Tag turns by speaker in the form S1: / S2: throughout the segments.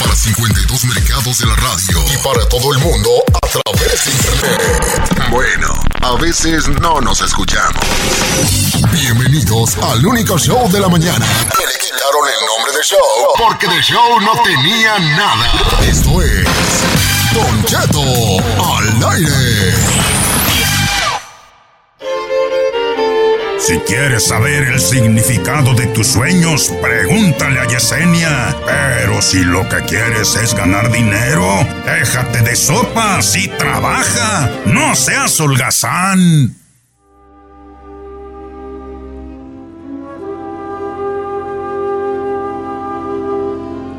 S1: Para 52 mercados de la radio. Y para todo el mundo a través de internet. Bueno, a veces no nos escuchamos. Bienvenidos al único show de la mañana. Que le quitaron el nombre de show. Porque de show no tenía nada. Esto es. Don al aire.
S2: Si quieres saber el significado de tus sueños, pregúntale a Yesenia. Pero si lo que quieres es ganar dinero, déjate de sopas y trabaja. No seas holgazán.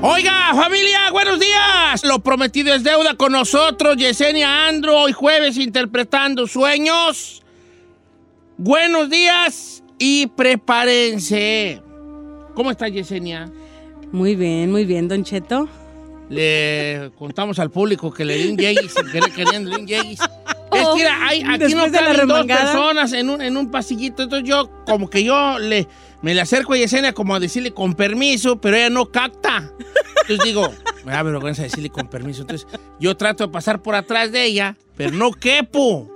S3: Oiga, familia, buenos días. Lo prometido es deuda con nosotros, Yesenia Andro, hoy jueves interpretando sueños. Buenos días y prepárense. ¿Cómo está Yesenia?
S4: Muy bien, muy bien, Don Cheto.
S3: Le contamos al público que le di un yeguis sin querer queriendo un yeguis. Es que hay, aquí no caben dos personas en un, en un pasillito. Entonces yo, como que yo le, me le acerco a Yesenia como a decirle con permiso, pero ella no capta. Entonces digo, me da vergüenza decirle con permiso. Entonces yo trato de pasar por atrás de ella, pero no quepo.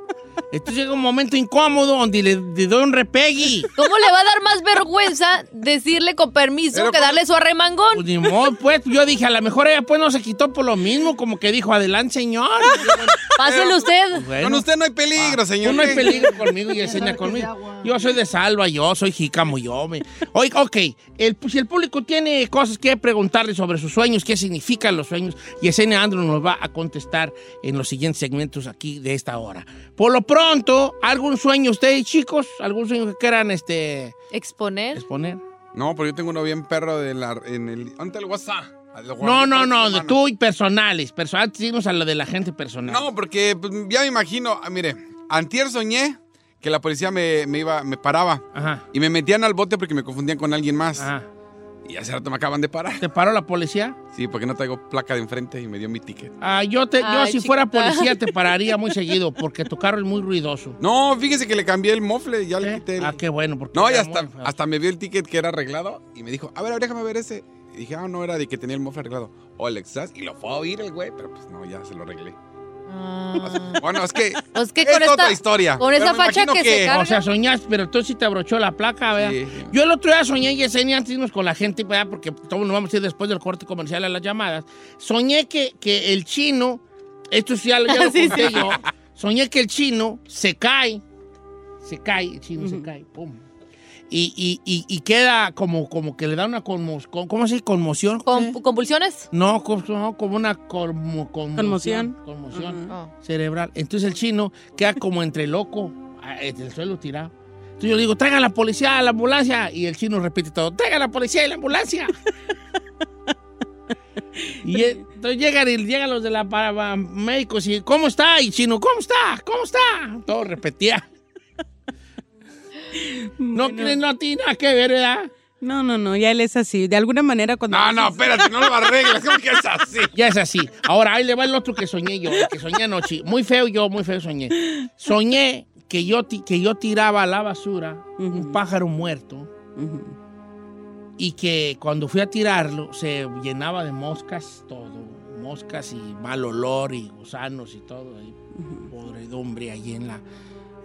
S3: Entonces llega un momento incómodo donde le, le doy un repegui.
S5: ¿Cómo le va a dar más vergüenza decirle con permiso
S3: Pero
S5: que darle su arremangón?
S3: Pues ni modo, pues yo dije, a lo mejor ella pues no se quitó por lo mismo, como que dijo, adelante señor. Yo, bueno,
S5: Pásele usted.
S3: bueno.
S6: Con usted no hay peligro, señor.
S3: Tú no hay peligro conmigo y enseña conmigo. Yo soy de salva, yo soy jícamo, yo me. Oiga, ok, el, si el público tiene cosas que preguntarle sobre sus sueños, qué significan los sueños, Yesenia Andro nos va a contestar en los siguientes segmentos aquí de esta hora. Por lo pronto, ¿algún sueño ustedes, chicos? ¿Algún sueño que quieran este,
S5: Exponer.
S3: exponer?
S6: No, pero yo tengo uno bien perro de la, en el... ¿Dónde el WhatsApp? Guardé
S3: No, no, no, de tú y personales. Perso- antes de irnos a lo de la gente personal.
S6: No, porque pues, ya me imagino, ah, mire, antier soñé que la policía me, me iba, me paraba
S3: Ajá,
S6: y me metían al bote porque me confundían con alguien más.
S3: ajá.
S6: Y hace rato me acaban de parar.
S3: ¿Te paró la policía?
S6: Sí, porque no traigo placa de enfrente y me dio mi ticket.
S3: Ah, yo, te, yo
S5: Ay,
S3: si fuera policía te pararía muy seguido porque tu carro es muy ruidoso.
S6: No, fíjese que le cambié el mofle, ya le
S3: ¿Eh?
S6: quité el...
S3: Ah, qué bueno. Porque
S6: No, y hasta, hasta me vio el ticket que era arreglado y me dijo, a ver, a ver, déjame ver ese. Y dije, ah, no, era de que tenía el mofle arreglado. O el. Y lo fue a oír el güey, pero pues no, ya se lo arreglé. Bueno, es que
S5: Pues que
S6: es
S5: con esta,
S6: otra historia.
S5: con esa facha que, se carga.
S3: O sea, soñaste, pero tú sí te abrochó la placa, ¿verdad?
S6: Sí, sí.
S3: Yo el otro día soñé, Yesenia, antes de irnos con la gente, ¿verdad? Porque todos nos vamos a ir después del corte comercial a las llamadas. Soñé que, que el chino, esto sí ya lo, ya lo
S5: Sí,
S3: conté
S5: sí.
S3: yo, soñé que el chino se cae, se cae, el chino se cae, pum. Y, y, y, y queda como, como que le da una conmoción, ¿cómo se dice? ¿Conmoción?
S5: ¿Con ¿Convulsiones?
S3: No, como, no, como una conmo- conmoción.
S4: Conmoción.
S3: Conmoción
S5: Oh.
S3: cerebral. Entonces el chino queda como entre loco, en el suelo tirado. Entonces yo le digo, traigan la policía, la ambulancia. Y el chino repite todo, traigan la policía y la ambulancia. y entonces llegan, y llegan los de la para, médicos y, ¿cómo está? Y chino, ¿cómo está? ¿Cómo está? Todo repetía. No,
S4: Bueno.
S3: no tiene nada que ver, ¿verdad?
S4: No, no, no, ya él es así. De alguna manera cuando...
S6: No, no, espérate, no lo arreglas. ¿Cómo que es así?
S3: Ya es así. Ahora, ahí le va el otro que soñé yo, el que soñé anoche. Muy feo yo, muy feo soñé. Soñé que yo, que yo tiraba a la basura un pájaro muerto y que cuando fui a tirarlo se llenaba de moscas todo. Moscas y mal olor y gusanos y todo. Y podredumbre allí en, la,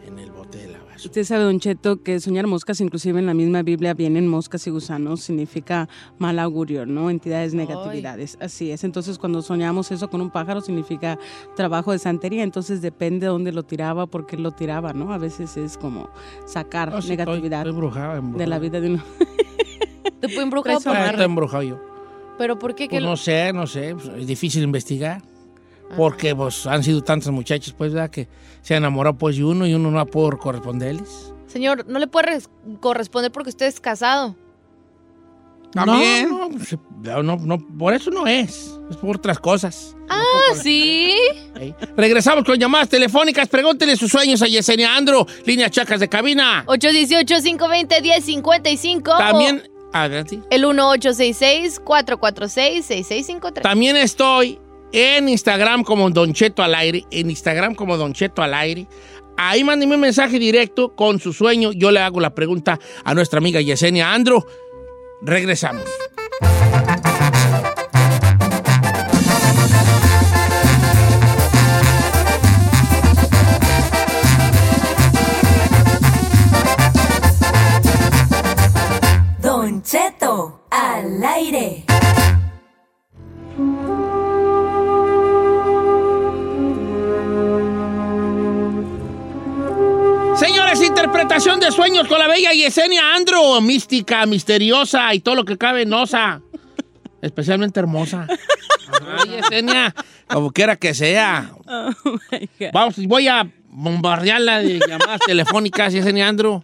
S3: en el bote de la basura.
S4: Usted sabe, Don Cheto, que soñar moscas, inclusive en la misma Biblia vienen moscas y gusanos, significa mal augurio, ¿no? Entidades, negatividades. Así es. Entonces, cuando soñamos eso con un pájaro, significa trabajo de santería. Entonces, depende de dónde lo tiraba, por qué lo tiraba, ¿no? A veces es como sacar
S3: No, sí,
S4: negatividad
S3: estoy- estoy embrujado, embrujado.
S4: de la vida de uno.
S7: Te fue embrujado.
S3: Ah, estoy embrujado yo.
S7: ¿Pero por qué?
S3: Pues
S7: ¿Qué
S3: no sé, no sé, pues, es difícil investigar. Porque pues han sido tantas muchachas, pues, ¿verdad? Que se han enamorado pues de uno y uno no ha podido corresponderles.
S7: Señor, no le puede res- corresponder porque usted es casado.
S6: También.
S3: No, no, no, no, no, por eso no es. Es por otras cosas.
S7: Ah, sí.
S3: ¿eh? Regresamos con llamadas telefónicas. Pregúntele sus sueños a Yesenia Andro, línea chacas de cabina.
S7: 818-520-1055.
S3: También, adelante.
S7: El 1866-446-6653.
S3: También estoy en Instagram como Don Cheto al aire. En Instagram como Don Cheto al aire. Ahí mándeme un mensaje directo con su sueño. Yo le hago la pregunta a nuestra amiga Yesenia Andro. Regresamos.
S8: Don Cheto, al aire.
S3: Interpretación de sueños con la bella Yesenia Andro. Mística, misteriosa y todo lo que cabe en osa. Especialmente hermosa. Ay, Yesenia, como quiera que sea.
S4: Oh, my God.
S3: Vamos, voy a bombardearla de llamadas telefónicas, Yesenia Andro.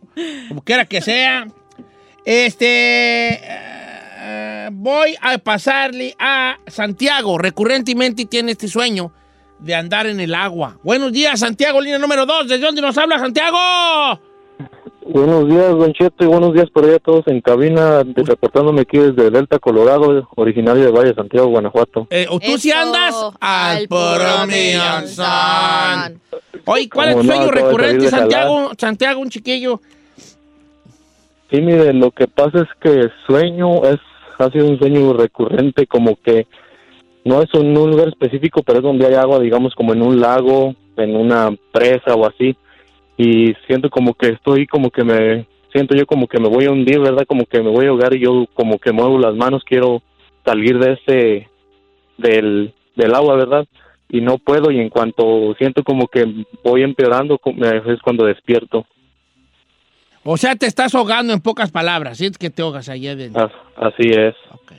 S3: Como quiera que sea. Este. eh, voy a pasarle a Santiago. Recurrentemente tiene este sueño de andar en el agua. Buenos días, Santiago, línea número 2. ¿De dónde nos habla, Santiago?
S9: Buenos días, Don Cheto, y buenos días por allá a todos en cabina, de- reportándome aquí desde Delta, Colorado, originario de Valle Santiago, Guanajuato.
S3: Eh, ¿o ¿Tú sí
S7: Eso,
S3: andas?
S7: al son.
S3: Oye, ¿cuál es tu
S9: no,
S3: sueño recurrente, Santiago? Santiago, un chiquillo.
S9: Sí, mire, lo que pasa es que sueño es, ha sido un sueño recurrente, como que no es en un lugar específico, pero es donde hay agua, digamos, como en un lago, en una presa o así, y siento como que estoy, como que me, siento yo como que me voy a hundir, ¿verdad? Como que me voy a ahogar y yo como que muevo las manos, quiero salir de ese, del, del agua, ¿verdad? Y no puedo, y en cuanto siento como que voy empeorando, es cuando despierto.
S3: O sea, te estás ahogando en pocas palabras. Sientes que te ahogas allá adentro.
S9: As- Así es.
S3: Ok.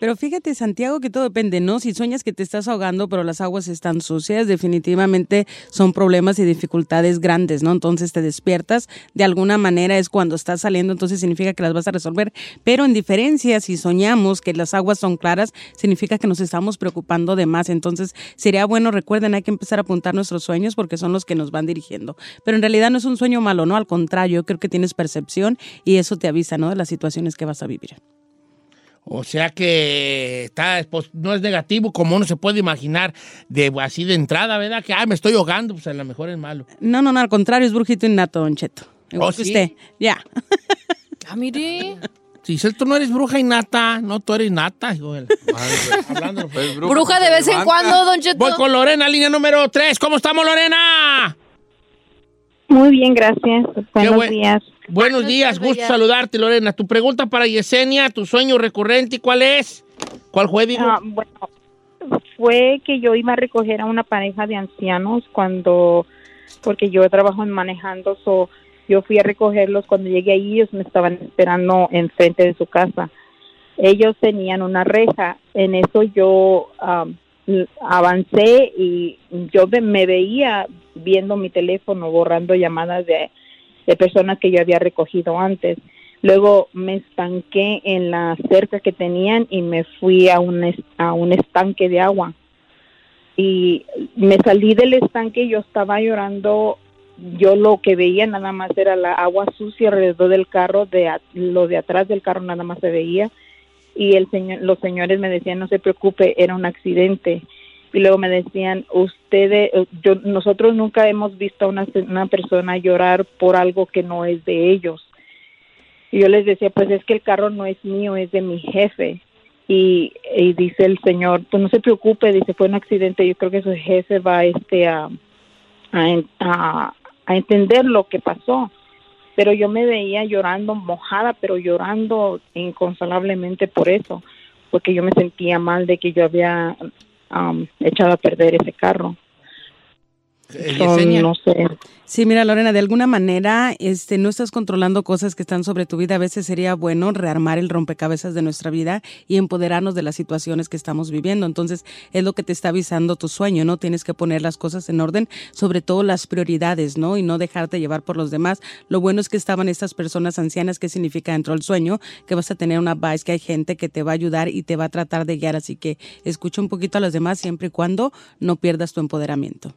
S4: Pero fíjate, Santiago, que todo depende, ¿no? Si sueñas que te estás ahogando, pero las aguas están sucias, definitivamente son problemas y dificultades grandes, ¿no? Entonces te despiertas, de alguna manera es cuando estás saliendo, entonces significa que las vas a resolver. Pero en diferencia, si soñamos que las aguas son claras, significa que nos estamos preocupando de más. Entonces sería bueno, recuerden, hay que empezar a apuntar nuestros sueños porque son los que nos van dirigiendo. Pero en realidad no es un sueño malo, ¿no? Al contrario, creo que tienes percepción y eso te avisa, ¿no? De las situaciones que vas a vivir.
S3: O sea que está, pues, no es negativo como uno se puede imaginar de así de entrada, ¿verdad? Que, ah, me estoy ahogando, pues a lo mejor es malo.
S4: No, no, no, al contrario, es brujito innato, Don Cheto. Igual
S3: ¿Oh,
S4: que
S3: sí?
S4: usted, ya.
S7: Ah, mire.
S3: Si tú no eres bruja innata, no, tú eres nata. hijo de la madre, güey. Hablando, pues,
S7: Bruja de vez en cuando, Don Cheto.
S3: Voy con Lorena, línea número 3. ¿Cómo estamos, Lorena?
S10: Muy bien, gracias. Buenos
S3: buen-
S10: días.
S3: Buenos días, gusto saludarte, Lorena. Tu pregunta para Yesenia, tu sueño recurrente, ¿cuál es? ¿Cuál fue?
S10: Ah, bueno, fue que yo iba a recoger a una pareja de ancianos cuando, porque yo trabajo en manejando, so, yo fui a recogerlos. Cuando llegué ahí, ellos me estaban esperando enfrente de su casa. Ellos tenían una reja. En eso yo l- avancé y yo me veía viendo mi teléfono, borrando llamadas de, de personas que yo había recogido antes. Luego me estanqué en la cerca que tenían y me fui a un, a un estanque de agua. Y me salí del estanque, yo estaba llorando yo lo que veía nada más era la agua sucia alrededor del carro, de lo de atrás del carro nada más se veía y el señor, los señores me decían no se preocupe, era un accidente y luego me decían ustedes, eh, yo, nosotros nunca hemos visto a una, una persona llorar por algo que no es de ellos y yo les decía pues es que el carro no es mío, es de mi jefe y, y dice el señor pues no se preocupe, dice fue un accidente, yo creo que su jefe va este a a, a entender lo que pasó. Pero yo me veía llorando mojada, pero llorando inconsolablemente por eso, porque yo me sentía mal de que yo había um, echado a perder ese carro. So, no sé.
S4: Sí, mira, Lorena, de alguna manera este, no estás controlando cosas que están sobre tu vida. A veces sería bueno rearmar el rompecabezas de nuestra vida y empoderarnos de las situaciones que estamos viviendo. Entonces, es lo que te está avisando tu sueño, ¿no? Tienes que poner las cosas en orden, sobre todo las prioridades, ¿no? Y no dejarte llevar por los demás. Lo bueno es que estaban estas personas ancianas. ¿Qué significa dentro del sueño? Que vas a tener una base, que hay gente que te va a ayudar y te va a tratar de guiar. Así que escucha un poquito a los demás siempre y cuando no pierdas tu empoderamiento.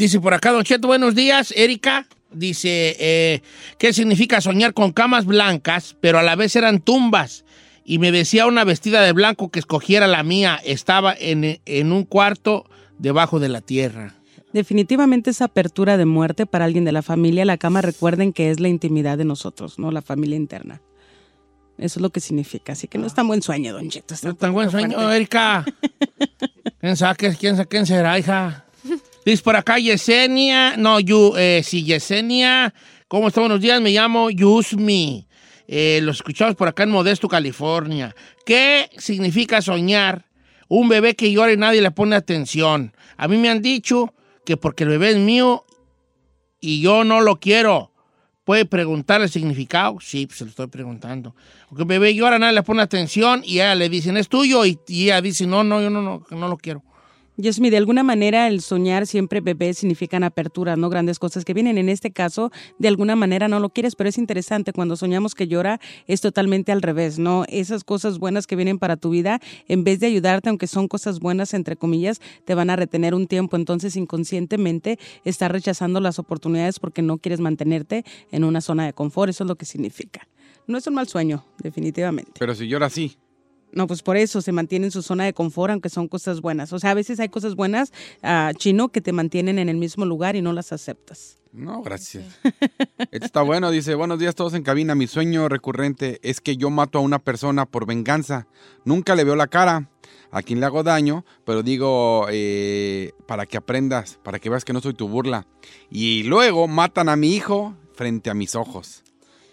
S3: Dice por acá, Don Cheto, buenos días. Erika dice, eh, ¿qué significa soñar con camas blancas, pero a la vez eran tumbas? Y me decía una vestida de blanco que escogiera la mía. Estaba en, en un cuarto debajo de la tierra.
S4: Definitivamente esa apertura de muerte para alguien de la familia, la cama recuerden que es la intimidad de nosotros, no la familia interna. Eso es lo que significa. Así que no es tan buen sueño, Don Cheto.
S3: No tan buen sueño. Erika. ¿Quién sabe qué- quién, sabe quién será, hija? Dice por acá Yesenia, no, Yu, eh, sí, Yesenia. ¿Cómo está? Buenos días, me llamo Yusmi. Eh, los escuchamos por acá en Modesto, California. ¿Qué significa soñar? Un bebé que llora y nadie le pone atención. A mí me han dicho que porque el bebé es mío y yo no lo quiero. ¿Puede preguntar el significado? Sí, pues se lo estoy preguntando. Porque el bebé llora, nadie le pone atención y ella le dicen, es tuyo, y, y ella dice, no, no, yo no, no, no lo quiero.
S4: Yasmi, de alguna manera el soñar siempre bebé significan aperturas, no grandes cosas que vienen. En este caso, de alguna manera no lo quieres, pero es interesante. Cuando soñamos que llora, es totalmente al revés, ¿no? Esas cosas buenas que vienen para tu vida, en vez de ayudarte, aunque son cosas buenas, entre comillas, te van a retener un tiempo. Entonces, inconscientemente, estás rechazando las oportunidades porque no quieres mantenerte en una zona de confort. Eso es lo que significa. No es un mal sueño, definitivamente.
S6: Pero si llora así.
S4: No, pues por eso se mantiene en su zona de confort, aunque son cosas buenas. O sea, a veces hay cosas buenas, ah, chino, que te mantienen en el mismo lugar y no las aceptas.
S6: No, gracias. Esto está bueno, dice, buenos días todos en cabina. Mi sueño recurrente es que yo mato a una persona por venganza. Nunca le veo la cara a quien le hago daño, pero digo, eh, para que aprendas, para que veas que no soy tu burla. Y luego matan a mi hijo frente a mis ojos.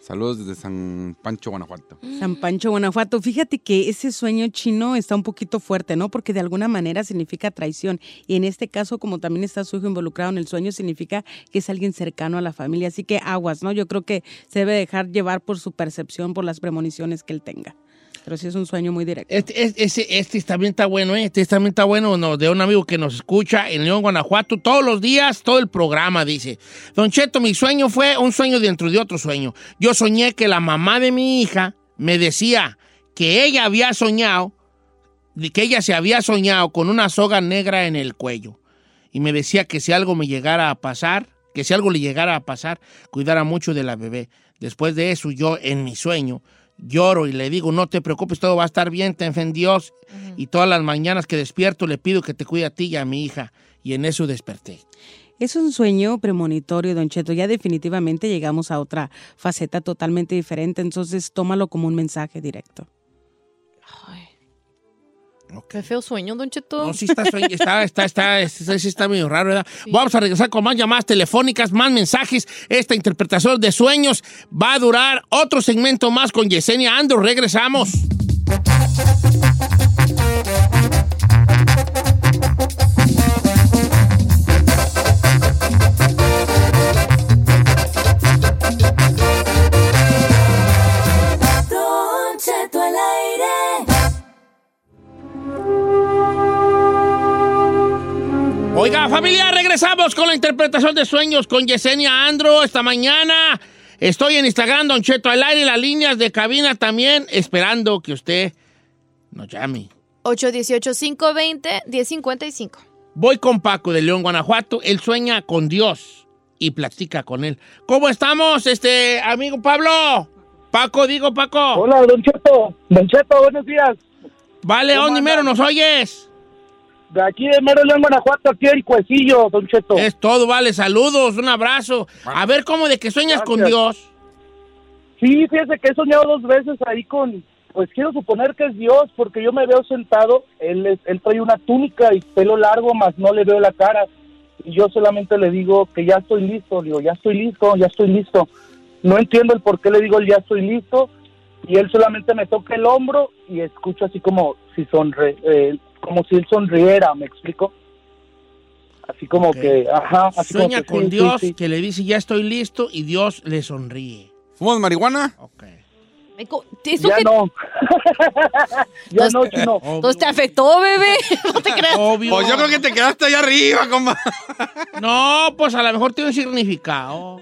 S6: Saludos desde San Pancho, Guanajuato.
S4: San Pancho, Guanajuato. Fíjate que ese sueño chino está un poquito fuerte, ¿no? Porque de alguna manera significa traición. Y en este caso, como también está su hijo involucrado en el sueño, significa que es alguien cercano a la familia. Así que aguas, ¿no? Yo creo que se debe dejar llevar por su percepción, por las premoniciones que él tenga. Pero sí es un sueño muy directo.
S3: Este, este también está bueno, ¿eh? Este también está bueno, no, de un amigo que nos escucha en León, Guanajuato, todos los días, todo el programa, dice. Don Cheto, mi sueño fue un sueño dentro de otro sueño. Yo soñé que la mamá de mi hija me decía que ella había soñado, que ella se había soñado con una soga negra en el cuello. Y me decía que si algo me llegara a pasar, que si algo le llegara a pasar, cuidara mucho de la bebé. Después de eso, yo en mi sueño lloro y le digo, no te preocupes, todo va a estar bien, fe en Dios. Y todas las mañanas que despierto le pido que te cuide a ti y a mi hija. Y en eso desperté.
S4: Es un sueño premonitorio, Don Cheto. Ya definitivamente llegamos a otra faceta totalmente diferente. Entonces, tómalo como un mensaje directo.
S7: Qué feo sueño, Don Cheto.
S3: No, sí está, sueño- está, está, está, está, sí está medio raro, ¿verdad? Vamos a regresar con más llamadas telefónicas, más mensajes. Esta interpretación de sueños va a durar otro segmento más con Yesenia Andrews. Regresamos. Oiga, familia, regresamos con la interpretación de sueños con Yesenia Andro esta mañana. Estoy en Instagram, Don Cheto al aire, las líneas de cabina también, esperando que usted nos llame.
S7: 818-520-1055.
S3: Voy con Paco de León, Guanajuato. Él sueña con Dios y platica con él. ¿Cómo estamos, este amigo Pablo? Paco, digo Paco.
S11: Hola, Don Cheto. Don Cheto, buenos días.
S3: Vale,
S11: ¿Cómo
S3: ¿dónde mero nos oyes?
S11: De aquí de Mero León, Guanajuato, aquí el Cuecillo, Don Cheto.
S3: Es todo, vale, saludos, un abrazo. A ver, ¿cómo de que sueñas con. Dios?
S11: Sí, fíjese que he soñado dos veces ahí con, pues quiero suponer que es Dios, porque yo me veo sentado, él, él trae una túnica y pelo largo, más no le veo la cara. Y yo solamente le digo que ya estoy listo, digo, ya estoy listo, ya estoy listo. No entiendo el por qué le digo el ya estoy listo, y él solamente me toca el hombro y escucho así como si sonre, eh, como si él sonriera, ¿me explico? Así como que, ajá, así como
S3: Sueña
S11: que
S3: con
S11: sí, sí,
S3: Dios
S11: sí.
S3: que le dice ya estoy listo y Dios le sonríe.
S6: ¿Fumas marihuana?
S7: Co- ¿Eso
S11: Ya
S7: que-
S11: no. ya no, chino.
S7: Entonces te afectó, bebé. No te creas.
S3: Obvio.
S6: Pues yo creo que te quedaste allá arriba, compa.
S3: No, pues a lo mejor tiene un significado.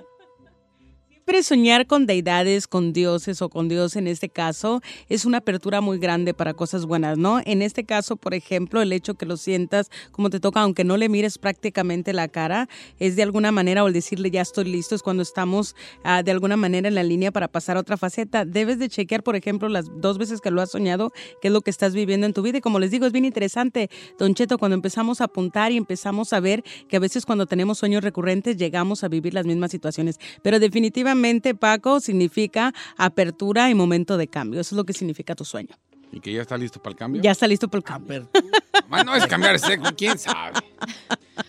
S4: Siempre soñar con deidades, con dioses o con Dios en este caso es una apertura muy grande para cosas buenas, ¿no? En este caso, por ejemplo, el hecho que lo sientas como te toca, aunque no le mires prácticamente la cara, es de alguna manera, o el decirle ya estoy listo, es cuando estamos ah, de alguna manera en la línea para pasar a otra faceta. Debes de chequear, por ejemplo, las dos veces que lo has soñado, qué es lo que estás viviendo en tu vida. Y como les digo, es bien interesante, Don Cheto, cuando empezamos a apuntar y empezamos a ver que a veces cuando tenemos sueños recurrentes llegamos a vivir las mismas situaciones. Pero definitivamente, Paco, significa apertura y momento de cambio. Eso es lo que significa tu sueño.
S6: ¿Y que ya está listo para el cambio?
S4: Ya está listo por el cambio.
S6: Más no es cambiar seco, quién sabe.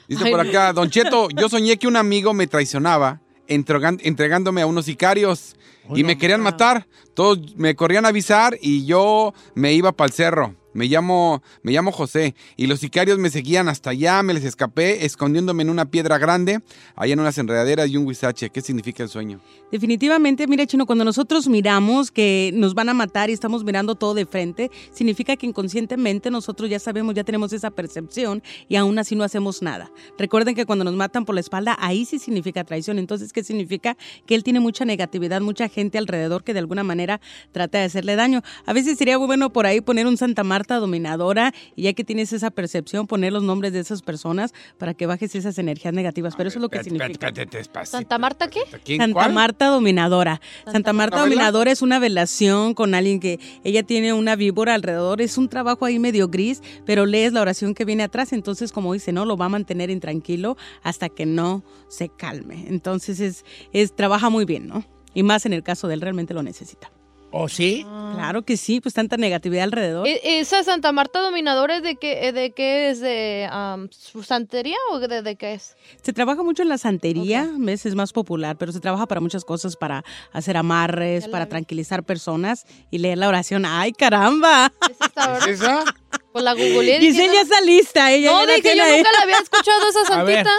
S6: Dice por acá, Don Cheto, yo soñé que un amigo me traicionaba entregándome a unos sicarios y me querían matar. Todos me corrían a avisar y yo me iba para el cerro. Me llamo, me llamo José y los sicarios me seguían hasta allá, me les escapé escondiéndome en una piedra grande, allá en unas enredaderas y un huizache. ¿Qué significa el sueño?
S4: Definitivamente, mira, Chino, cuando nosotros miramos que nos van a matar y estamos mirando todo de frente, significa que inconscientemente nosotros ya sabemos, ya tenemos esa percepción y aún así no hacemos nada. Recuerden que cuando nos matan por la espalda, ahí sí significa traición. Entonces, ¿qué significa? Que él tiene mucha negatividad, mucha gente alrededor que de alguna manera trata de hacerle daño. A veces sería bueno por ahí poner un Santa Marta dominadora y ya que tienes esa percepción, poner los nombres de esas personas para que bajes esas energías negativas. Pero eso es lo que significa.
S7: ¿Santa Marta qué?
S4: Santa Marta Dominadora. Santa, Marta
S7: Marta.
S4: Dominadora es una velación con alguien que ella tiene una víbora alrededor. Es un trabajo ahí medio gris, pero lees la oración que viene atrás. Entonces, como dice, no lo va a mantener intranquilo hasta que no se calme. Entonces, es, es trabaja muy bien, ¿no? Y más en el caso de él, realmente lo necesita.
S3: ¿O sí?
S4: Claro que sí, pues tanta negatividad alrededor.
S7: ¿E- ¿Esa Santa Marta Dominadora es de qué, de qué es? ¿De su santería o de, de qué es?
S4: Se trabaja mucho en la santería, ¿ves? es más popular, pero se trabaja para muchas cosas, para hacer amarres, para tranquilizar personas y leer la oración. ¡Ay, caramba!
S7: ¿Es esa? Pues la googleé.
S4: Giselle ya está lista. Ella
S7: No,
S4: ya la
S7: dije, yo
S4: tiene
S7: nunca la había escuchado esa santita.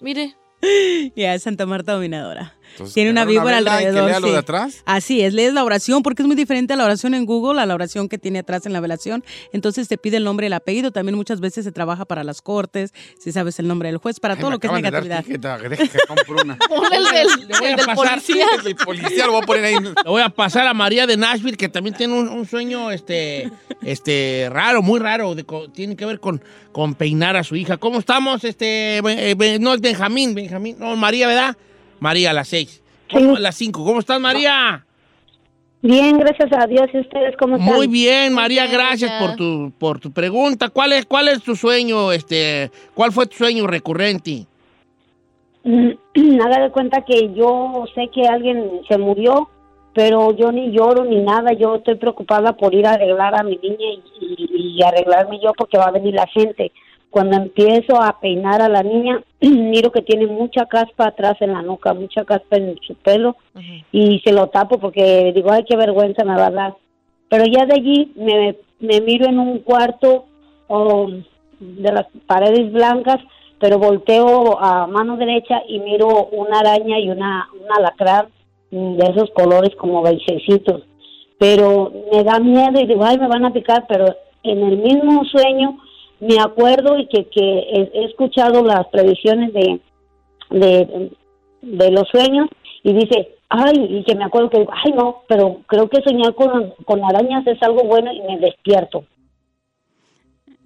S7: Mire.
S4: Ya, es Santa Marta Dominadora.
S6: Entonces,
S4: Tiene una
S6: una
S4: víbora
S6: vela y que
S4: alrededor.
S6: lea lo
S4: sí.
S6: de atrás.
S4: Así es, lees la oración porque es muy diferente a la oración en Google a la oración que tiene atrás en la velación. Entonces te pide el nombre y el apellido. También muchas veces se trabaja para las cortes, si sabes el nombre del juez, para todo
S6: me
S4: lo que es
S6: acaban de dar
S4: negatividad.
S6: tarjeta, deja que compro una.
S7: Ponle el del,
S3: Le voy a
S7: el del
S3: pasar.
S7: policía.
S6: El del policía lo voy a poner ahí.
S3: Le voy a pasar a María de Nashville, que también tiene un, un sueño este, este, raro, muy raro. de tiene que ver con, con peinar a su hija. ¿Cómo estamos? Este, eh, eh, no es Benjamín, Benjamín. No, María, ¿verdad? María, a las seis. ¿Cómo? A las cinco. ¿Cómo estás, María?
S12: Bien, gracias a Dios. ¿Y ustedes cómo están?
S3: Muy bien, María,
S12: bien,
S3: gracias por tu, por tu pregunta. ¿Cuál es, ¿Cuál es tu sueño? Este, ¿Cuál fue tu sueño recurrente?
S12: Mm, Haga de cuenta que yo sé que alguien se murió, pero yo ni lloro ni nada. Yo estoy preocupada por ir a arreglar a mi niña y, y- y arreglarme yo porque va a venir la gente. Cuando empiezo a peinar a la niña, miro que tiene mucha caspa atrás en la nuca, mucha caspa en su pelo y se lo tapo porque digo, ay, qué vergüenza me va a dar. Pero ya de allí me, me miro en un cuarto o de las paredes blancas, pero volteo a mano derecha y miro una araña y una, un alacrán mm, de esos colores como beigecitos. Pero me da miedo y digo, ay, me van a picar, pero en el mismo sueño me acuerdo y que, que he, escuchado las previsiones de, de, los sueños y dice, ay, y que me acuerdo que ay, no, pero creo que soñar con, con arañas es algo bueno y me despierto.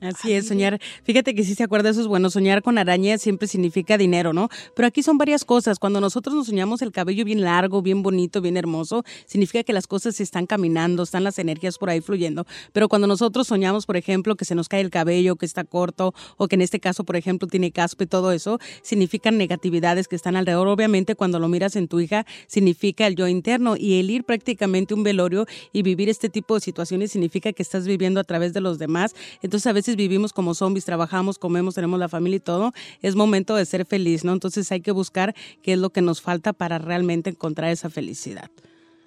S4: Así es, soñar. Fíjate que sí se acuerda, eso es bueno. Soñar con arañas siempre significa dinero, ¿no? Pero aquí son varias cosas. Cuando nosotros nos soñamos el cabello bien largo, bien bonito, bien hermoso, significa que las cosas están caminando, están las energías por ahí fluyendo. Pero cuando nosotros soñamos, por ejemplo, que se nos cae el cabello, que está corto, o que en este caso, por ejemplo, tiene caspa y todo eso, significan negatividades que están alrededor. Obviamente, cuando lo miras en tu hija, significa el yo interno. Y el ir prácticamente un velorio y vivir este tipo de situaciones significa que estás viviendo a través de los demás. Entonces, a veces vivimos como zombies, trabajamos, comemos, tenemos la familia y todo. Es momento de ser feliz, ¿no? Entonces, hay que buscar qué es lo que nos falta para realmente encontrar esa felicidad.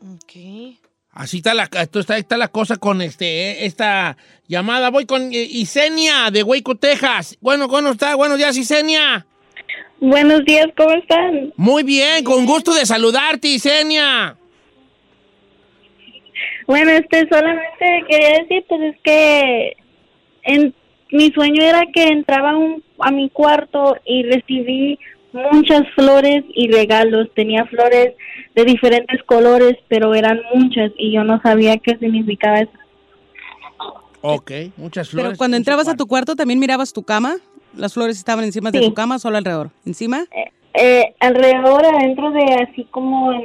S7: Ok.
S3: Así está la, esto está, está la cosa con este, eh, esta llamada. Voy con eh, Isenia de Waco, Texas. Bueno, ¿cómo está? Buenos días, Isenia.
S13: Buenos días, ¿cómo están?
S3: Muy bien, con gusto de saludarte, Isenia.
S13: Bueno, este, solamente quería decir, pues es que en, mi sueño era que entraba a un- a mi cuarto y recibí muchas flores y regalos. Tenía flores de diferentes colores, pero eran muchas y yo no sabía qué significaba eso.
S3: Ok, muchas flores.
S4: Pero cuando entrabas a tu cuarto, ¿también mirabas tu cama? ¿Las flores estaban encima de tu cama o solo alrededor? ¿Encima?
S13: Eh, alrededor, adentro de así como en-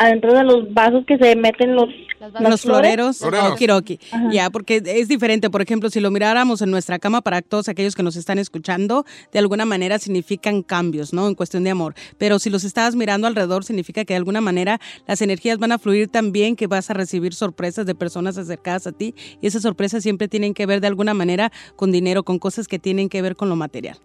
S13: adentro de los vasos que se meten los, las
S4: los
S13: flores.
S4: floreros, okiroki. Ya, porque es diferente. Por ejemplo, si lo miráramos en nuestra cama, para todos aquellos que nos están escuchando, de alguna manera significan cambios, ¿no? En cuestión de amor. Pero si los estabas mirando alrededor, significa que de alguna manera las energías van a fluir también, que vas a recibir sorpresas de personas acercadas a ti. Y esas sorpresas siempre tienen que ver de alguna manera con dinero, con cosas que tienen que ver con lo material.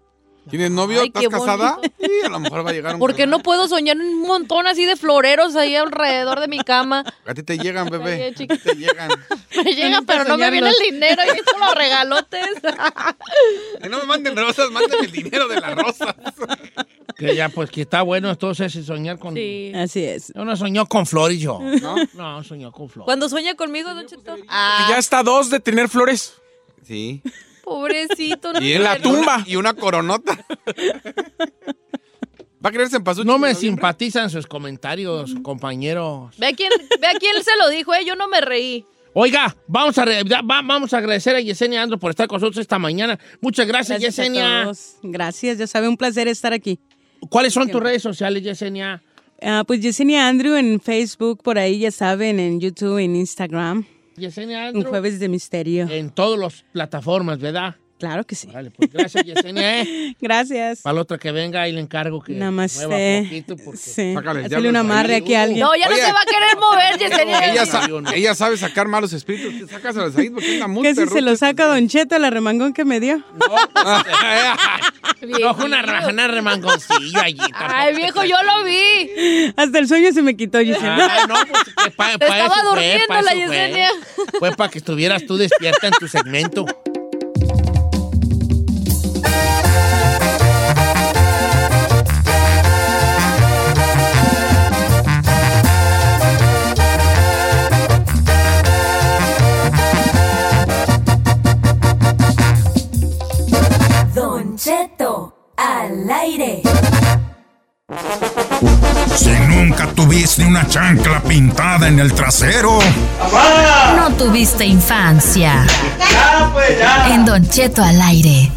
S6: ¿Tienes novio?
S7: Ay,
S6: ¿Estás casada? Sí, a lo mejor va a llegar un...
S7: ¿Por qué no puedo soñar un montón así de floreros ahí alrededor de mi cama?
S6: A ti te llegan, bebé.
S7: Oye,
S6: A ti te llegan.
S7: Me llega, pero no me viene el dinero y son los regalotes.
S6: Que no me manden rosas, mándenme el dinero de las rosas.
S3: Que ya, pues que está bueno entonces soñar con.
S4: Así es.
S3: Yo no soñó con flores yo.
S6: ¿No?
S3: No, soñó con flores.
S7: Cuando sueña conmigo, Don Cheto.
S14: Y
S7: Ah,
S14: ya está dos de tener flores.
S6: Sí.
S7: Pobrecito. no
S6: Y en la tumba. Y una coronota. ¿Va a quererse en pasuchi?
S3: No me simpatizan sus comentarios, compañeros.
S7: Ve a quién, ve a quién se lo dijo, ¿eh? Yo no me reí.
S3: Oiga, vamos a, va- vamos a agradecer a Yesenia Andro por estar con nosotros esta mañana. Muchas gracias,
S4: Gracias a
S3: Yesenia.
S4: todos. Gracias, ya sabe, un placer estar aquí.
S3: ¿Cuáles son tus redes sociales, Yesenia?
S4: Ah, pues Yesenia Andrew en Facebook, por ahí ya saben, en YouTube, en Instagram.
S3: Yesenia
S4: Un
S3: Andro.
S4: jueves de misterio.
S3: En todas las plataformas, ¿verdad?
S4: Claro que sí.
S3: Vale, pues gracias, Yesenia. ¿eh?
S4: Gracias.
S3: Para la otra que venga, ahí le encargo que
S4: Namaste.
S3: mueva poquito porque...
S4: Sí.
S6: Diablo
S4: un amarre aquí a alguien.
S7: No, ya no
S6: Oye.
S7: se va a querer mover, Yesenia.
S6: Ella, sa- ella sabe sacar malos espíritus. Sácaselos ahí porque anda muy
S4: Casi se
S6: perrucha.
S4: lo saca Don Cheto, la remangón que me dio.
S3: No, fue una, ra- una remangoncillo allí.
S7: Ay, viejo, yo lo vi.
S4: Hasta el sueño se me quitó, Yesenia.
S3: Ay, no, pues que pa-
S7: Te
S3: pa
S7: estaba durmiendo la
S3: eso fue.
S7: Yesenia.
S3: Fue para que estuvieras tú despierta en tu segmento.
S8: Al aire.
S2: Si nunca tuviste una chancla pintada en el trasero,
S15: No tuviste infancia. En Don Cheto al aire.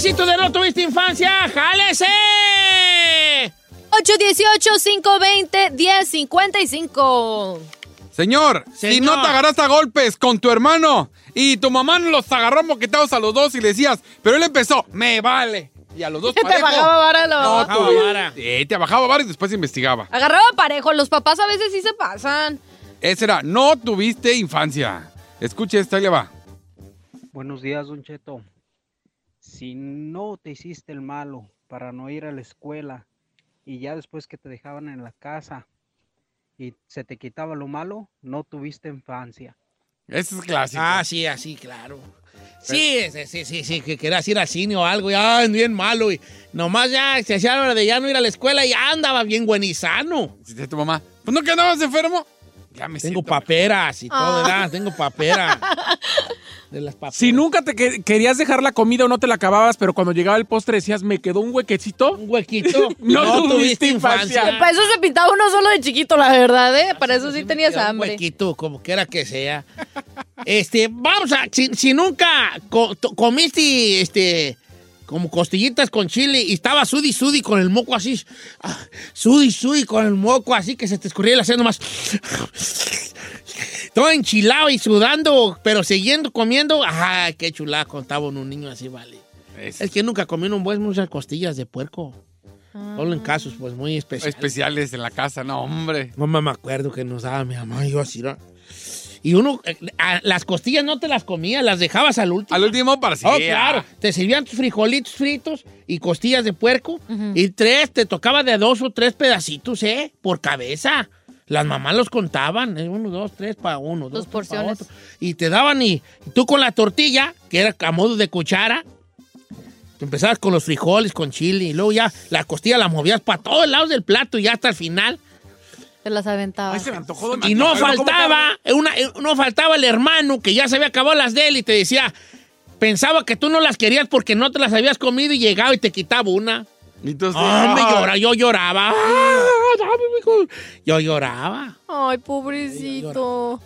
S3: Juevesito de no tuviste infancia, jálese.
S7: 818-520-1055.
S6: Señor, si
S3: Señor.
S6: no te agarraste a golpes con tu hermano y tu mamá no los agarró moquetados a los dos y le decías, pero él empezó, me vale. Y a los dos
S7: Te
S6: parejo.
S7: bajaba vara la
S6: No,
S7: mamá.
S6: tú- Sí, te bajaba vara y después investigaba.
S7: Agarraba parejo. Los papás a veces sí se pasan.
S6: Ese era, no tuviste infancia. Escuche esta, ahí le va.
S16: Buenos días, Don Cheto. Si no te hiciste el malo para no ir a la escuela y ya después que te dejaban en la casa y se te quitaba lo malo, no tuviste infancia.
S6: Ese es clásico.
S3: Ah, sí, así, claro. Sí, sí, sí, sí, sí, que querías ir al cine o algo, ya bien malo. Y nomás ya se hacía la hora de ya no ir a la escuela y ya andaba bien buenizano.
S6: Dice tu mamá, pues no que andabas enfermo. Ya me
S3: Tengo paperas y todo,
S7: Ah.
S3: ¿verdad? Tengo paperas. de las papas.
S14: Si nunca te que- querías dejar la comida o no te la acababas, pero cuando llegaba el postre decías, me quedó un huequecito.
S3: Un huequito.
S14: no,
S3: No
S14: tuviste
S3: tuviste
S14: infancia.
S3: infancia.
S7: Para eso se pintaba uno solo de chiquito, la verdad, ¿eh? Para eso sí tenías
S3: Un
S7: hambre.
S3: huequito, como quiera que sea. Este, vamos a, si, si nunca co- comiste, este, como costillitas con chile y estaba sudi sudi con el moco así, ah, sudi sudi con el moco así que se te escurría el haciendo más. Todo enchilado y sudando, pero siguiendo comiendo. Ajá, qué chulada contaba un niño así, vale. Es que nunca comí un buen muchas costillas de puerco. Solo en casos, pues, muy especiales.
S6: Especiales en la casa, no, hombre.
S3: Mamá, me acuerdo que nos daba mi mamá y yo así, ¿no? Y uno, eh, a- las costillas no te las comías, las dejabas al último.
S6: Al último para sí.
S3: Oh, claro. Te servían tus frijolitos fritos y costillas de puerco. Y tres, te tocaba de dos o tres pedacitos, ¿eh? Por cabeza. Las mamás los contaban. ¿eh? Uno, dos, tres para uno. Dos, pa'
S7: porciones.
S3: otro. Y te daban y tú con la tortilla, que era a modo de cuchara, empezabas con los frijoles, con chile, y luego ya la costilla la movías para todos lados del plato y ya hasta el final.
S7: Te las aventaba.
S14: se me antojó.
S3: Y no faltaba, una, eh, no faltaba el hermano que ya se había acabado las de él y te decía, pensaba que tú no las querías porque no te las habías comido y llegaba y te quitaba una.
S6: Y tú
S3: Ah, me llora, yo lloraba. Ah. Yo lloraba.
S7: Ay, pobrecito.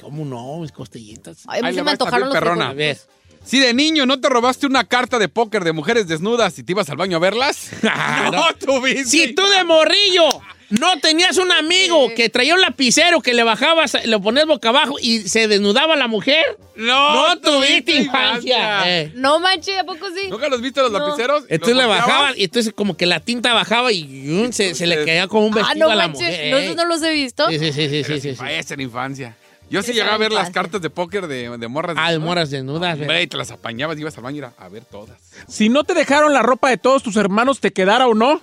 S3: ¿Cómo no? Mis costillitas.
S7: Ay, a mí
S6: Ahí
S7: se me antojaron los
S6: perrona.
S7: frijolitos.
S6: Si de niño no te robaste una carta de póker de mujeres desnudas y te ibas al baño a verlas.
S3: Ah,
S6: no, tuviste.
S3: Si tú de morrillo no tenías un amigo que traía un lapicero que le bajabas, le ponías boca abajo y se desnudaba la mujer,
S6: No,
S3: no tuviste infancia. Eh.
S7: No manches, ¿a poco sí?
S6: ¿Nunca los viste los
S7: No.
S6: lapiceros?
S3: Entonces
S6: ¿Los
S3: le bajaban y entonces como que la tinta bajaba y yun, se, se le caía como un
S7: Ah,
S3: vestido
S7: no
S3: a la
S7: manches.
S3: mujer.
S7: No,
S3: eh.
S7: no los he visto.
S3: Sí, sí, sí, sí, sí, sí, sí.
S6: Esa era infancia. Yo sí llegaba a ver las cartas de póker de, de morras
S3: Ah, de
S6: desnudas.
S3: moras desnudas.
S6: Hombre, y te las apañabas y ibas al baño y era a ver todas.
S14: Si no te dejaron la ropa de todos tus hermanos, te quedara o no,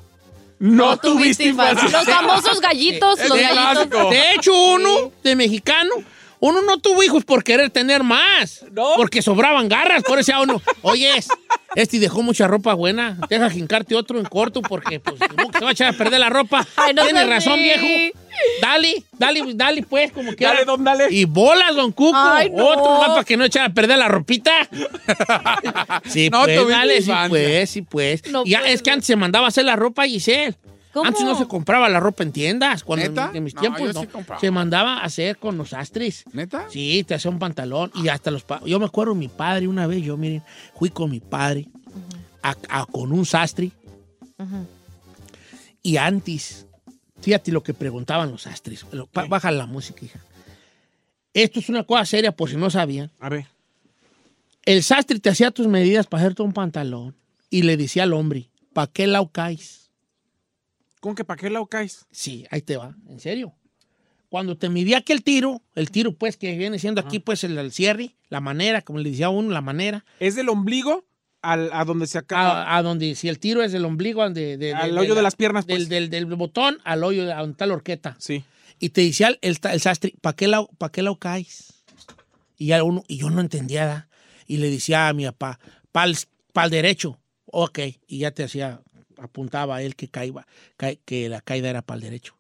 S14: no, tuviste infancia.
S7: Los famosos gallitos, los gallitos.
S3: De hecho, uno de mexicano, uno no tuvo hijos por querer tener más. Porque sobraban garras. Por eso a uno, oye, este dejó mucha ropa buena. Deja jincarte otro en corto porque pues, ¿cómo que se va a echar a perder la ropa.
S7: Ay, no
S3: Tienes razón, viejo. Dale, dale, dale, pues, como quiera.
S14: Dale, don, dale.
S3: Y bolas, don Cuco.
S7: Ay, no.
S3: Otro más para que no echara a perder la ropita. sí,
S6: No
S3: pues, dale, sí, pues, sí, pues.
S7: No
S3: Y ya, es que antes se mandaba a hacer la ropa, Giselle.
S7: ¿Cómo?
S3: Antes no se compraba la ropa en tiendas. Cuando
S6: ¿Neta?
S3: en mis
S6: No,
S3: tiempos
S6: yo
S3: no.
S6: sí compraba.
S3: se mandaba a hacer con los astris.
S6: ¿Neta?
S3: Sí, te hacía un pantalón y hasta los... pa- Yo me acuerdo mi padre una vez, yo miren, fui con mi padre a- a- con un sastre y antes, fíjate lo que preguntaban los pa- Baja la música, hija. Esto es una cosa seria por si no sabían.
S14: A ver.
S3: El sastre te hacía tus medidas para hacerte un pantalón y le decía al hombre, ¿para qué lado caes?
S14: ¿Con que para qué lado caes?
S3: Sí, ahí te va, en serio. Cuando te midía aquel tiro, el tiro pues que viene siendo aquí pues el, el cierre, la manera, como le decía uno, la manera,
S14: ¿Es del ombligo al, a donde se acaba?
S3: a, a donde si el tiro es del ombligo, de- de-
S14: al
S3: de
S14: hoyo de
S3: la-
S14: las piernas,
S3: del,
S14: pues.
S3: del, del botón al hoyo de a donde está la horqueta.
S14: Sí.
S3: Y te decía el, el, el sastre, ¿para qué, lado, ¿para qué lado caes? Y, ya uno, y yo no entendía, ¿da? y le decía a mi papá, para el derecho, ok, y ya te hacía, apuntaba a él que caiba, ca- que la caída era para el derecho.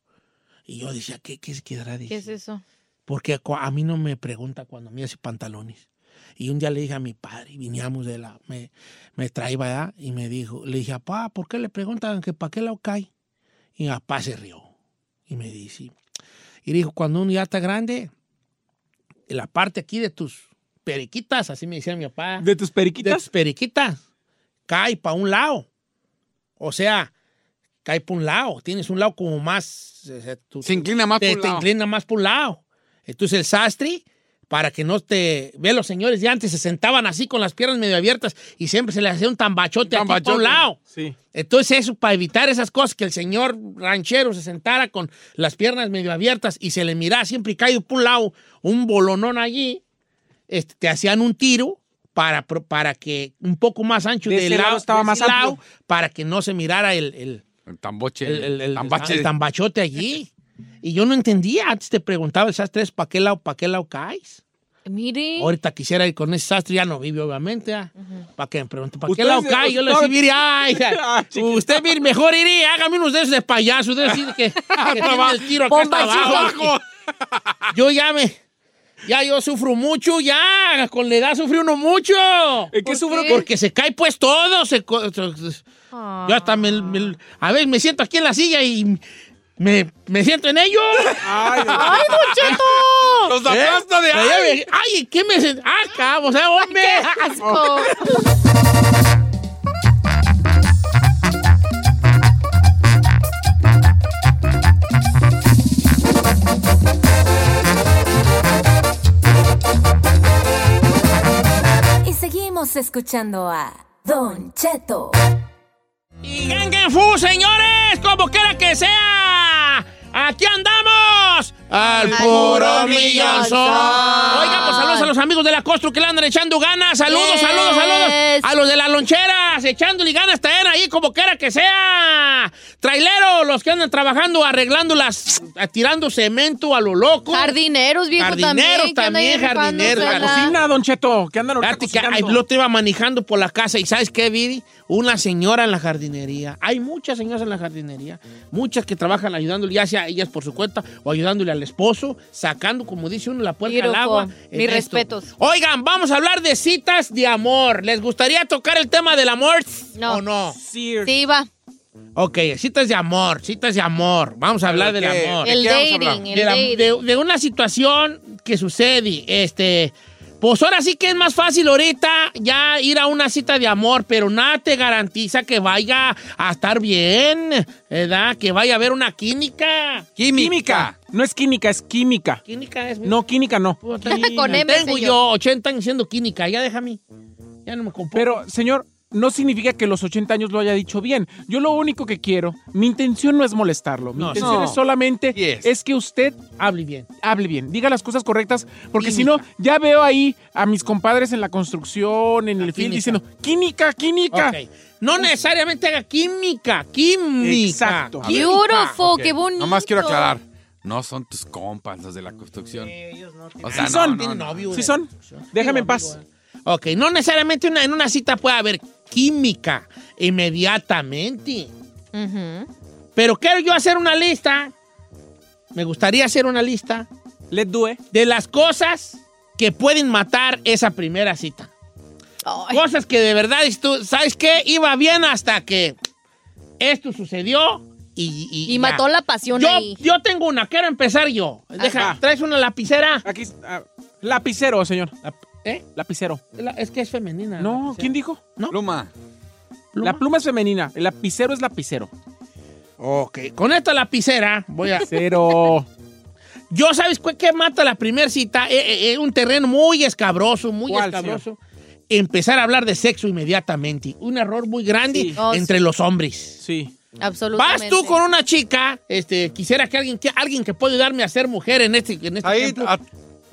S3: Y yo decía, ¿qué, qué se quedará
S7: ¿Qué es eso?
S3: porque a mí no me pregunta cuando me hace pantalones. Y un día le dije a mi padre, viníamos de la, me, me traía ¿verdad? y me dijo, le dije, papá, ¿por qué le preguntan que para qué lado cae? Y mi papá se rió y me dice, y dijo, cuando uno ya está grande, la parte aquí de tus periquitas, así me decía mi papá,
S14: ¿De tus
S3: de
S14: periquitas?
S3: tus periquitas, cae para un lado. O sea, cae para un lado. Tienes un lado como más... eh, tu-
S6: Se inclina más
S3: te,
S6: por un
S3: te
S6: lado.
S3: inclina más por un lado. Entonces el sastre, para que no te... Ve, los señores de antes se sentaban así con las piernas medio abiertas y siempre se les hacía un tambachote, aquí por
S6: tambachote.
S3: un lado.
S14: Sí.
S3: Entonces eso, para evitar esas cosas, que el señor ranchero se sentara con las piernas medio abiertas y se le mirara siempre caído por un lado un bolonón allí, este, te hacían un tiro para, para que un poco más ancho
S14: De
S3: del
S14: ese lado
S3: lado,
S14: estaba
S3: de
S14: más
S3: lado,
S14: amplio.
S3: para que no se mirara el, el,
S6: El tamboche.
S3: el, el- el-
S6: tambache.
S3: el tambachote allí. Y yo no entendía. Antes te preguntaba el sastre, ¿para qué lado, para qué lado caes?
S7: Mire.
S3: Ahorita quisiera ir con ese sastre, ya no vive, obviamente. Para que me pregunte, ¿para qué lado cae? Yo le decía, mire, ay,
S14: Ah, chiquito.
S3: usted mire, mejor iría, hágame unos de esos de payaso, de decir que, que tiene el tiro acá hasta abajo. Yo ya me, Ya yo sufro mucho, ya. Con la edad sufre uno mucho.
S14: ¿En qué sufro?
S3: Porque se cae pues todo. Se, Yo hasta me, me- A ver, me siento aquí en la silla y me, me siento en ello.
S14: ¡Ay,
S3: ¡Ay, Don Cheto!
S6: Los aplasto de
S3: ya me- ¡Ay, qué me sen- ¡Ah, cabo, hombre!
S7: ¡Qué asco!
S8: Seguimos escuchando a Don Cheto.
S3: ¡Y Fu, señores! ¡Como quiera que sea! ¡Aquí andamos! ¡Al puro millón son! Oiga, pues saludos a los amigos de la Costro que le andan echando ganas. ¡Saludos,
S7: Yes.
S3: saludos, saludos! A los de las loncheras, echándole ganas también ahí, como quiera que sea. Traileros, los que andan trabajando, arreglando las... tirando cemento a lo loco.
S7: Jardineros, viejo,
S3: Jardineros
S7: también.
S3: también, jardineros. La
S14: Cocina, Don Cheto, que andan ahorita
S3: que lo te iba manejando por la casa y ¿sabes qué, Vidi? Una señora en la jardinería. Hay muchas señoras en la jardinería. Muchas que trabajan ayudándole, ya sea ellas por su cuenta o ayudándole al esposo, sacando, como dice uno, la puerta al
S7: Beautiful.
S3: agua.
S7: Mis respetos.
S3: Oigan, vamos a hablar de citas de amor. ¿Les gustaría tocar el tema del amor
S7: No.
S3: o no?
S7: Sí, va.
S3: Ok, citas de amor, citas de amor. Vamos a hablar
S6: ¿De
S3: del amor.
S6: ¿De
S7: El dating, el
S3: de, la-
S7: dating.
S3: de- de una situación que sucede. Este, pues ahora sí que es más fácil ahorita ya ir a una cita de amor, pero nada te garantiza que vaya a estar bien, ¿verdad? Que vaya a haber una química.
S14: Química. No es química, es química.
S3: Química es.
S14: No, química no.
S7: Con M,
S3: Tengo
S7: señor.
S3: yo 80 años siendo química, ya déjame. Ya no me compro.
S14: Pero, señor, no significa que los 80 años lo haya dicho bien. Yo lo único que quiero, mi intención no es molestarlo. Mi
S3: No,
S14: intención
S6: no.
S14: es solamente
S6: Yes.
S14: es que usted
S3: hable bien.
S14: hable bien, diga las cosas correctas, porque si no, ya veo ahí a mis compadres en la construcción, en el film, diciendo, química, química.
S3: No necesariamente haga química, química.
S14: Exacto. A ver.
S3: química.
S7: Beautiful,
S6: Ok,
S7: qué bonito.
S6: Nomás quiero aclarar. No son tus compas los de la construcción. O sea,
S14: Sí
S6: no,
S14: son.
S6: no,
S3: Tienen
S6: no.
S3: novio,
S14: Sí
S3: eh.
S14: son. Déjame en paz.
S3: Ok, no necesariamente una- en una cita puede haber química inmediatamente. Pero quiero yo hacer una lista. Me gustaría hacer una lista
S14: Let's do it.
S3: de las cosas que pueden matar esa primera cita.
S7: Ay,
S3: Cosas que de verdad, tú, ¿sabes qué? Iba bien hasta que esto sucedió y...
S7: y mató la pasión
S3: yo,
S7: ahí.
S3: yo tengo una, quiero empezar yo. Deja,
S14: Ah.
S3: ¿traes una lapicera?
S14: Aquí, ah, lapicero, señor.
S3: ¿Eh?
S14: Lapicero.
S3: La- Es que es femenina.
S14: No. ¿quién dijo?
S3: ¿No?
S6: Pluma.
S3: ¿Pluma?
S14: La pluma es femenina, el lapicero es lapicero.
S3: Ok, con esta lapicera voy a...
S14: Pero
S3: Yo, ¿sabes cu- qué mata la primera cita? Es un terreno muy escabroso, muy
S14: ¿Cuál,
S3: escabroso. Empezar a hablar de sexo inmediatamente. Un error muy grande
S14: Sí.
S7: Oh,
S3: entre
S7: sí.
S3: los hombres.
S14: sí.
S7: Absolutamente.
S3: Vas tú con una chica, este, quisiera que alguien que, alguien que pueda ayudarme a ser mujer en este, en este
S6: Ahí, a-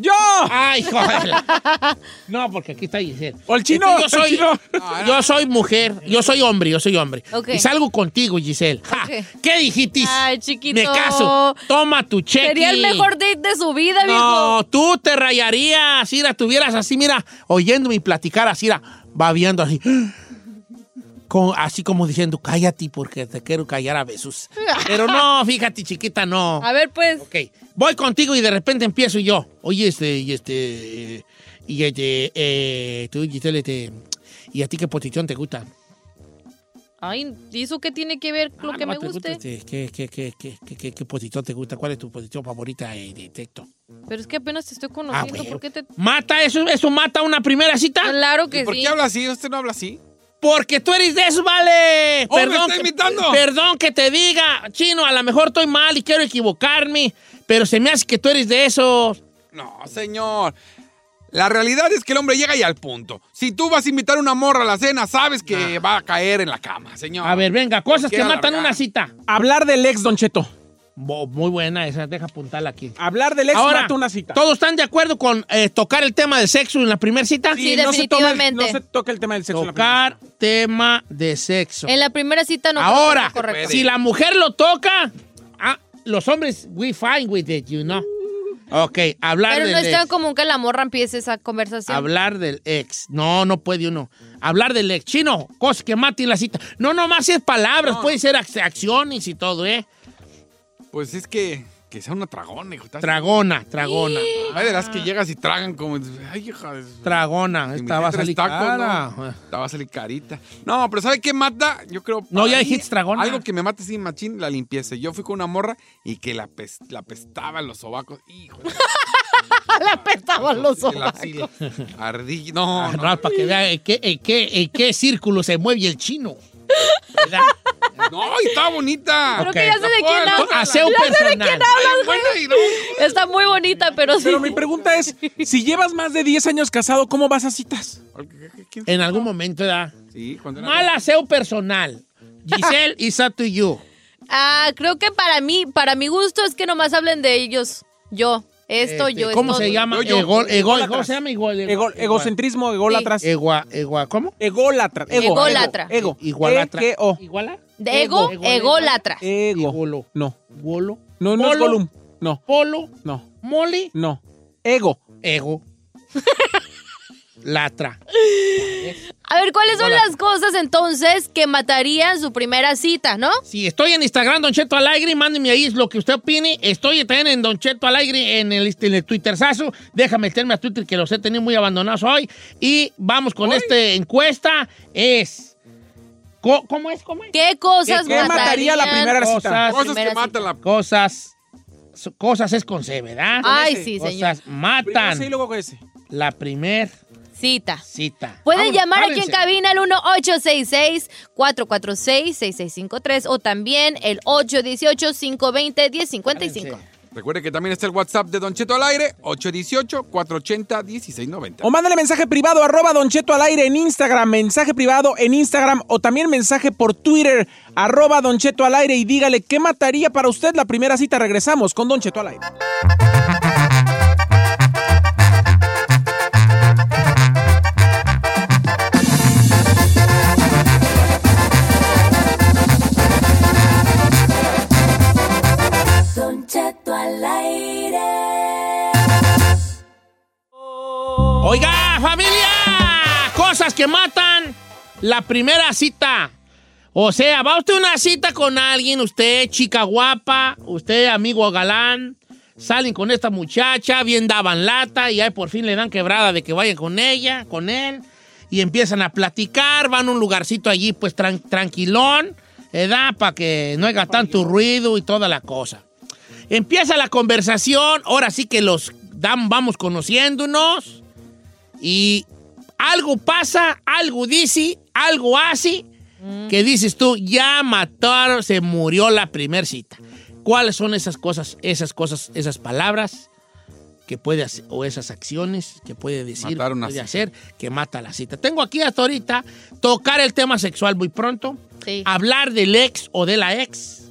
S14: ¡Yo!
S3: Ay, joder. No, porque aquí está Giselle.
S14: O el chino,
S3: Este, yo soy,
S14: el chino.
S3: yo soy mujer, yo soy hombre, yo soy hombre.
S7: Ok.
S3: Y salgo contigo, Giselle. Ja. ¿Qué dijiste?
S7: Ay, chiquito.
S3: Me caso. Toma tu cheque.
S7: Sería el mejor date de su vida, viejo.
S3: No, tú te rayarías, si la tuvieras así, mira, oyéndome y platicar así, mira, va viendo así. Con- así como diciendo, cállate porque te quiero callar a besos. Pero no, fíjate, chiquita, no.
S7: A ver, pues.
S3: Ok, voy contigo y de repente empiezo yo. Oye, este, y este, y este, eh, tú, Giselle, este, ¿y a ti qué posición te gusta?
S7: Ay, ¿y eso qué tiene que ver con lo
S3: Ah,
S7: que
S3: no,
S7: me
S3: te gusta,
S7: guste?
S3: este, ¿qué, qué, qué, qué, qué, qué- qué posición te gusta? ¿Cuál es tu posición favorita eh, de texto?
S7: Pero es que apenas te estoy
S3: Ah,
S7: conociendo.
S3: bueno.
S7: ¿Por qué te...?
S3: ¿Mata eso? ¿Eso mata una primera cita?
S7: Claro que
S6: ¿Y ¿Por
S7: sí.
S6: qué habla así? ¿Usted no habla así?
S3: Porque tú eres de eso, vale.
S6: ¡Oh, me
S3: perdón,
S6: está
S3: que,
S6: imitando!
S3: perdón que te diga, chino, a lo mejor estoy mal y quiero equivocarme, pero se me hace que tú eres de esos.
S6: No, señor. La realidad es que el hombre llega y al punto. Si tú vas a invitar a una morra a la cena, sabes que va a caer en la cama, señor.
S3: A ver, venga, cosas que matan una cita.
S14: Hablar del ex, Don Cheto.
S3: Bo- muy buena esa, deja apuntarla aquí.
S14: Hablar del ex
S3: Ahora,
S14: mata una cita.
S3: ¿todos están de acuerdo con eh, tocar el tema de sexo en la primera cita?
S7: Sí,
S14: no se toma el-
S7: definitivamente.
S14: no se toca el tema del sexo. en la
S3: Tocar tema de sexo.
S7: En la primera cita no
S3: Ahora, si la mujer lo toca, ah, los hombres, we fine with it, you know. Ok, hablar
S7: Pero
S3: del
S7: no es tan
S3: ex.
S7: común que la morra empiece esa conversación.
S3: Hablar del ex. No, no puede uno. Hablar del ex. Chino, cosas que maten la cita. No, nomás es palabras, puede ser ac- acciones y todo, ¿eh?
S6: Pues es que que sea una tragona, hijo.
S3: Tragona, tragona.
S6: Ay, de las que llegas y tragan como. Ay, hija. de-
S3: Tragona. Esta va a salir
S6: tacos,
S3: cara.
S6: ¿no? Esta va a salir carita. No, pero ¿sabe qué mata? Yo creo.
S3: No, ya dijiste tragona.
S6: Algo que me mata así, machín, la limpieza. Yo fui con una morra y que la, pes- la pestaba en los sobacos. Hijo.
S5: Le apestaban los
S6: la
S5: ojos.
S6: axila. Ardilla. No,
S3: Ah,
S6: no.
S3: no, para que vea en qué, en qué- en qué círculo se mueve el chino. ¿Verdad?
S6: No, y estaba bonita.
S5: Creo que ya sé de quién hablas. Ya sé de quién hablas,
S6: y.
S5: Está muy bonita, pero sí.
S14: Pero mi pregunta es, si llevas más de 10 años casado, ¿cómo vas a citas?
S6: ¿Quién-
S3: En algún momento, ¿verdad?
S6: Sí, cuando era-
S3: Mal aseo personal. Giselle, it's up to you.
S5: Ah, creo que para mí, para mi gusto es que nomás hablen de ellos. Yo. Esto,
S3: Este,
S5: yo.
S3: ¿Cómo
S5: esto.
S3: se llama?
S14: Yo, yo.
S3: Ego, ego,
S14: Ególatras.
S3: ¿Cómo se llama? Igual,
S14: Ego- egocentrismo, ególatras.
S3: Egua, egua, ¿cómo?
S14: Ególatra. Ego,
S5: Ególatra.
S14: Ego.
S3: Igualatra.
S14: E-G-O.
S3: ¿Iguala?
S5: De ego,
S3: Ego.
S5: ególatra.
S14: Ego.
S3: Golo.
S14: No.
S3: Golo.
S14: No, no es
S3: Polo.
S14: Gollum. No,
S3: Polo.
S14: no,
S3: Moli.
S14: no. Ego.
S3: Ego. Latra.
S5: A ver, ¿cuáles son las cosas entonces que matarían su primera cita, no?
S3: Si estoy en Instagram, Don Cheto Alegre, mándeme ahí lo que usted opine. Estoy también en Don Cheto Alegre en el, en el Twitterzazo. Déjame meterme a Twitter que los he tenido muy abandonados hoy. Y vamos con esta encuesta. Es. Co- ¿Cómo es? ¿Cómo es?
S5: ¿Qué cosas
S14: ¿Qué mataría la primera cita?
S3: Cosas,
S6: Cosas
S5: Primera
S6: que matan la.
S3: cosas. Cosas es con C, ¿verdad?
S5: Ay, sí, señor.
S3: Cosas matan
S14: Sí, luego con ese.
S3: la primer
S5: Cita.
S3: cita.
S5: Pueden
S3: Vámonos,
S5: llamar aquí en cabina al 1-866-446-6653 o también el 818-520-1055.
S6: Recuerde que también está el WhatsApp de Don Cheto al aire, 818-480-1690.
S14: O mándale mensaje privado, arroba Don Cheto al aire en Instagram, mensaje privado en Instagram o también mensaje por Twitter, arroba Don Cheto al aire y dígale qué mataría para usted la primera cita. Regresamos con Don Cheto al aire.
S3: Oiga, familia, cosas que matan la primera cita. O sea, va usted a una cita con alguien, usted chica guapa, usted amigo galán, salen con esta muchacha, bien daban lata y ahí por fin le dan quebrada de que vayan con ella, con él, y empiezan a platicar, van a un lugarcito allí pues tran- tranquilón, ¿verdad? Para que no haya tanto ruido y toda la cosa. Empieza la conversación, ahora sí que los dan, vamos conociéndonos y algo pasa, algo dice, algo hace, que dices tú, ya mataron, se murió la primer cita. ¿Cuáles son esas cosas, esas cosas, esas palabras que puede hacer, o esas acciones que puede decir,
S6: una
S3: puede
S6: cita.
S3: hacer, que mata la cita? Tengo aquí hasta ahorita tocar el tema sexual muy pronto,
S5: Sí.
S3: hablar del ex o de la ex,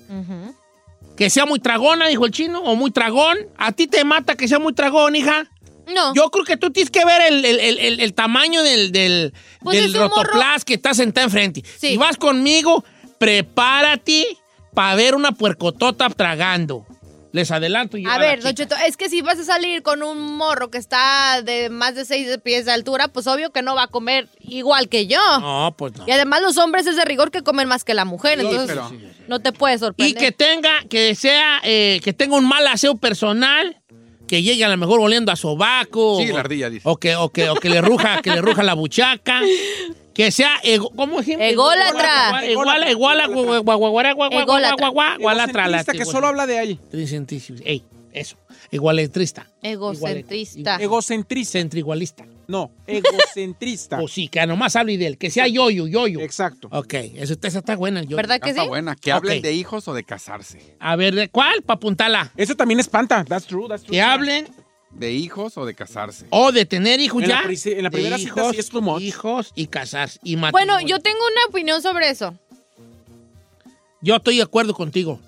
S3: que sea muy tragona, dijo el chino, o muy tragón. ¿A ti te mata que sea muy tragón, hija?
S5: No.
S3: Yo creo que tú tienes que ver el, el- el- el- el tamaño del, del,
S5: Pues
S3: del rotoplas que está sentado enfrente.
S5: Sí.
S3: Si vas conmigo, prepárate para ver una puercotota tragando. Les adelanto yo.
S5: A
S3: la
S5: ver. Don Cheto, es que si vas a salir con un morro que está de más de seis pies de altura, pues obvio que no va a comer igual que yo.
S3: No, pues no.
S5: Y además los hombres es de rigor que comen más que la mujer,
S6: Sí,
S5: entonces
S6: pero-
S5: no te puedes
S3: Y
S5: sorprender.
S3: que tenga, que sea, eh, que tenga un mal aseo personal, que llegue a lo mejor oliendo a sobaco.
S6: Sí,
S3: o-
S6: la ardilla dice.
S3: O que, o que, o que le ruja, que le ruja la buchaca. Que sea, ego- ¿cómo dijimos?
S5: Ególatra.
S3: Iguala, iguala, iguala, guagua, guagua, guagua, guagua, guagua, guagua, gualatra, la-
S14: Egocentrista, que solo habla de ahí.
S3: Tricentísimo. Ey, eso. Igualetrista.
S5: Egocentrista.
S14: Egocentrista.
S3: Centrigualista.
S14: No, egocentrista.
S3: O sí, que nomás hable de él. Que sea yo-yo, yo-yo.
S14: Exacto.
S3: Ok, eso, esa está buena. yo
S5: ¿Verdad que
S6: Está
S5: sí?
S6: buena. Que hablen de hijos o de casarse.
S3: A ver, ¿de cuál? Para apuntarla.
S14: Eso también espanta. That's true, that's true.
S3: Que hablen
S6: De hijos o de casarse.
S3: o de tener hijos
S14: En
S3: ya.
S14: en la
S3: De
S14: primera cita sí es much.
S3: Hijos y casarse. Y
S5: Bueno, yo tengo una opinión sobre eso,
S3: Yo estoy de acuerdo contigo.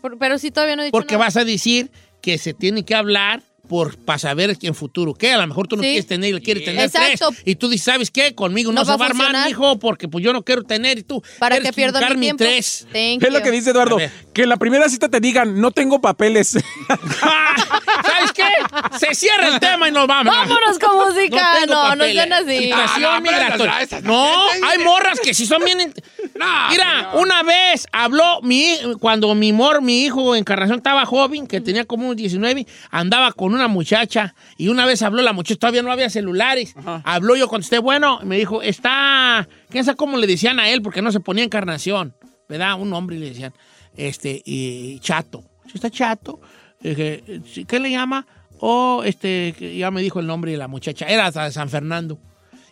S5: por- pero sí todavía no he dicho
S3: Porque
S5: nada.
S3: vas a decir que se tiene que hablar por para saber en futuro qué. A lo mejor tú no
S5: Sí.
S3: quieres tener y le quieres tener
S5: Exacto.
S3: tres. Y tú dices, ¿sabes qué? Conmigo no,
S5: No
S3: se
S5: va a
S3: armar, hijo, porque pues yo no quiero tener y tú.
S5: Para que pierda mi
S3: mi
S5: tiempo.
S3: tres.
S5: Thank
S14: Es lo que dice Eduardo. Que en la primera cita te digan, no tengo papeles.
S3: ¿Sabes qué? Se cierra el tema y nos vamos.
S5: Vámonos con música. No, no sean así.
S3: Situación
S6: Ah, no,
S3: migratoria.
S6: esas-
S3: No, hay morras que si son bien... Mira, una vez habló mi cuando mi mor, mi hijo Encarnación estaba joven, que tenía como unos 19, andaba con una muchacha y una vez habló la muchacha, todavía no había celulares. Habló yo contesté, bueno, me dijo, está, quién sabe cómo le decían a él porque no se ponía Encarnación, ¿verdad? Un hombre le decían, este, y chato. ¿Sí está chato? Dije, "Sí, ¿qué le llama? Oh, este, ya me dijo el nombre de la muchacha, era de San Fernando.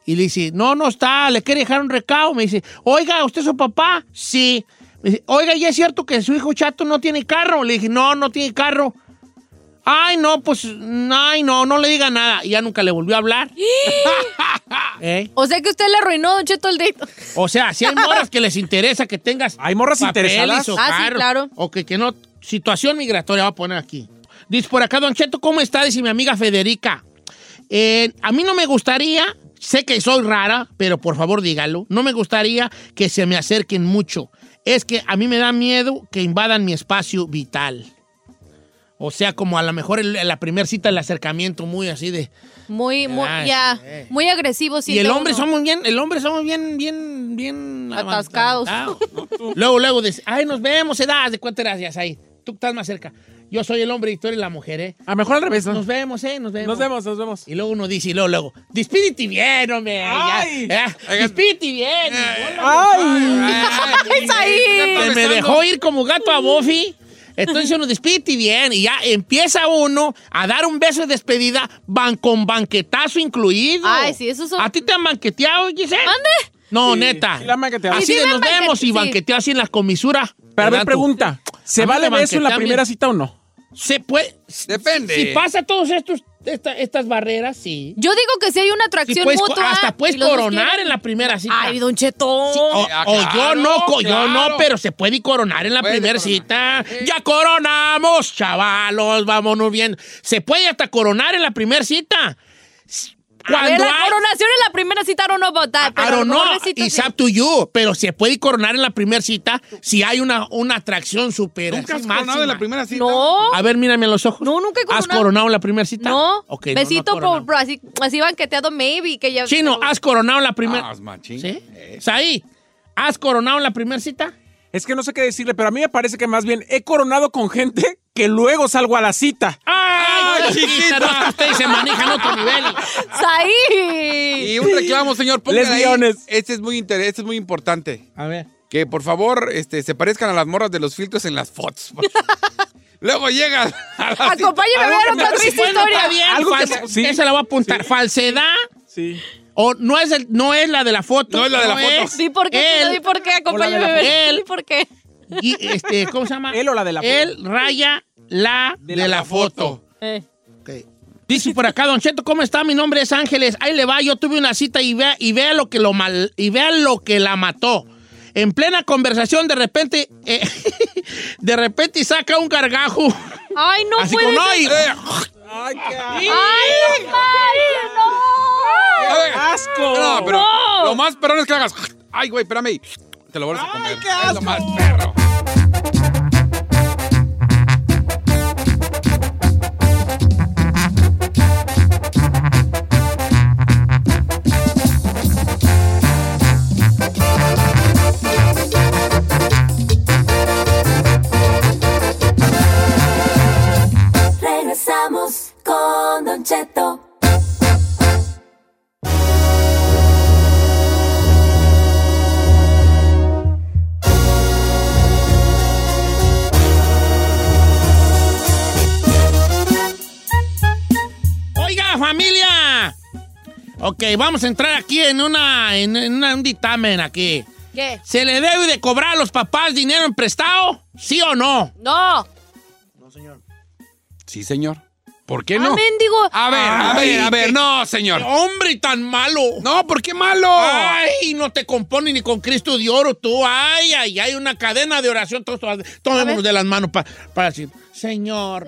S3: Y le dice, no, no está, le quiere dejar un recado. Me dice, oiga, ¿usted es su papá? Sí. Me dice, oiga, ¿y es cierto que su hijo chato no tiene carro? Le dije, no, no tiene carro. Ay, no, pues, ay, no, no le diga nada. Y ya nunca le volvió a hablar. ¿Eh?
S7: O sea que usted le arruinó, Don Cheto, el date.
S3: O sea, si hay morras que les interesa que tengas.
S14: Hay morras interesadas.
S3: o
S7: Ah, sí, claro.
S3: O que, que no. Situación migratoria, voy a poner aquí. Dice por acá, Don Cheto, ¿cómo está? Dice mi amiga Federica. Eh, a mí no me gustaría, sé que soy rara, pero por favor dígalo, no me gustaría que se me acerquen mucho. Es que a mí me da miedo que invadan mi espacio vital. O sea, como a lo mejor en la primera cita el acercamiento muy así de...
S7: Muy, muy,
S3: Ay,
S7: ya,
S3: sí.
S7: muy agresivo.
S3: y el hombre
S7: uno.
S3: somos bien, el hombre somos bien, bien, bien
S7: Atascados.
S3: luego, luego dice, ay, nos vemos, edad, ¿de cuánto eras ya ahí? Tú estás más cerca. Yo soy el hombre y tú eres la mujer, ¿eh?
S14: A mejor al revés, ¿no?
S3: Nos vemos, ¿eh? Nos vemos.
S14: Nos vemos, nos vemos.
S3: Y luego uno dice, y luego, luego, despídete bien, hombre.
S14: Ay.
S3: ya, despídete bien.
S14: Ay.
S7: ¡Es ahí!
S3: Me dejó ir como gato a Buffy. Entonces uno despídete bien y ya empieza uno a dar un beso de despedida van con banquetazo incluido.
S7: Ay, sí, esos son-
S3: ¿A ti te han banqueteado, Giselle?
S7: ¿Mande?
S3: No,
S14: Sí,
S3: neta.
S14: sí la han banqueteado.
S3: Así
S7: Sí, sí
S3: de nos vemos y
S7: sí.
S3: banqueteado así en la comisura.
S14: Pero a ver, pregunta. ¿Se vale
S3: me
S14: beso en la primera cita o no?
S3: Se puede.
S6: Depende.
S3: Si pasa todos estos, esta- estas barreras, sí.
S7: Yo digo que si hay una
S3: Sí,
S7: atracción
S3: puedes
S7: mutua.
S3: hasta puedes coronar
S7: quieren-
S3: en la primera cita.
S7: Ay, Don Cheto.
S3: Sí, o,
S6: Ah,
S3: o
S6: claro,
S3: yo no, co- yo no,
S6: claro.
S3: pero se puede coronar en la
S6: Puede
S3: primera cita. Ya coronamos, chavalos, vámonos bien. Se puede hasta coronar en la primera cita.
S7: A ver,
S3: Cuando
S7: la
S3: hay,
S7: coronación en la primera cita no nos votar. Pero cita
S3: it's
S7: sí.
S3: up to you, pero se puede coronar en la primera cita si hay una, una atracción súper
S6: ¿Nunca has coronado en la primera cita?
S7: No.
S3: A ver, mírame a los ojos.
S7: No, nunca he
S3: ¿Has
S7: coronado.
S3: coronado en la primera cita?
S7: No.
S3: Ok, no, no
S7: Besito
S3: has coronado.
S7: por, por así, así banqueteado, maybe. Que ya,
S3: Chino, ¿has coronado en la primera?
S6: Ah.
S3: ¿Sí?
S6: Eh.
S3: ¿has coronado en la primera cita?
S14: Es que no sé qué decirle, pero a mí me parece que más bien he coronado con gente que luego salgo a la cita.
S3: ¡Ay,
S6: Ay,
S3: chiquita! No, es que ustedes se manejan a otro nivel.
S7: ¡Saí!
S6: Y un reclamo, señor.
S14: Lesbiones.
S6: Este es muy inter- este es muy importante.
S3: A ver.
S6: Que por favor este, se parezcan a las morras de los filtros en las fotos. Luego llegan a la cita.
S7: Acompáñame a ver otra triste
S3: Bueno,
S7: historia.
S3: está bien.
S14: Algo que sí.
S3: Esa la voy a apuntar. Falsedad.
S14: Sí.
S3: O no es, el- no es la de la foto.
S6: No es la de la foto.
S3: es
S7: Di por qué,
S3: él,
S7: di por qué, acompáñame a
S14: la
S7: ver.
S3: él.
S7: Di por qué.
S3: y, este, ¿Cómo se llama?
S14: Él o la de la foto.
S3: Él raya la de,
S14: De
S3: la,
S14: la
S3: foto.
S7: Eh.
S3: Dice por acá, Don Cheto, ¿cómo está? Mi nombre es Ángeles. Ahí le va, yo tuve una cita y vea, y vea lo que lo mal, y vea lo que la mató. En plena conversación, de repente, eh, de repente saca un gargajo.
S7: Ay, no
S3: así
S7: puede
S3: como,
S7: ser.
S3: ¡ay!
S14: Ay, qué
S7: Ay, no manches, no.
S6: A ver,
S14: asco.
S6: No, pero
S7: No.
S6: lo más perrón es que hagas. Ay, güey, espérame. Te lo vuelves a comer.
S14: qué
S6: Es lo
S14: asco.
S6: más perro.
S3: Ok, vamos a entrar aquí en una, en, en una- un dictamen aquí.
S7: ¿Qué?
S3: ¿Se le debe de cobrar a los papás dinero en prestado? ¿Sí o no?
S7: No.
S6: Sí, señor. ¿Por qué
S7: Ah,
S6: no?
S7: mendigo.
S6: A ver, a
S3: Ay,
S6: ver, a ver.
S3: qué-
S6: No, señor.
S3: ¡Hombre, tan malo!
S6: No, ¿por qué malo?
S3: ¡Ay, no te compone ni con Cristo de oro tú! ¡Ay, ay, hay una cadena de oración! Todos, todos- tomémonos de las manos pa- para decir, Señor,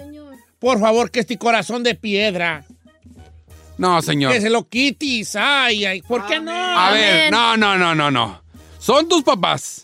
S3: por favor, que este corazón de piedra,
S6: No, señor.
S3: que se lo quites. ¡Ay, ay! ¿Por qué no?
S6: A ver, no, no, no, no, no. Son tus papás.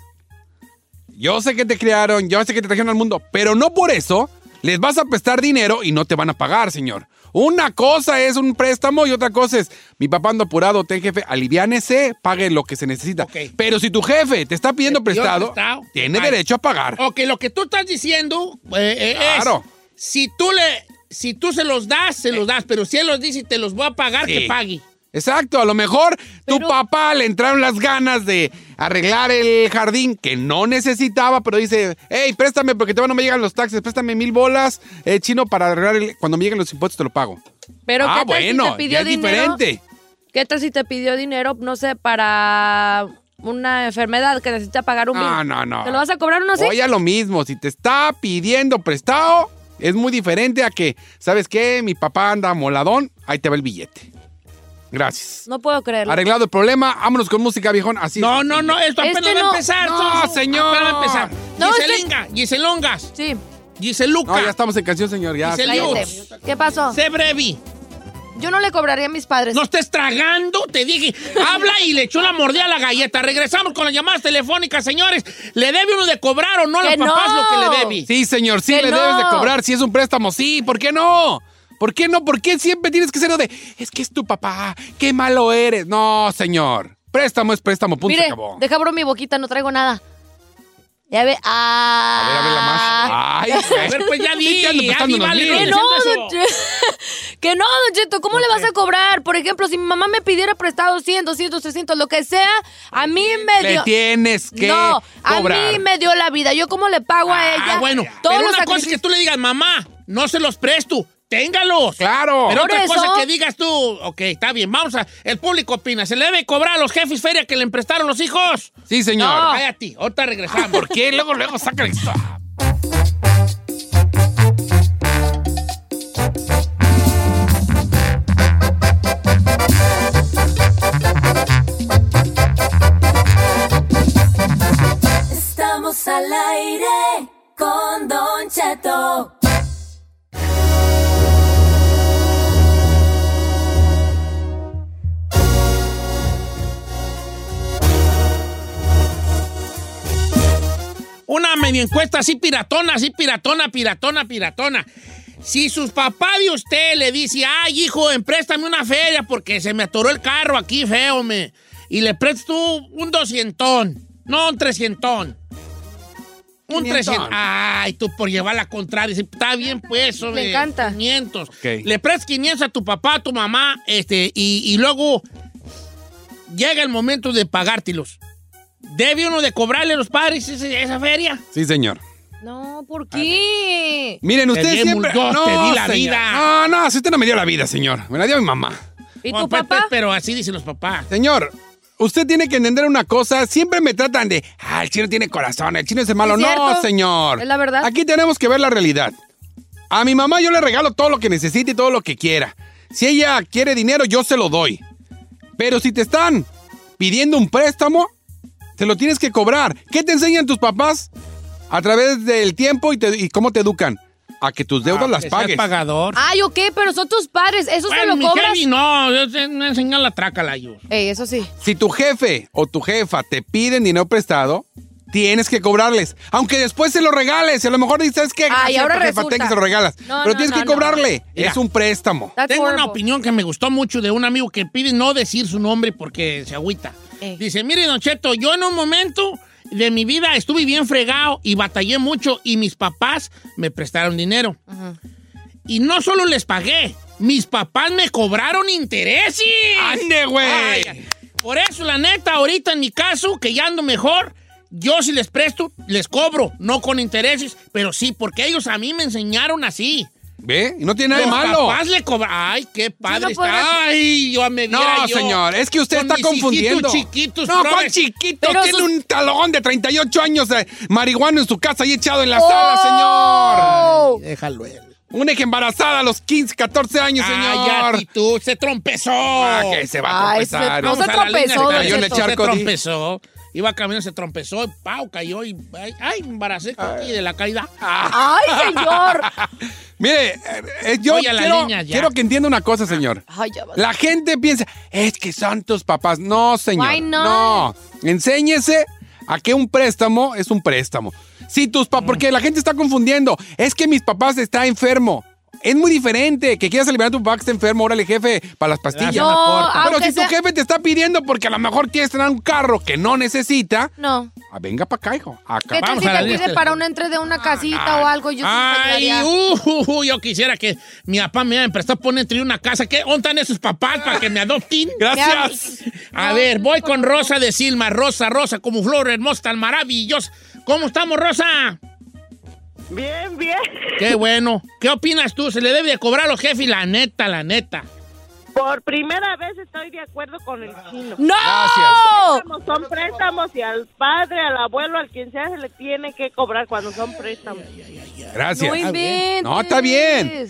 S6: Yo sé que te criaron, yo sé que te trajeron al mundo, pero no por eso les vas a prestar dinero y no te van a pagar, señor. Una cosa es un préstamo y otra cosa es, mi papá anda apurado, ten jefe, aliviánese, pague lo que se necesita. Pero si tu jefe te está pidiendo prestado,
S3: prestado,
S6: tiene derecho a pagar.
S3: Ok, lo que tú estás diciendo eh, eh,
S6: Claro.
S3: es, si tú le, si tú se los das, se los das, pero si él los dice y te los voy a pagar,
S6: Sí.
S3: que pague.
S6: Exacto, a lo mejor tu papá le entraron las ganas de arreglar el jardín que no necesitaba, pero dice, hey, préstame porque todavía no me llegan los taxes, préstame mil bolas, eh, chino, para arreglar el... Cuando me lleguen los impuestos te lo pago.
S5: Pero
S6: ah,
S5: ¿qué tal si
S6: bueno,
S5: te pidió
S6: ya es
S5: dinero?
S6: diferente.
S5: ¿Qué tal si te pidió dinero, no sé, para una enfermedad que necesita pagar un?
S6: No, no, no.
S5: ¿Te lo vas a cobrar uno así?
S6: Oye, a lo mismo, si te está pidiendo prestado, es muy diferente a que, ¿sabes qué? Mi papá anda moladón, ahí te va el billete. Gracias.
S5: No puedo creerlo.
S6: Arreglado el problema, vámonos con música, viejón. Así.
S3: No, no, no, esto apenas
S5: Este
S3: va
S5: no.
S3: a empezar.
S6: No,
S3: Son-
S6: señor.
S3: Apenas va a empezar.
S5: No,
S3: Giselinga, Giselongas.
S5: Sí.
S3: Giseluca.
S6: No, ya estamos en canción, señor. Ya.
S5: ¿Qué pasó?
S3: Sé brevi.
S5: Yo no le cobraría a mis padres.
S3: No estés tragando, te dije. Habla y le echó la mordida a la galleta. Regresamos con las llamadas telefónicas, señores. ¿Le debe uno de cobrar o no a los papás
S5: no.
S3: lo que le debe?
S6: Sí, señor, sí
S5: Que
S6: le
S5: no.
S6: debes de cobrar si es un préstamo. Sí, ¿por qué no? ¿Por qué no? ¿Por qué siempre tienes que ser lo de, es que es tu papá, qué malo eres? No, señor. Préstamo es préstamo, punto, se
S5: Mire,
S6: acabó.
S5: deja abro mi boquita, no traigo nada. Ya ve. Ah.
S6: A ver, a ver la más. Ay,
S3: A ver, pues ya di.
S6: Ando
S3: ya
S6: prestando
S3: di,
S6: unos
S3: vale,
S5: Que
S3: le
S5: no, don
S3: eso.
S5: Che- que no, don Cheto, ¿cómo le vas a cobrar? Por ejemplo, si mi mamá me pidiera prestado 100, 200, 300, lo que sea, a mí me
S6: Le
S5: dio...
S6: tienes que
S5: no, a
S6: cobrar.
S5: mí me dio la vida. ¿Yo cómo le pago a ella?
S3: Ah, bueno.
S5: Todos
S3: pero
S5: los
S3: una cosa es que tú le digas, mamá, no se los presto. Téngalos.
S6: Claro.
S3: Pero
S5: Por
S3: otra
S5: eso-
S3: cosa que digas tú, ok, está bien, vamos a. El público opina, ¿se le debe cobrar a los jefes feria que le emprestaron los hijos?
S6: Sí, señor.
S3: No, cállate, ahorita regresamos.
S6: ¿Por qué? Luego, luego saca esto.
S8: Estamos al aire con Don Cheto.
S3: Una medio encuesta así piratona, así piratona, piratona, piratona. Si sus papás de usted le dice, ay, hijo, empréstame una feria porque se me atoró el carro aquí feo, me. Y le prestas tú un doscientón, no un trescientón. Un
S5: Quinientón.
S3: trescientón. Ay, tú por llevar la contraria. Está bien, pues, hombre.
S5: Le encanta.
S3: 500.
S6: Ok.
S3: Le prestas 500 a tu papá, a tu mamá, este, y, y luego llega el momento de pagártelos. ¿Debe uno de cobrarle a los padres esa feria?
S6: Sí, señor.
S5: No, ¿por qué?
S6: Miren,
S3: Te
S6: usted siempre...
S3: multó, te di la
S6: señor.
S3: vida.
S6: No, no, si usted no me dio la vida, señor. Me la dio mi mamá.
S5: ¿Y tu
S3: pues,
S5: papá?
S3: pues, pero así dicen los papás.
S6: Señor, usted tiene que entender una cosa. Siempre me tratan de, ah, el chino tiene corazón, el chino es el malo.
S5: ¿Es
S6: No, señor.
S5: Es la verdad.
S6: Aquí tenemos que ver la realidad. A mi mamá yo le regalo todo lo que necesite y todo lo que quiera. Si ella quiere dinero, yo se lo doy. Pero si te están pidiendo un préstamo, te lo tienes que cobrar. ¿Qué te enseñan tus papás? A través del tiempo y, te- y cómo te educan. A que tus deudas
S3: Ah,
S6: las
S3: que sea
S6: pagues.
S3: pagador.
S5: Ay, ok, pero son tus padres. ¿Eso se lo
S3: mi
S5: cobras?
S3: Kevin, no, yo te- me enseñan la trácala yo.
S5: Ey, eso sí.
S6: Si tu jefe o tu jefa te piden dinero prestado, tienes que cobrarles. Aunque después se lo regales. Y a lo mejor dices que
S5: Ay, ahora
S6: jefa,
S5: resulta.
S6: que se lo regalas.
S5: No,
S6: Pero
S5: no,
S6: tienes
S5: no,
S6: que
S5: no.
S6: cobrarle.
S3: Mira.
S6: Es un préstamo.
S5: That's
S3: Tengo una opinión que me gustó mucho de un amigo que pide no decir su nombre porque se agüita.
S5: Eh.
S3: Dice, mire, Don Cheto, yo en un momento de mi vida estuve bien fregado y batallé mucho y mis papás me prestaron dinero. Y no solo les pagué, mis papás me cobraron intereses.
S6: ¡Ande, güey!
S3: Por eso, la neta, ahorita en mi caso, que ya ando mejor, yo si les presto, les cobro, no con intereses, pero sí, porque ellos a mí me enseñaron así.
S6: ¿Ve? Y no tiene nada de malo.
S3: papás le cobran. Ay, qué padre
S5: no
S3: está. Ay, yo me
S6: No,
S3: yo
S6: señor, es que usted
S3: con
S6: está
S3: mis
S6: confundiendo.
S3: chiquitos,
S6: no. ¿cuál chiquito?
S5: Pero
S6: Tiene
S5: sus-
S6: un talón de 38 años de marihuana en su casa y echado en la
S5: Oh.
S6: sala, señor.
S3: Déjalo él.
S6: Una hija embarazada a los 15, 14 años, señor.
S3: Ay, ya, y tú, se trompezó.
S6: Ah, que se va a
S5: Ay,
S6: tropezar.
S5: se- no se trompezó,
S6: Se
S3: trompezó. Iba caminando, se trompezó, y pau, cayó y ay, ay, me embaracé aquí de la caída.
S5: ¡Ay, señor!
S6: Mire, eh, eh, yo
S3: Voy a la
S6: quiero, quiero que entienda una cosa, señor.
S5: Ay, ya va.
S6: La gente piensa, es que son tus papás. No, señor.
S5: Why not?
S6: No. Enséñese a que un préstamo es un préstamo. Si tus papás, porque la gente está confundiendo, es que mis papás está enfermo. Es muy diferente. Que quieras aliviar a tu papá que está enfermo, órale, jefe, para las pastillas.
S5: No,
S6: Pero si tu
S5: sea-
S6: jefe te está pidiendo porque a lo mejor quieres tener un carro que no necesita,
S5: No.
S6: ah, venga para acá, hijo. Acá.
S5: ¿Qué tal si te pide para un entre de una casita o algo? Yo
S3: Ay, uh, uh, yo quisiera que mi papá me haya prestado por entre una casa. ¿Qué? ¿Dónde están esos papás para que me adopten?
S6: Gracias.
S3: A ver, voy con Rosa de Silma. Rosa, Rosa, como flor hermosa, tan maravillosa. ¿Cómo estamos, Rosa?
S17: Bien, bien.
S3: Qué bueno. ¿Qué opinas tú? ¿Se le debe de cobrar a los jefes? La neta, la neta.
S17: Por primera vez estoy de acuerdo con el chino.
S5: ¡No!
S17: Préstamos son préstamos y al padre, al abuelo, al quien sea, se le tiene que cobrar cuando son préstamos.
S6: Gracias.
S17: No inventes.
S6: No, está bien.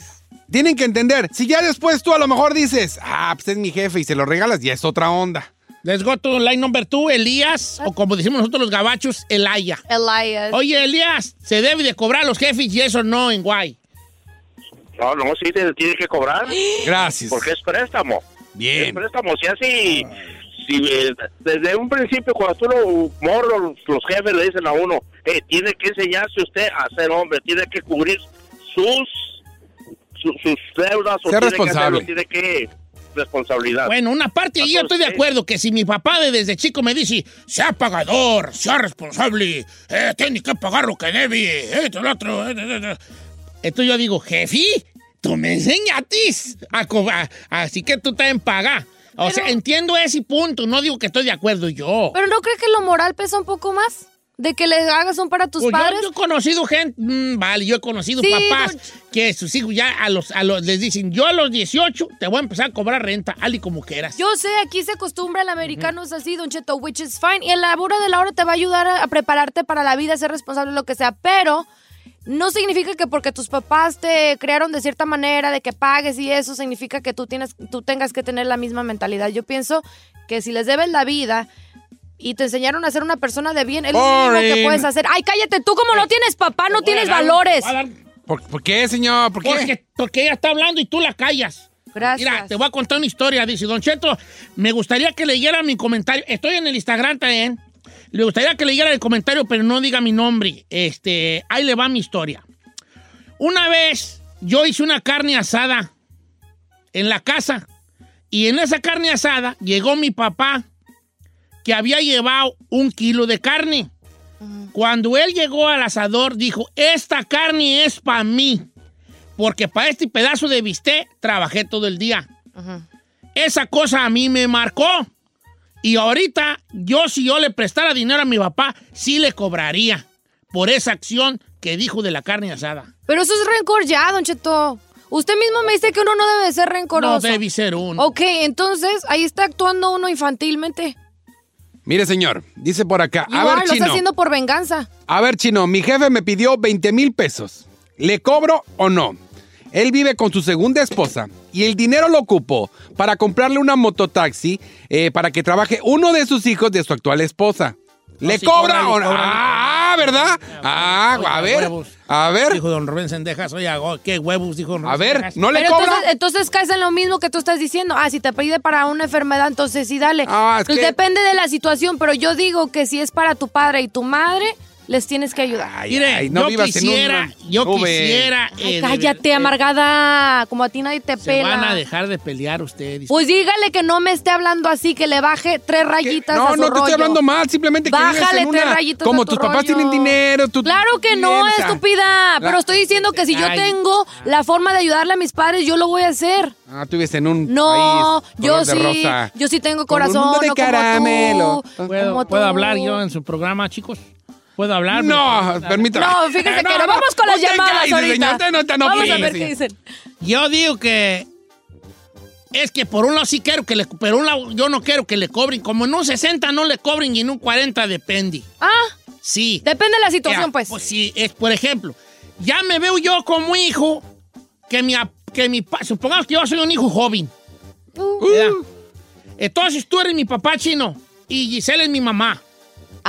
S6: Tienen que entender. Si ya después tú a lo mejor dices, ah, pues es mi jefe y se lo regalas, ya es otra onda.
S3: Let's go to line number two, Elías, o como decimos nosotros los gabachos, Elaya.
S5: Elias.
S3: Oye, Elías, ¿se debe de cobrar a los jefes y eso no en guay?
S18: No, no, sí te tiene que cobrar.
S6: Gracias.
S18: Porque es préstamo.
S6: Bien.
S18: Es préstamo. Si así, si eh, desde un principio, cuando tú lo morro, los jefes le dicen a uno, eh, tiene que enseñarse usted a ser hombre, tiene que cubrir sus su- sus deudas, o
S6: Ser
S18: tiene
S6: responsable.
S18: Que hacerlo, tiene que responsabilidad.
S3: Bueno, una parte y yo estoy de acuerdo que si mi papá de- desde chico me dice, sea pagador, sea responsable, eh, tiene que pagar lo que debe, esto, lo otro. eh, eh, eh". Entonces yo digo, jefe, tú me enseñaste a cobrar, así que tú también pagas. O sea, entiendo ese punto, no digo que estoy de acuerdo yo.
S5: ¿Pero no crees que lo moral pesa un poco más? ¿De que le hagas un para tus
S3: Pues yo-
S5: padres?
S3: Yo, he conocido gente, mm, vale, yo he conocido
S5: Sí,
S3: papás
S5: don-
S3: que sus hijos ya a los, a los, les dicen, yo a los 18 te voy a empezar a cobrar renta, Ali como quieras.
S5: Yo sé, aquí se acostumbra, el americano es así, Don Cheto, which is fine. Y el laburo de la hora te va a ayudar a, a prepararte para la vida, a ser responsable lo que sea. Pero no significa que porque tus papás te crearon de cierta manera, de que pagues y eso, significa que tú, tienes, tú tengas que tener la misma mentalidad. Yo pienso que si les debes la vida y te enseñaron a ser una persona de bien, es lo mínimo que puedes hacer. Ay, cállate, tú como no tienes papá, no tienes
S3: dar-
S5: valores.
S6: ¿Por, por qué, señor? ¿Por qué?
S3: Porque, porque ella está hablando y tú la callas.
S5: Gracias.
S3: Mira, te voy a contar una historia. Dice, Don Cheto, me gustaría que leyera mi comentario. Estoy en el Instagram también. Le gustaría que leyera el comentario, pero no diga mi nombre. Este, ahí le va mi historia. Una vez yo hice una carne asada en la casa. Y en esa carne asada llegó mi papá, que había llevado un kilo de carne. Cuando él llegó al asador, dijo, esta carne es para mí, porque para este pedazo de bistec trabajé todo el día. Esa cosa a mí me marcó. Y ahorita, yo si yo le prestara dinero a mi papá, sí le cobraría por esa acción que dijo de la carne asada.
S5: Pero eso es rencor ya, Don Cheto. Usted mismo me dice que uno no debe ser rencoroso.
S3: No debe ser uno.
S5: Ok, entonces ahí está actuando uno infantilmente.
S6: Mire, señor, dice por acá.
S5: You
S6: A ver,
S5: lo está
S6: chino.
S5: haciendo por venganza.
S6: A ver, chino, mi jefe me pidió 20 mil pesos. ¿Le cobro o no? Él vive con su segunda esposa y el dinero lo ocupó para comprarle una mototaxi eh, para que trabaje uno de sus hijos de su actual esposa. ¿Le
S3: sí,
S6: cobra o no? Ah, ¿verdad? Ah,
S3: Oye,
S6: a ver.
S3: huevos.
S6: A ver.
S3: Dijo don Rubén Sendejas. Oye, oh, qué huevos, dijo don Rubén
S6: A ver,
S3: Sendejas.
S6: ¿no le
S5: Pero
S6: cobra?
S5: entonces, entonces caes en lo mismo que tú estás diciendo. Ah, si te pide para una enfermedad, entonces sí, dale.
S6: Ah, es
S5: Pues
S6: que-
S5: depende de la situación, pero yo digo que si es para tu padre y tu madre, les tienes que ayudar.
S3: Mire,
S6: ay, no
S3: yo
S6: vivas en
S3: quisiera, yo quisiera...
S5: Ay,
S3: eh,
S5: cállate, amargada. Como a ti nadie te
S3: Se
S5: pela.
S3: van a dejar de pelear ustedes.
S5: Pues dígale que no me esté hablando así, que le baje tres rayitas a
S6: No,
S5: su
S6: no te
S5: rollo.
S6: estoy hablando mal, simplemente que
S5: Bájale
S6: en
S5: tres
S6: una-
S5: rayitas
S6: Como
S5: a tu
S6: tus papás
S5: rollo.
S6: tienen dinero, tú
S5: Claro que no,
S6: sea,
S5: estúpida.
S6: la-
S5: Pero estoy diciendo que si yo tengo la forma de ayudarle a mis padres, yo lo voy a hacer.
S6: Ah, tú vives en un
S5: No,
S6: país
S5: yo sí,
S6: rosa.
S5: yo sí tengo
S6: Con un
S5: corazón,
S6: mundo de
S5: no como
S6: caramelo.
S5: tú.
S3: ¿Puedo,
S5: como
S3: puedo
S5: tú.
S3: hablar yo en su programa, chicos? ¿Puedo hablar?
S6: No, permítame.
S5: No, fíjese que no. Vamos con las llamadas ahorita. Vamos a ver qué dicen.
S3: Yo digo que es que por un lado sí quiero que le, pero un lado yo no quiero que le cobren. Como en un 60 no le cobren y en un 40 depende.
S5: Ah,
S3: Sí.
S5: depende de la situación,
S3: Ya,
S5: pues.
S3: Pues sí, es por ejemplo, ya me veo yo como hijo que mi, ap- que mi supongamos que yo soy un hijo joven. ¿verdad? Entonces tú eres mi papá chino y Giselle es mi mamá.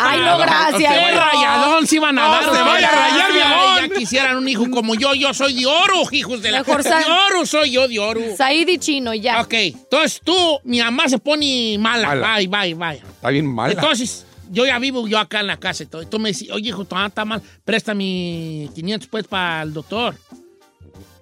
S5: Ay, no, gracias.
S3: Qué rayadón se iban a
S6: No,
S3: dar.
S6: se
S3: de
S6: vaya a rayar,
S3: Ya-
S6: viejón.
S3: Ya quisieran un hijo como yo. Yo soy de oro, hijos de la...
S5: Mejor
S3: De oro soy yo, de oro.
S5: Said y Chino, ya.
S3: Ok, entonces tú, mi mamá se pone mala.
S6: Mala.
S3: Bye, bye, bye.
S6: Está bien mal.
S3: Entonces, yo ya vivo yo acá en la casa y todo. Y tú me dices, oye, hijo, tu mamá está mal, presta mi 500 pues para el doctor.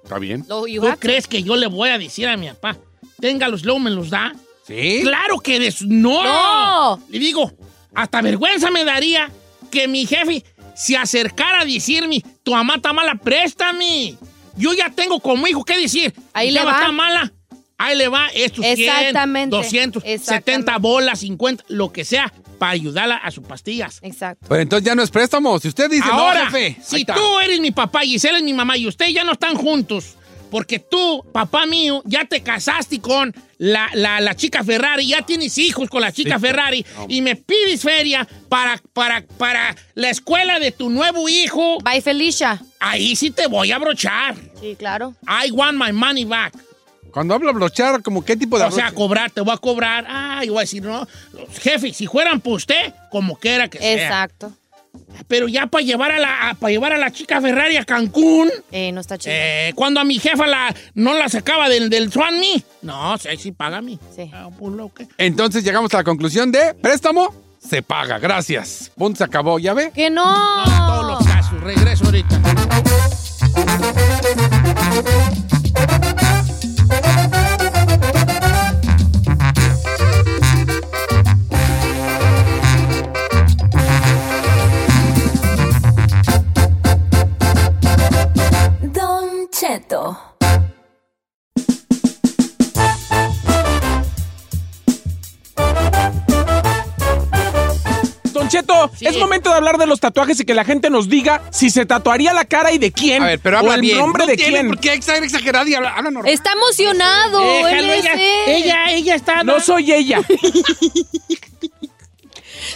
S6: Está bien.
S3: ¿Tú crees que yo le voy a decir a mi papá, téngalos, luego me los da?
S6: ¿Sí?
S3: ¡Claro que des- no!
S5: No.
S3: Le digo, hasta vergüenza me daría que mi jefe se acercara a decirme, tu mamá está mala, préstame. Yo ya tengo como hijo que decir,
S5: Ahí
S3: "Mi
S5: le va.
S3: está mala. Ahí le va estos 100,
S5: Exactamente.
S3: 200,
S5: Exactamente.
S3: 70 bolas, 50, lo que sea, para ayudarla a sus pastillas.
S5: Exacto.
S6: Pero entonces ya no es préstamo. Si usted dice,
S3: Ahora,
S6: no, jefe.
S3: si tú eres mi papá y Gisela es mi mamá y ustedes ya no están juntos, porque tú, papá mío, ya te casaste con la, la- la chica Ferrari, ya tienes hijos con la chica
S6: Sí.
S3: Ferrari y me pides feria para, para, para la escuela de tu nuevo hijo,
S5: Bye, Felicia.
S3: ahí sí te voy a abrochar.
S5: Sí, claro.
S3: I want my money back.
S6: Cuando hablo brochar, como qué tipo de
S3: O sea, cobrar, te voy a cobrar. Ah, yo voy a decir, no, jefe, si fueran por usted, como quiera que sea.
S5: Exacto.
S3: Pero ya para llevar a la, para llevar a la chica Ferrari a Cancún.
S5: Eh, no está chido.
S3: Eh, cuando a mi jefa la, no la sacaba del, del Swan Me. No, sí, sí, págame.
S5: Sí.
S3: Ah, pues, que-
S6: Entonces llegamos a la conclusión de préstamo, se paga. Gracias. Punto, se acabó. ¿Ya ve?
S5: Que no.
S3: No, en todos los casos. Regreso ahorita.
S8: Don Cheto.
S14: Don Cheto,
S3: Sí.
S14: es momento de hablar de los tatuajes y que la gente nos diga si se tatuaría la cara y de quién.
S6: A ver, pero
S14: o
S6: habla
S14: el
S6: bien.
S14: nombre
S6: no
S14: de
S6: tiene
S14: quién.
S6: por qué exagerado y habla, habla normal.
S5: Está emocionado.
S3: Déjalo,
S5: él es
S3: ella,
S5: él.
S3: ella, ella está.
S14: No soy ella.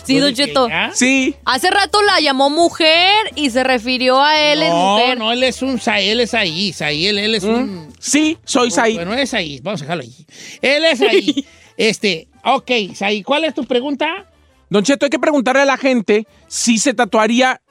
S5: Sí, Don Cheto.
S3: ¿Ya?
S14: sí.
S5: Hace rato la llamó mujer y se refirió a él en
S3: No,
S5: mujer.
S3: no, él es un él es ahí, Saí, él, él es un.
S14: Sí, soy Saí.
S3: Bueno, es ahí, vamos a dejarlo ahí. Él es ahí. este, ok, Saí, ¿cuál es tu pregunta?
S14: Don Cheto, hay que preguntarle a la gente si se tatuaría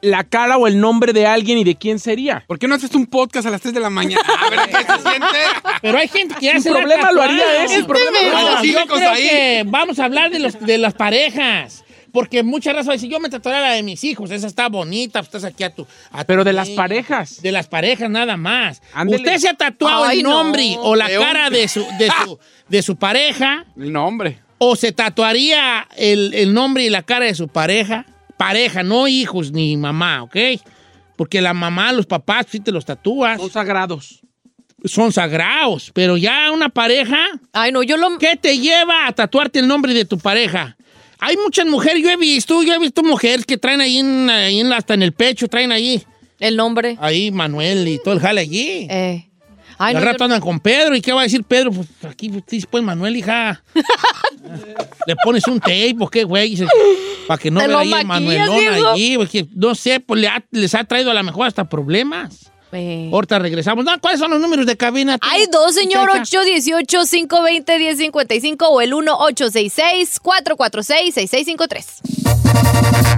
S14: la cara o el nombre de alguien y de quién sería.
S6: ¿Por qué no haces un podcast a las 3 de la mañana? A ver qué se siente.
S3: Pero hay gente que ya se ha
S14: problema lo haría. ¿eh? Sin problema lo
S3: No,
S6: haría.
S3: yo creo
S6: ahí.
S3: que vamos a hablar de, los, de las parejas. Porque muchas razas dicen, yo me tatuaré la de mis hijos, esa está bonita, pues estás aquí a tu... a tu
S14: Pero de las parejas.
S3: De las parejas nada más.
S14: Ándele.
S3: ¿Usted se ha tatuado
S5: Ay,
S3: el
S5: no.
S3: nombre o la
S6: De
S3: cara de su, de, su, de su pareja?
S6: El nombre.
S3: ¿O se tatuaría el, el nombre y la cara de su pareja? Pareja, no hijos ni mamá, ¿ok? Porque la mamá, los papás, sí te los tatúas.
S14: Son sagrados.
S3: Son sagrados. Pero ya una pareja,
S5: Ay, no, yo lo.
S3: ¿qué te lleva a tatuarte el nombre de tu pareja? Hay muchas mujeres, yo he visto, yo he visto mujeres que traen ahí, en- ahí en- hasta en el pecho, traen ahí,
S5: El nombre.
S3: ahí Manuel y todo el jale allí.
S5: Eh. Ay, no,
S3: al
S5: yo-
S3: rato andan con Pedro. ¿Y qué va a decir Pedro? Pues aquí dice, pues Manuel, hija. Le pones un tape o qué, güey. Para que no vea ahí Manuelón allí. Porque no sé, pues le ha- les ha traído a lo mejor hasta problemas.
S5: Eh.
S3: Ahorita regresamos. No, ¿Cuáles son los números de cabina?
S5: Hay dos, señor,
S3: muchacha?
S5: 818-520-1055 o el 1866-446-6653.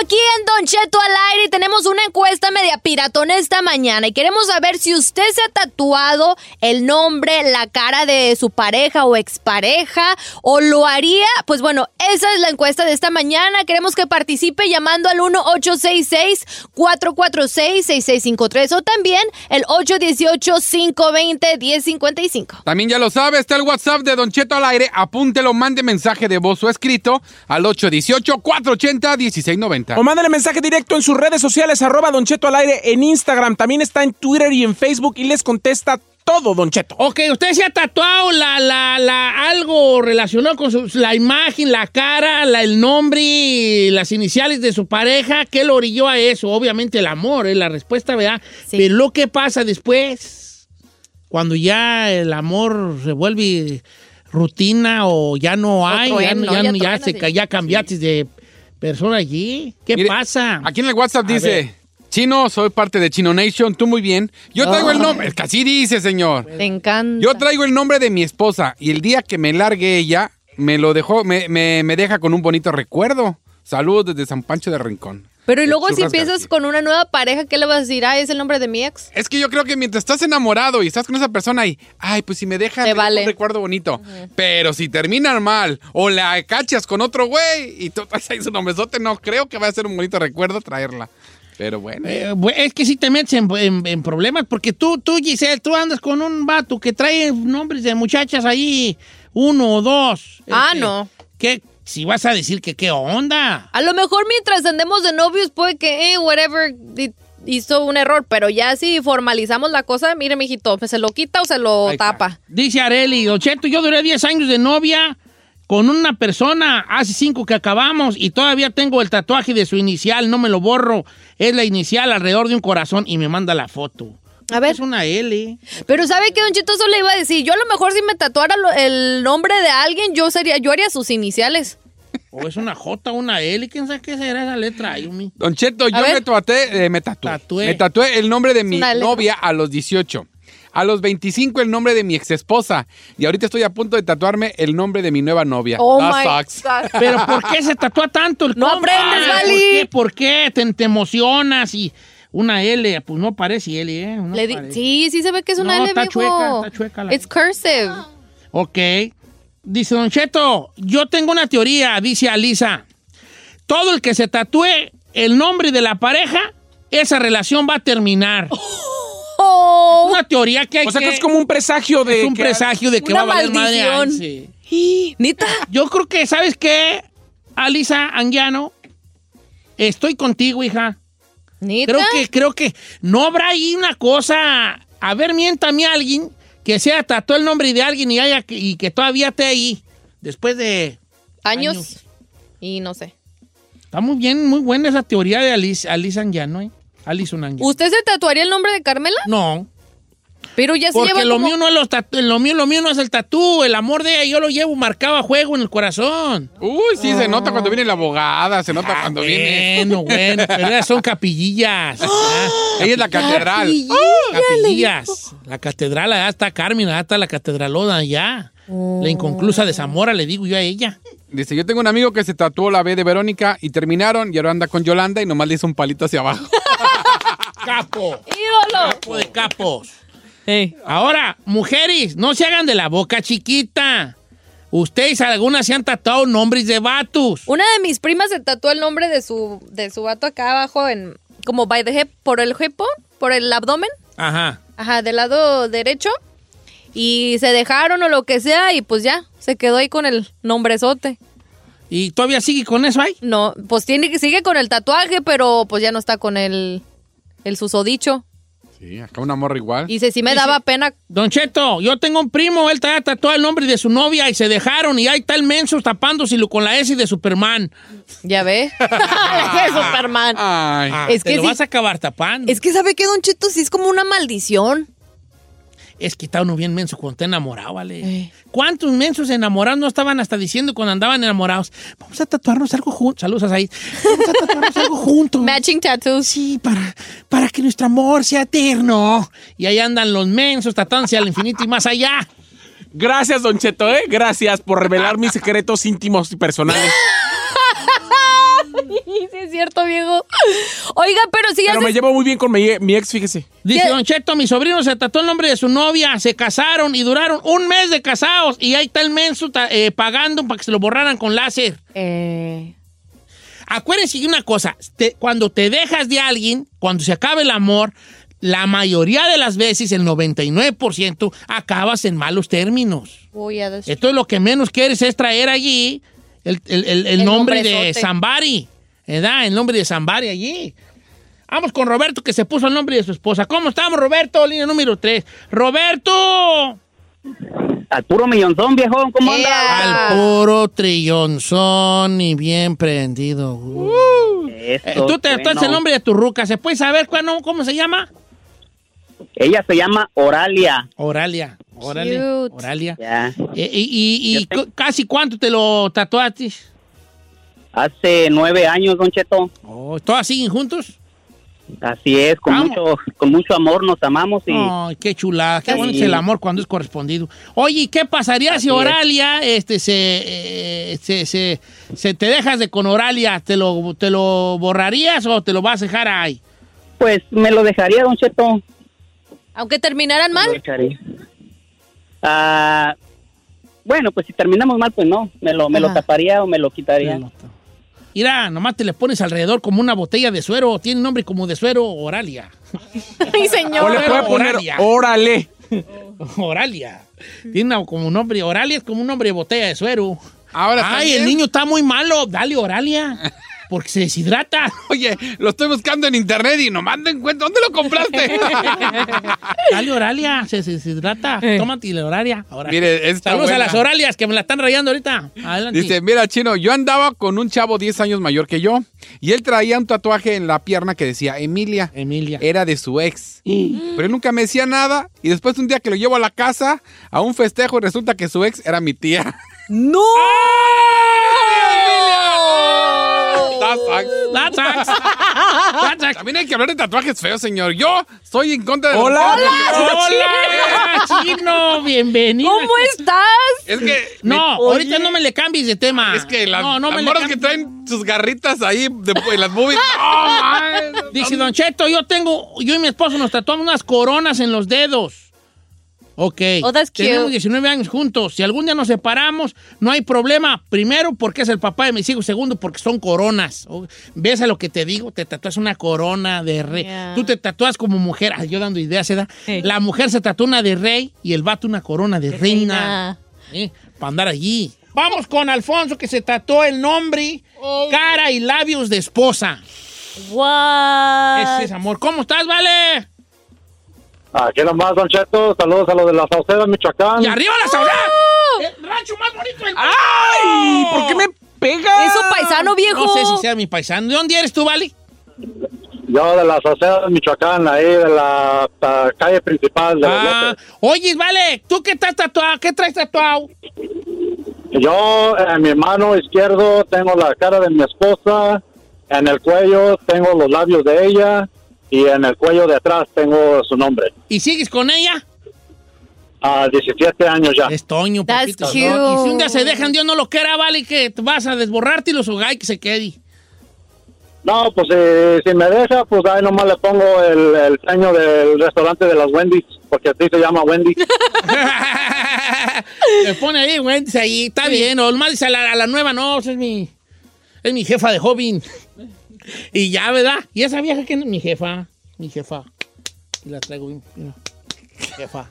S5: Aquí en Don Cheto al aire y tenemos una encuesta media piratón esta mañana y queremos saber si usted se ha tatuado el nombre, la cara de su pareja o expareja o lo haría. Pues bueno, esa es la encuesta de esta mañana. Queremos que participe llamando al 1-866-446-6653 o también el 818-520-1055.
S6: También ya lo sabe, está el WhatsApp de Don Cheto al aire. Apúntelo, mande mensaje de voz o escrito al 818-480-1690.
S14: O mándale mensaje directo en sus redes sociales, arroba Don Cheto al aire en Instagram. También está en Twitter y en Facebook y les contesta todo, Don Cheto.
S3: Ok, usted se ha tatuado la, la, la, algo relacionado con su- la imagen, la cara, la- el nombre, y las iniciales de su pareja. ¿Qué lo orilló a eso? Obviamente el amor, es la respuesta, ¿verdad? Pero lo que pasa después, cuando ya el amor se vuelve rutina o ya no hay, ya, no- ya,
S6: ya
S3: ya
S6: truena,
S3: se,
S6: sí.
S3: cambiaste de persona allí. ¿Qué
S6: Mire,
S3: pasa?
S6: Aquí en el WhatsApp
S3: A
S6: dice,
S3: ver.
S6: Chino, soy parte de Chino Nation, tú muy bien. Yo traigo el nombre, es que así dice, señor.
S5: Te encanta.
S6: Yo traigo el nombre de mi esposa y el día que me largue ella, me lo dejó, me, me- me deja con un bonito recuerdo. Saludos desde San Pancho de Rincón.
S5: Pero y luego si empiezas con una nueva pareja, ¿qué le vas a decir? Ah, es el nombre de mi ex.
S6: Es que yo creo que mientras estás enamorado y estás con esa persona y, ay, pues si me deja, me deja un recuerdo bonito. Pero si terminan mal o la cachas con otro güey y tú traes ahí su nombrezote, no creo que vaya a ser un bonito recuerdo traerla. Pero bueno.
S3: Eh, es que si te metes en, en- en problemas, porque tú, tú, Giselle, tú andas con un vato que trae nombres de muchachas ahí, uno o dos.
S5: Ah,
S3: Este,
S5: no.
S3: ¿Qué? Si vas a decir que qué onda.
S5: A lo mejor mientras andemos de novios puede que, eh, whatever, hizo un error, pero ya si formalizamos la cosa, mire, mijito, ¿se lo quita o se lo tapa?
S3: Dice Areli, Don Cheto, yo duré 10 años de novia con una persona, hace 5 que acabamos, y todavía tengo el tatuaje de su inicial, no me lo borro. Es la inicial alrededor de un corazón y me manda la foto.
S5: A ver.
S3: Es una L.
S5: Pero ¿sabe qué, Don Chito? Eso le iba a decir. Yo a lo mejor si me tatuara lo- el nombre de alguien, yo sería, yo haría sus iniciales.
S3: O es una J, una L, ¿quién sabe qué será esa letra? Yumi?
S6: Don Cheto, yo me tatué, eh, me tatué.
S3: Tatué.
S6: Me tatué el nombre de mi novia a los 18. A los 25 el nombre de mi ex esposa. Y ahorita estoy a punto de tatuarme el nombre de mi nueva novia.
S5: Oh
S6: That
S5: my
S6: sucks.
S5: God.
S3: Pero ¿por qué se tatúa tanto el
S5: No aprendes,
S3: ¿Por qué? ¿Por qué? Te, te emocionas y una L, pues no parece L, ¿eh? No
S5: Le di-
S3: parece.
S5: sí, sí se ve que es una
S3: No,
S5: L,
S3: está
S5: viejo.
S3: chueca, está chueca la-
S5: It's cursive.
S3: Ok. Dice Don Cheto, yo tengo una teoría, dice Alisa. Todo el que se tatúe el nombre de la pareja, esa relación va a terminar.
S5: Oh.
S3: Es una teoría que hay
S14: O sea que
S3: que-
S14: es como un presagio de.
S3: es un
S14: que-
S3: presagio de que va a valer madre.
S5: maldición.
S3: Ay, sí.
S5: ¿Nita?
S3: Yo creo que, ¿sabes qué? Alisa Anguiano, estoy contigo, hija.
S5: ¿Nita?
S3: Creo que, creo que no habrá ahí una cosa. A ver, miéntame a alguien que sea tatuó el nombre de alguien y, haya, y que todavía esté ahí. Después de.
S5: Años.
S3: Años.
S5: Y no sé.
S3: Está muy bien, muy buena esa teoría de Alice, Alice Anguiano, ¿eh? Anguiano.
S5: ¿Usted se tatuaría el nombre de Carmela?
S3: No.
S5: Pero ya se
S3: Porque
S5: lleva
S3: lo
S5: como-
S3: mío no es los tatu- lo mío, lo mío no es el tatú, el amor de ella, yo lo llevo marcado a juego en el corazón.
S6: Uy, sí, se nota cuando viene la abogada, se nota cuando viene.
S3: Bueno, bueno, pero son capillillas. Ah,
S6: Ella es la catedral.
S3: Capillillas. La catedral, allá está Carmen, allá está la catedralona allá. La inconclusa de Zamora, le digo yo a ella.
S6: Dice, yo tengo un amigo que se tatuó la B de Verónica y terminaron y ahora anda con Yolanda y nomás le hizo un palito hacia abajo.
S3: Capo.
S5: ¡Ídolo!
S3: Capo de capos. Ahora, mujeres, no se hagan de la boca chiquita. Ustedes algunas se han tatuado nombres de vatos.
S5: Una de mis primas se tatuó el nombre de su, de su vato acá abajo, en como by the hip, por el hipo, por el abdomen,
S3: Ajá.
S5: ajá, del lado derecho. Y se dejaron o lo que sea y pues ya, se quedó ahí con el nombrezote.
S3: ¿Y todavía sigue con eso ahí?
S5: No, pues tiene que sigue con el tatuaje, pero pues ya no está con el, el susodicho.
S6: Sí, acá una morra igual.
S5: Y dice, sí me
S3: Dice-
S5: daba pena.
S3: Don Cheto, yo tengo un primo, él está tatuado el nombre de su novia y se dejaron y ahí está el menso tapándoselo con la S de Superman.
S5: Ya ve. Ese es Superman.
S6: Ay.
S3: Ah,
S5: Es
S3: te
S5: que
S3: lo
S5: sí-
S3: vas a acabar tapando.
S5: Es que sabe que Don Cheto sí es como una maldición.
S3: Es que está uno bien menso cuando está enamorado, ¿vale? ¿Cuántos mensos enamorados no estaban hasta diciendo cuando andaban enamorados? Vamos a tatuarnos algo juntos. Saludos ahí. Vamos a tatuarnos algo juntos.
S5: Matching tattoos.
S3: Sí, para, para que nuestro amor sea eterno. Y ahí andan los mensos tatuándose al infinito y más allá.
S14: Gracias, Don Cheto, ¿eh? Gracias por revelar mis secretos íntimos y personales.
S5: sí, es cierto, viejo. Oiga, pero si
S14: Pero me llevo muy bien con mi, mi ex, fíjese.
S3: Dice
S5: ¿Qué?
S3: Don Cheto, mi sobrino se tatuó el nombre de su novia, se casaron y duraron un mes de casados. Y ahí está el menso eh, pagando para que se lo borraran con láser.
S5: Eh,
S3: Acuérdense de una cosa, te- cuando te dejas de alguien, cuando se acaba el amor, la mayoría de las veces, el 99%, acabas en malos términos.
S5: Voy a decir.
S3: Esto es lo que menos quieres es traer allí el, el- el- nombre de. Zambari, ¿verdad? El nombre de Zambari allí. Vamos con Roberto, que se puso el nombre de su esposa. ¿Cómo estamos, Roberto? Línea número 3. ¡Roberto!
S19: Al puro millonzón, viejo, ¿cómo anda?
S3: Al puro trillonzón y bien prendido. Uh. Eh, Tú te
S19: bueno.
S3: el nombre de tu ruca. ¿Se puede saber cuál, no- cómo se llama?
S19: Ella se llama Oralia.
S3: Oralia. Oralia.
S5: Cute.
S3: Oralia.
S19: Ya.
S3: Eh, ¿Y, y- casi cuánto te lo tatuaste?
S19: Hace nueve años, Don Cheto.
S3: Oh, ¿Todas siguen juntos?
S19: Así es, con mucho, con mucho amor nos amamos y
S3: Ay, qué chulada, qué
S19: Sí.
S3: bueno es el amor cuando es correspondido. Oye, ¿y ¿qué pasaría
S19: Así
S3: si
S19: es.
S3: Oralia este, se, eh, se, se- se te dejas de con Oralia? ¿Te lo, ¿Te lo borrarías o te lo vas a dejar ahí?
S19: pues me lo dejaría, Don Cheto.
S7: Aunque terminaran
S19: Me lo
S7: mal.
S19: dejaría. Ah, bueno, pues si terminamos mal, pues no, me lo, me lo taparía o me lo quitaría.
S3: Mira, nomás te le pones alrededor como una botella de suero. Tiene nombre como de suero Oralia.
S7: Ay, señor.
S14: O le puede poner
S3: Oralia.
S14: órale.
S3: Oralia. Tiene como un nombre. Oralia es como un nombre de botella de suero.
S6: Ahora
S3: Ay,
S6: también.
S3: el niño está muy malo. Dale Oralia. Porque se deshidrata.
S6: Oye, lo estoy buscando en internet y no mando en cuenta. ¿Dónde lo compraste?
S3: Dale Oralia. Se, deshidrata. Tómate la Oralia. Ahora.
S6: Mire, esta
S3: Saludos
S6: buena.
S3: a las Oralias que me la están rayando ahorita. Adelante.
S6: Dice, mira, chino, yo andaba con un chavo 10 años mayor que yo y él traía un tatuaje en la pierna que decía Emilia.
S3: Emilia.
S6: Era de su ex. Pero él nunca me decía nada y después un día que lo llevo a la casa a un festejo y resulta que su ex era mi tía.
S5: ¡No!
S6: That sucks.
S3: That sucks. That sucks.
S6: También hay que hablar de tatuajes feos, señor. Yo soy en contra de los
S14: Hola.
S6: tatuajes.
S3: Hola, chino. Bienvenido.
S5: ¿Cómo estás?
S6: Es que...
S3: No,
S6: me-
S3: ahorita no me le cambies de tema.
S6: Es que las,
S3: no, no
S6: las
S3: me le
S6: morras que
S3: cambies.
S6: traen sus garritas ahí de, en las. ¡No, man!
S3: Dice Don Cheto, yo tengo, yo y mi esposo nos tatuamos unas coronas en los dedos. Ok.
S7: Oh, that's cute.
S3: Tenemos 19 años juntos. Si algún día nos separamos, no hay problema. Primero, porque es el papá de mis hijos. Segundo, porque son coronas. Oh, ¿Ves a lo que te digo? Te tatúas una corona de rey.
S7: Yeah.
S3: Tú te tatúas como mujer. Ay, yo dando ideas, ¿eh? La mujer se tatúa una de rey y el vato una corona de reina. Para andar allí. Vamos con Alfonso, que se tatuó el nombre, cara y labios de esposa.
S7: What?
S3: Ese es amor. ¿Cómo estás, Vale?
S9: Aquí nomás, Don Cheto, saludos a los de la Sauceda, Michoacán.
S3: ¡Y arriba la saudade! ¡El rancho más bonito del mundo!
S14: ¡Ay! ¿Por qué me pega?
S5: Es un paisano viejo.
S3: No sé si sea mi paisano. ¿De dónde eres tú, Vale?
S9: Yo de la Sauceda, Michoacán, ahí de la, la calle principal de
S3: Ah, oye, Vale, ¿tú qué estás tatuado? ¿Qué traes tatuado?
S9: Yo en mi mano izquierdo tengo la cara de mi esposa, en el cuello tengo los labios de ella y en el cuello de atrás tengo su nombre.
S3: ¿Y sigues con ella?
S9: A 17 años ya.
S3: Es Toño,
S7: That's
S3: papito.
S7: cute.
S3: ¿no? Y si un día se dejan, Dios no lo quiera, Vale, que vas a desborrarte y los hogar que se quede.
S9: No, pues si, si me deja, pues ahí nomás le pongo el, el ceño del restaurante de las Wendy's, porque así se llama Wendy's.
S3: Le pone ahí, dice ahí, está bien. O más dice a la, a la nueva, no, es mi, es mi jefa de joven. Y ya, ¿verdad? Y esa vieja que es mi jefa, mi jefa. Y la traigo bien, mira, jefa.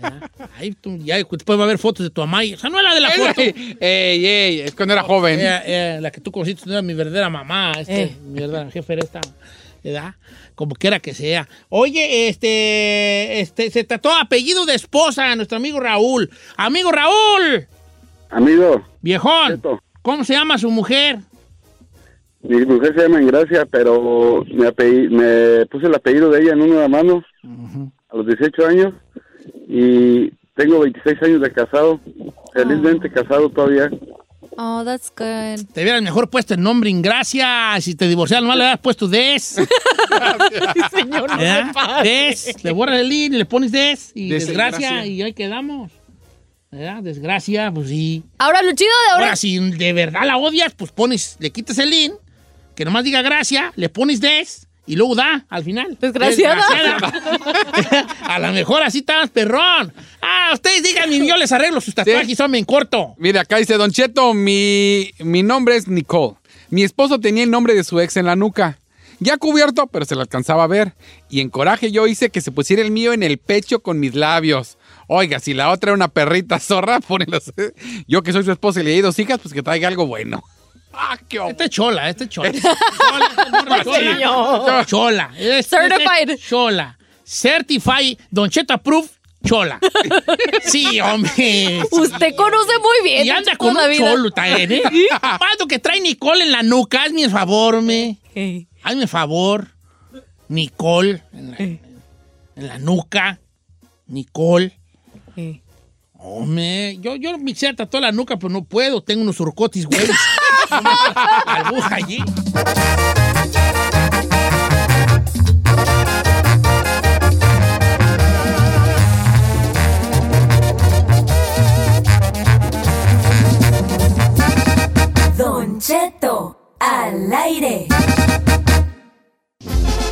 S3: Ya. Ahí tú, ya después va a haber fotos de tu mamá. y- Esa no es la de la foto.
S6: ey, ey, es cuando era joven.
S3: Eh, eh, la que tú conociste no era mi verdadera mamá, este, mi verdadera jefe era esta, ¿verdad? Como quiera que sea. Oye, este, este, se trató apellido de esposa, nuestro amigo Raúl. Amigo Raúl,
S20: Amigo,
S3: viejón. ¿cómo se llama su mujer?
S20: Mi mujer se llama Ingracia, pero me, apelli- me puse el apellido de ella en una mano a los 18 años y tengo 26 años de casado, felizmente casado todavía.
S7: Oh, that's good.
S3: Te hubieras mejor puesto el nombre Ingracia. Si te divorciaron, no le hubieras puesto Des.
S5: Señor, no pase.
S3: Des. Le borras el in y le pones Des. Y
S6: Desgracia.
S3: desgracia. Y ahí quedamos. ¿Verdad? Desgracia, pues sí.
S7: Ahora, lo chido de ahora.
S3: Ahora, si de verdad la odias, pues pones, le quitas el in, que nomás diga gracia, le pones des y luego da al final.
S7: Desgraciada.
S3: Desgraciada. A lo mejor así estás perrón. Ah, ustedes díganme, y yo les arreglo sus tatuajes, son en corto.
S6: Mira, acá dice Don Cheto, mi, mi nombre es Nicole. Mi esposo tenía el nombre de su ex en la nuca. Ya cubierto, pero se lo alcanzaba a ver. Y en coraje yo hice que se pusiera el mío en el pecho con mis labios. Oiga, si la otra era una perrita zorra, pónelos. Yo que soy su esposa y le di dos hijas, pues que traiga algo bueno. Ah, qué
S3: Este es chola, este es chola. chola, chola, chola. Chola. Este-
S7: Certified.
S3: este es chola. Certified, Don Cheto Approved, chola. Sí, hombre.
S7: Usted conoce muy bien.
S3: Y anda con
S7: la
S3: un
S7: vida.
S3: cholo también, ¿eh? Cuando que trae Nicole en la nuca, hazme el favor, me.
S5: Ey.
S3: Hazme el favor. Nicole en la, en la nuca. Nicole. Hombre, yo, yo me quisiera tatuar la nuca, pero no puedo. Tengo unos surcotis, güey. Albuja allí.
S8: Don Cheto, al aire.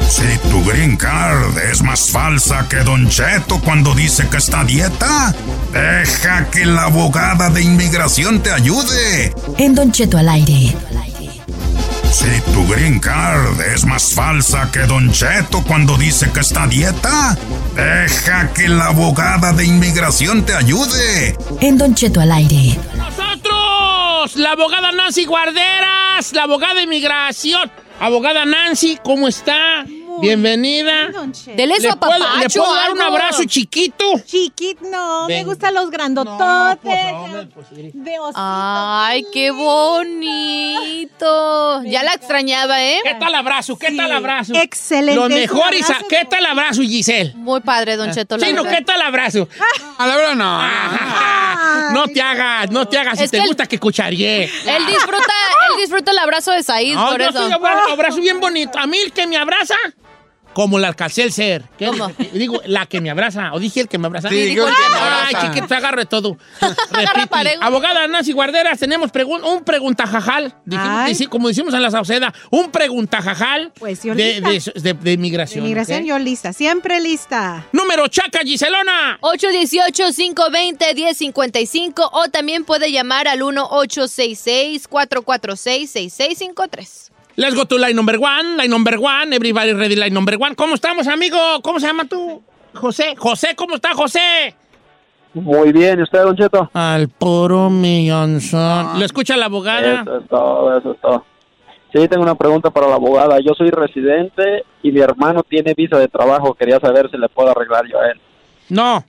S2: Si tu green card es más falsa que Don Cheto cuando dice que está a dieta, deja que la abogada de inmigración te ayude.
S15: En Don Cheto al aire.
S2: Si tu green card es más falsa que Don Cheto cuando dice que está a dieta, deja que la abogada de inmigración te ayude.
S15: En Don Cheto al aire.
S3: nosotros, la abogada Nancy Guarderas, la abogada de inmigración. Abogada Nancy, ¿cómo está? Bienvenida.
S5: Dele su
S3: ¿Le puedo,
S5: apapacho,
S3: ¿Le puedo dar un abrazo chiquito?
S21: Chiquit, no, me gustan los grandototes.
S3: pues,
S21: de osito.
S5: Ay, qué bonito. Ya la extrañaba, ¿eh?
S3: ¿Qué tal abrazo? ¿Qué tal abrazo?
S21: Excelente.
S3: Lo
S21: es un
S3: mejor, Isa.
S21: abrazo
S3: ¿Qué tal abrazo, Giselle?
S5: Muy padre, Don Cheto. la
S3: Chino,
S5: verdad.
S3: ¿qué tal abrazo?
S6: A la verdad, no.
S3: No te hagas, no te hagas. Si
S5: Es
S3: te
S5: que el-
S3: gusta que cucharíe.
S5: Él disfruta, él disfruta el abrazo de Said,
S3: No,
S5: por
S3: yo
S5: eso.
S3: soy abrazo, abrazo bien bonito. A mí el que me abraza, como la alcancé ser. ¿Qué?
S5: ¿Cómo?
S3: Digo, la que me abraza. ¿O dije el que me abraza?
S6: Sí, dijo el que me
S3: Ay,
S6: abraza.
S3: chiquito, te agarro de todo. Repite. Abogada Nancy Guarderas, tenemos pregun- un preguntajajal. Dijimos- como decimos en la Sauceda, un preguntajajal
S21: Pues yo
S3: de,
S21: lista.
S3: de, de- de
S21: Migración, yo lista, siempre lista.
S3: Número chaca, Giselona.
S5: 818-520-1055 o también puede llamar al 1-866-446-6653.
S3: Let's go to line number one, line number one, everybody ready, line number one. ¿Cómo estamos, amigo? ¿Cómo se llama tú? José. José, ¿cómo está, José?
S9: Muy bien, ¿y usted, Don Cheto?
S3: Al puro millonzón. ¿Le escucha la abogada?
S9: Eso es todo, eso es todo. Sí, tengo una pregunta para la abogada. Yo soy residente y mi hermano tiene visa de trabajo. Quería saber si le puedo arreglar yo a él.
S3: No,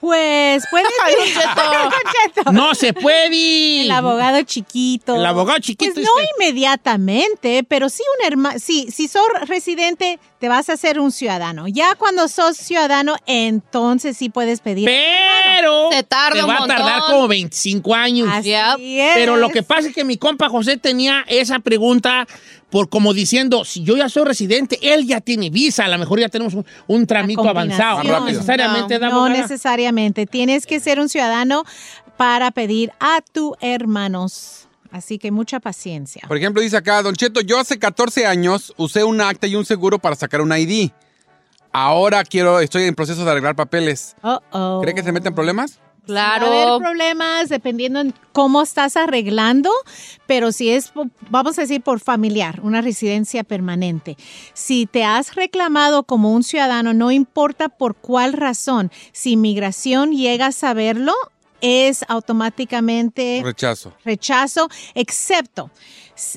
S21: Pues puede ser. Don Cheto.
S3: no se puede.
S21: El abogado chiquito.
S3: El abogado chiquito
S21: Pues
S3: es
S21: no inmediatamente, pero sí un hermano. Sí, si sos residente, te vas a hacer un ciudadano. Ya cuando sos ciudadano, entonces sí puedes pedir.
S3: Pero
S5: Se tarda
S3: te
S5: un
S3: va a tardar como 25 años.
S21: Así
S5: Yep.
S21: es.
S3: Pero lo que pasa es que mi compa José tenía esa pregunta por como diciendo, si yo ya soy residente, él ya tiene visa, a lo mejor ya tenemos un, un tramito avanzado.
S6: Rápido.
S3: necesariamente, ¿da,
S21: No
S3: abogada?
S21: necesariamente. Tienes que ser un ciudadano para pedir a tus hermanos. Así que mucha paciencia.
S6: Por ejemplo, dice acá, Don Cheto, yo hace 14 años usé un acta y un seguro para sacar un ID. Ahora quiero, estoy en proceso de arreglar papeles.
S21: Oh, oh.
S6: ¿Cree que se meten problemas?
S21: Va a haber
S5: Claro.
S21: problemas dependiendo en cómo estás arreglando, pero si es, vamos a decir, por familiar, una residencia permanente. Si te has reclamado como un ciudadano, no importa por cuál razón, si inmigración llega a saberlo, es automáticamente
S6: Rechazo.
S21: rechazo, excepto,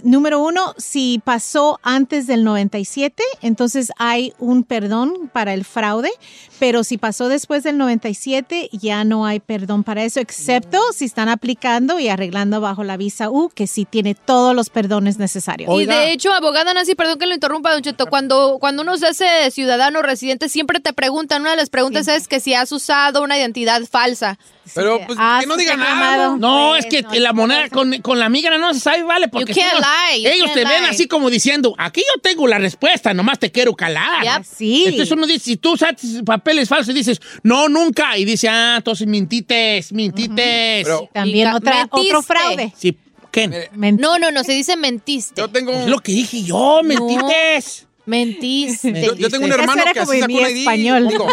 S21: número uno, si pasó antes del 97, entonces hay un perdón para el fraude, pero si pasó después del 97, ya no hay perdón para eso, excepto si están aplicando y arreglando bajo la visa U, que sí tiene todos los perdones necesarios.
S5: Y de hecho, abogada Nancy, perdón que lo interrumpa, Don Cheto, cuando, cuando uno se hace ciudadano residente, siempre te preguntan, una de las preguntas es que si has usado una identidad falsa.
S6: Pero, pues,
S21: has
S6: que no diga nada.
S3: No,
S21: Pues,
S3: es que
S21: no,
S3: la moneda con, con la migra no se sabe, vale, porque
S5: lie,
S3: ellos te ven así como diciendo, aquí yo tengo la respuesta, nomás te quiero calar.
S5: Yep.
S21: Sí.
S3: Entonces uno dice, si tú sates papeles falsos y dices, no, nunca, y dice, ah, entonces mintites, mintites.
S6: Pero-
S21: También otra, otro fraude.
S3: Sí, ¿qué?
S5: No, no, no, se dice mentiste.
S6: Yo tengo
S3: Es
S6: un,
S3: lo que dije yo, mentites.
S5: Mentiste.
S6: yo, yo tengo un hermano que así sacó
S21: mi
S6: un ID.
S21: español.
S6: digo,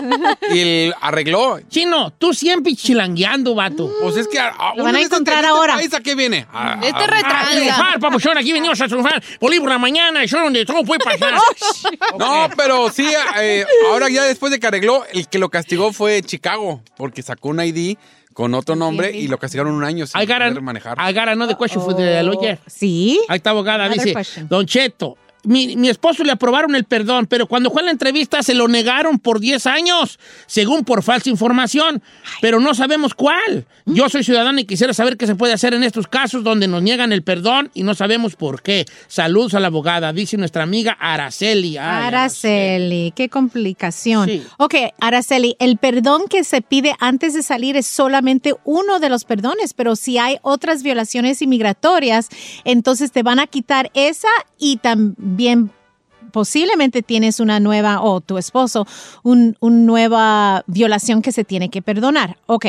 S6: y él arregló.
S3: Chino, tú siempre chilangueando, vato.
S6: Pues es que a, a
S21: Lo van a encontrar
S6: este
S21: ahora.
S6: país, ¿A qué viene? A-
S5: Este
S6: a-
S3: A triunfar, papuchón, aquí venimos a triunfar. Bolívar la mañana, eso donde todo puede pasar.
S6: No, pero sí, eh, ahora ya después de que arregló, el que lo castigó fue Chicago, porque sacó un ID con otro nombre y lo castigaron un año sin
S3: I gotta,
S6: poder manejar.
S3: I gotta know the question for the lawyer.
S21: Sí.
S3: Ahí está abogada,
S21: Another
S3: dice,
S21: question.
S3: Don Cheto, mi, mi esposo le aprobaron el perdón, pero cuando fue a la entrevista se lo negaron por 10 años, según por falsa información, pero no sabemos cuál. Yo soy ciudadano y quisiera saber qué se puede hacer en estos casos donde nos niegan el perdón y no sabemos por qué. Saludos a la abogada, dice nuestra amiga Araceli. Ay,
S21: Araceli, qué complicación.
S3: Sí.
S21: Ok, Araceli, el perdón que se pide antes de salir es solamente uno de los perdones, pero si hay otras violaciones inmigratorias, entonces te van a quitar esa y también bien posiblemente tienes una nueva, o tu esposo, un, un nueva violación que se tiene que perdonar. Ok,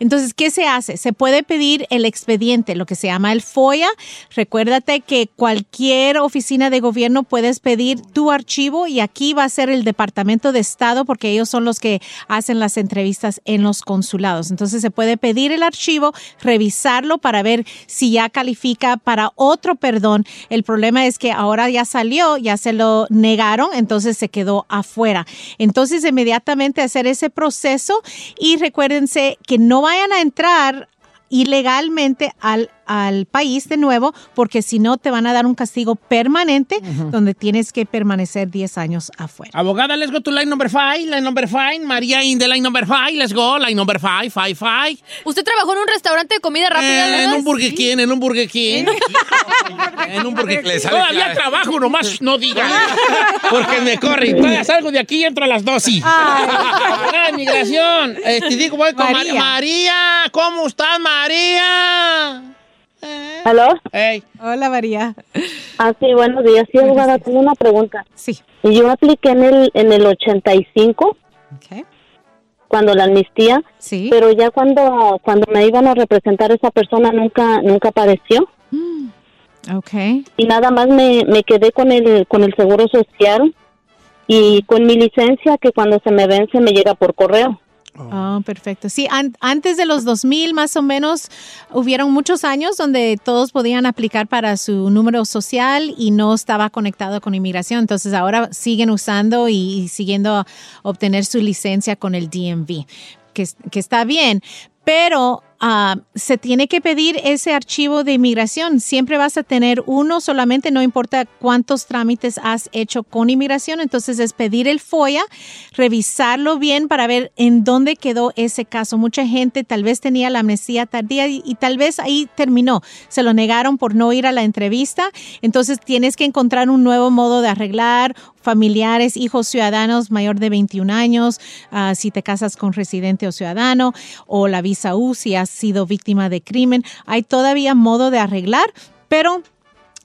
S21: entonces, ¿qué se hace? Se puede pedir el expediente, lo que se llama el FOIA. Recuérdate que cualquier oficina de gobierno puedes pedir tu archivo y aquí va a ser el Departamento de Estado porque ellos son los que hacen las entrevistas en los consulados. Entonces se puede pedir el archivo, revisarlo para ver si ya califica para otro perdón. El problema es que ahora ya salió, ya se lo negaron, entonces se quedó afuera. Entonces inmediatamente hacer ese proceso y recuérdense que no vayan a entrar ilegalmente al, al país de nuevo, porque si no te van a dar un castigo permanente donde tienes que permanecer 10 años afuera.
S3: Abogada, let's go to line number five, line number five. María in the line number five, let's go, line number five, five, five.
S5: ¿Usted trabajó en un restaurante de comida rápida?
S3: Eh, en un Burger King, en un Burger King. en un Burger King. Todavía trabajo, nomás no digan. Porque me corren. Todavía salgo de aquí y entro a las dos y. Abogada de migración. Eh, te digo, voy con María.
S21: María.
S3: María, ¿cómo estás, María?
S12: ¿Aló?
S3: Hey.
S21: Hola, María.
S12: Ah, sí, buenos días. Sí, abogada, tengo una pregunta.
S21: Sí.
S12: Y Yo apliqué en el, en el 85,
S21: Ok.
S12: cuando la amnistía,
S21: Sí.
S12: pero ya cuando, cuando me iban a representar esa persona nunca, nunca apareció.
S21: Ok.
S12: Y nada más me, me quedé con el, con el seguro social y con mi licencia que cuando se me vence me llega por correo.
S21: Oh, perfecto. Sí, an- antes de los 2000 más o menos hubieron muchos años donde todos podían aplicar para su número social y no estaba conectado con inmigración. Entonces ahora siguen usando y, y siguiendo obtener su licencia con el DMV, que está bien. Pero ah, se tiene que pedir ese archivo de inmigración. Siempre vas a tener uno solamente, no importa cuántos trámites has hecho con inmigración. Entonces es pedir el FOIA, revisarlo bien para ver en dónde quedó ese caso. Mucha gente tal vez tenía la amnistía tardía y, tal vez ahí terminó. Se lo negaron por no ir a la entrevista. Entonces tienes que encontrar un nuevo modo de arreglar familiares, hijos ciudadanos mayor de 21 años, ah, si te casas con residente o ciudadano, o la visa U si has sido víctima de crimen. Hay todavía modo de arreglar, pero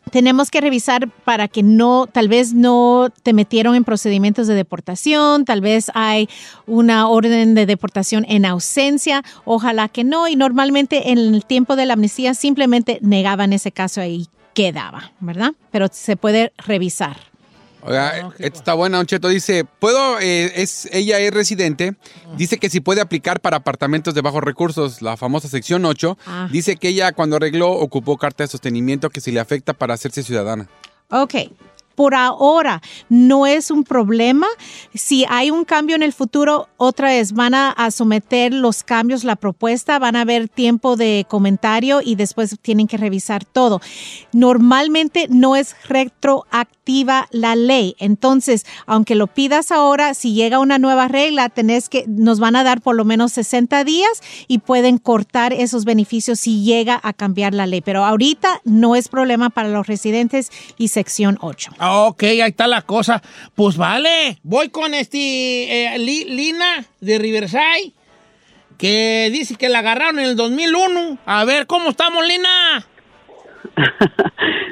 S21: tenemos que revisar para que no, tal vez no te metieron en procedimientos de deportación, tal vez hay una orden de deportación en ausencia, ojalá que no, y normalmente en el tiempo de la amnistía simplemente negaban ese caso ahí quedaba, ¿verdad? Pero se puede revisar.
S6: Oiga, esta está buena, Don Cheto. Dice, puedo, eh, es, ella es residente. Dice que si puede aplicar para apartamentos de bajos recursos, la famosa sección 8.
S21: Ah.
S6: Dice que ella cuando arregló ocupó carta de sostenimiento que si le afecta para hacerse ciudadana.
S21: Ok. Por ahora no es un problema. Si hay un cambio en el futuro, otra vez van a, someter los cambios, la propuesta, van a haber tiempo de comentario y después tienen que revisar todo. Normalmente no es la ley. Entonces, aunque lo pidas ahora, si llega una nueva regla, tenés que, nos van a dar por lo menos 60 días y pueden cortar esos beneficios si llega a cambiar la ley. Pero ahorita no es problema para los residentes y sección 8.
S3: Ah, Ok, ahí está la cosa. Pues vale, voy con este eh, Li- Lina de Riverside, que dice que la agarraron en el 2001. A ver, ¿cómo estamos, Lina?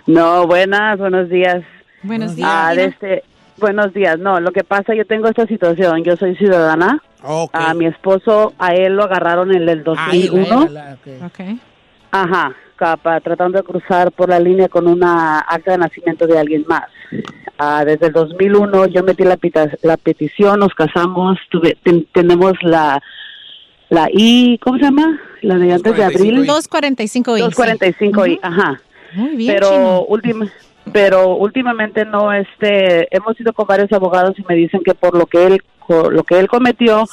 S22: No, buenas, buenos días.
S21: Buenos
S3: días,
S22: Ah, desde- buenos días. No, lo que pasa, yo tengo esta situación. Yo soy ciudadana. A mi esposo, a él lo agarraron en el 2001. Ajá, capa, tratando de cruzar por la línea con una acta de nacimiento de alguien más. Ah, desde el 2001 yo metí la, pita- la petición, nos casamos, tuve, ten- tenemos la la I, ¿cómo se llama? La de antes de abril.
S21: 245 I.
S22: 245 I, ajá.
S21: Muy bien,
S22: Pero
S21: Chino.
S22: última, pero últimamente no este hemos ido con varios abogados y me dicen que por lo que él lo que él cometió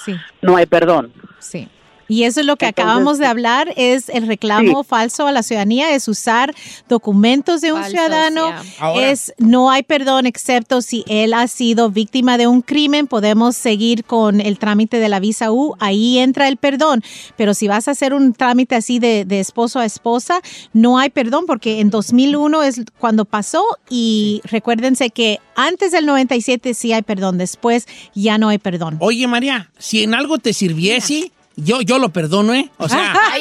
S22: no hay perdón.
S21: Sí. Y eso es lo que acabamos de hablar, es el reclamo falso a la ciudadanía, es usar documentos de un
S5: Falsos,
S21: ciudadano,
S5: yeah.
S21: Es no hay perdón excepto si él ha sido víctima de un crimen, podemos seguir con el trámite de la visa U, ahí entra el perdón, pero si vas a hacer un trámite así de, de esposo a esposa, no hay perdón porque en 2001 es cuando pasó y recuérdense que antes del 97 sí hay perdón, después ya no hay perdón.
S3: Oye, María, si en algo te sirviese, yo, yo lo perdono, ¿eh? O sea,
S5: Ay.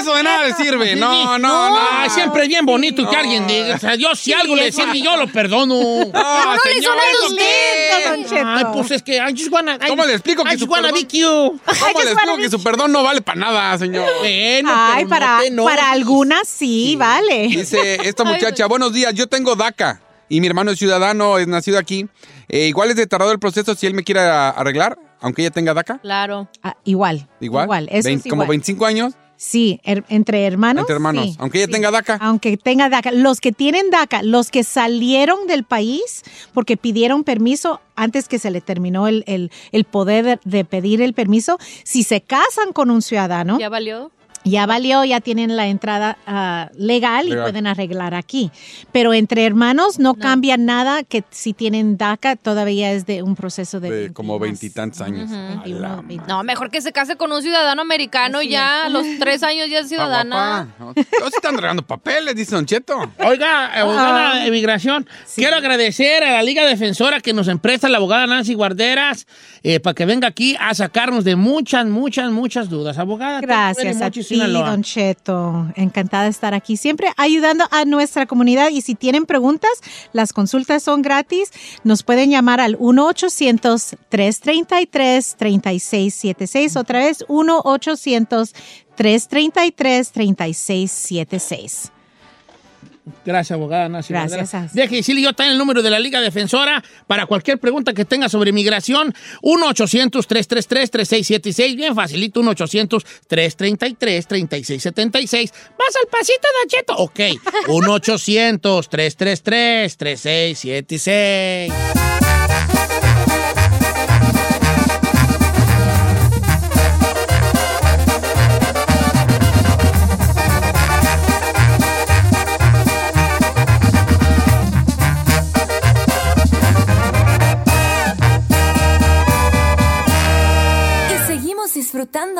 S6: Eso de nada le sirve. No, no, no.
S3: Ay, siempre es bien bonito que alguien diga. O sea, yo si algo le sirve, yo lo perdono.
S5: Pero no le hizo
S6: señor,
S5: usted.
S21: Don Cheto.
S3: Ay, pues es que I just wanna, I-
S6: ¿Cómo le explico que
S3: I
S6: su
S3: just wanna
S6: perdón-
S3: be cute.
S6: ¿Cómo le explico que su perdón no vale para nada, señor?
S3: Bueno,
S21: Ay,
S3: pero
S21: para,
S3: no
S21: para algunas sí, vale.
S6: Dice esta muchacha, buenos días, yo tengo DACA y mi hermano es ciudadano, es nacido aquí. Eh, igual es de tardado el proceso si él me quiere arreglar, aunque ella tenga DACA.
S5: Claro.
S21: Ah, igual.
S6: Igual.
S21: Eso
S6: Vein-
S21: es
S6: Como
S21: igual.
S6: 25 años.
S21: Sí, her- entre hermanos.
S6: Entre hermanos,
S21: sí,
S6: aunque ella
S21: sí.
S6: tenga DACA.
S21: Aunque tenga DACA. Los que tienen DACA, los que salieron del país porque pidieron permiso antes que se le terminó el, el- el poder de, de pedir el permiso, si se casan con un ciudadano,
S5: ¿Ya valió?
S21: Ya valió, ya tienen la entrada ah, legal y
S6: Legal.
S21: pueden arreglar aquí. Pero entre hermanos no, cambia nada que si tienen DACA todavía es de un proceso de...
S6: De como veintitantos años.
S21: Ujú.
S5: No, mejor que se case con un ciudadano americano
S21: Así
S5: ya, a los tres años ya es ciudadana.
S6: Ah. No, Todos están regando papeles, dice Don Cheto.
S3: Oiga, abogada de migración, quiero agradecer a la Liga Defensora que nos empresta la abogada Nancy Guarderas eh, para que venga aquí a sacarnos de muchas, muchas, muchas dudas. Abogada, thank you very
S21: Gracias ti,
S3: Sinaloa.
S21: Don Cheto. Encantada de estar aquí, siempre ayudando a nuestra comunidad. Y si tienen preguntas, las consultas son gratis. Nos pueden llamar al 1-800-333-3676. Otra vez, 1-800-333-3676.
S3: Gracias, abogada Nancy
S21: Gracias, a-
S3: Deje decirle yo está en el número de la Liga Defensora para cualquier pregunta que tenga sobre migración. 1-800-333-3676. Bien facilito, 1-800-333-3676. ¿Vas al pasito, Don Cheto? Ok. 1-800-333-3676.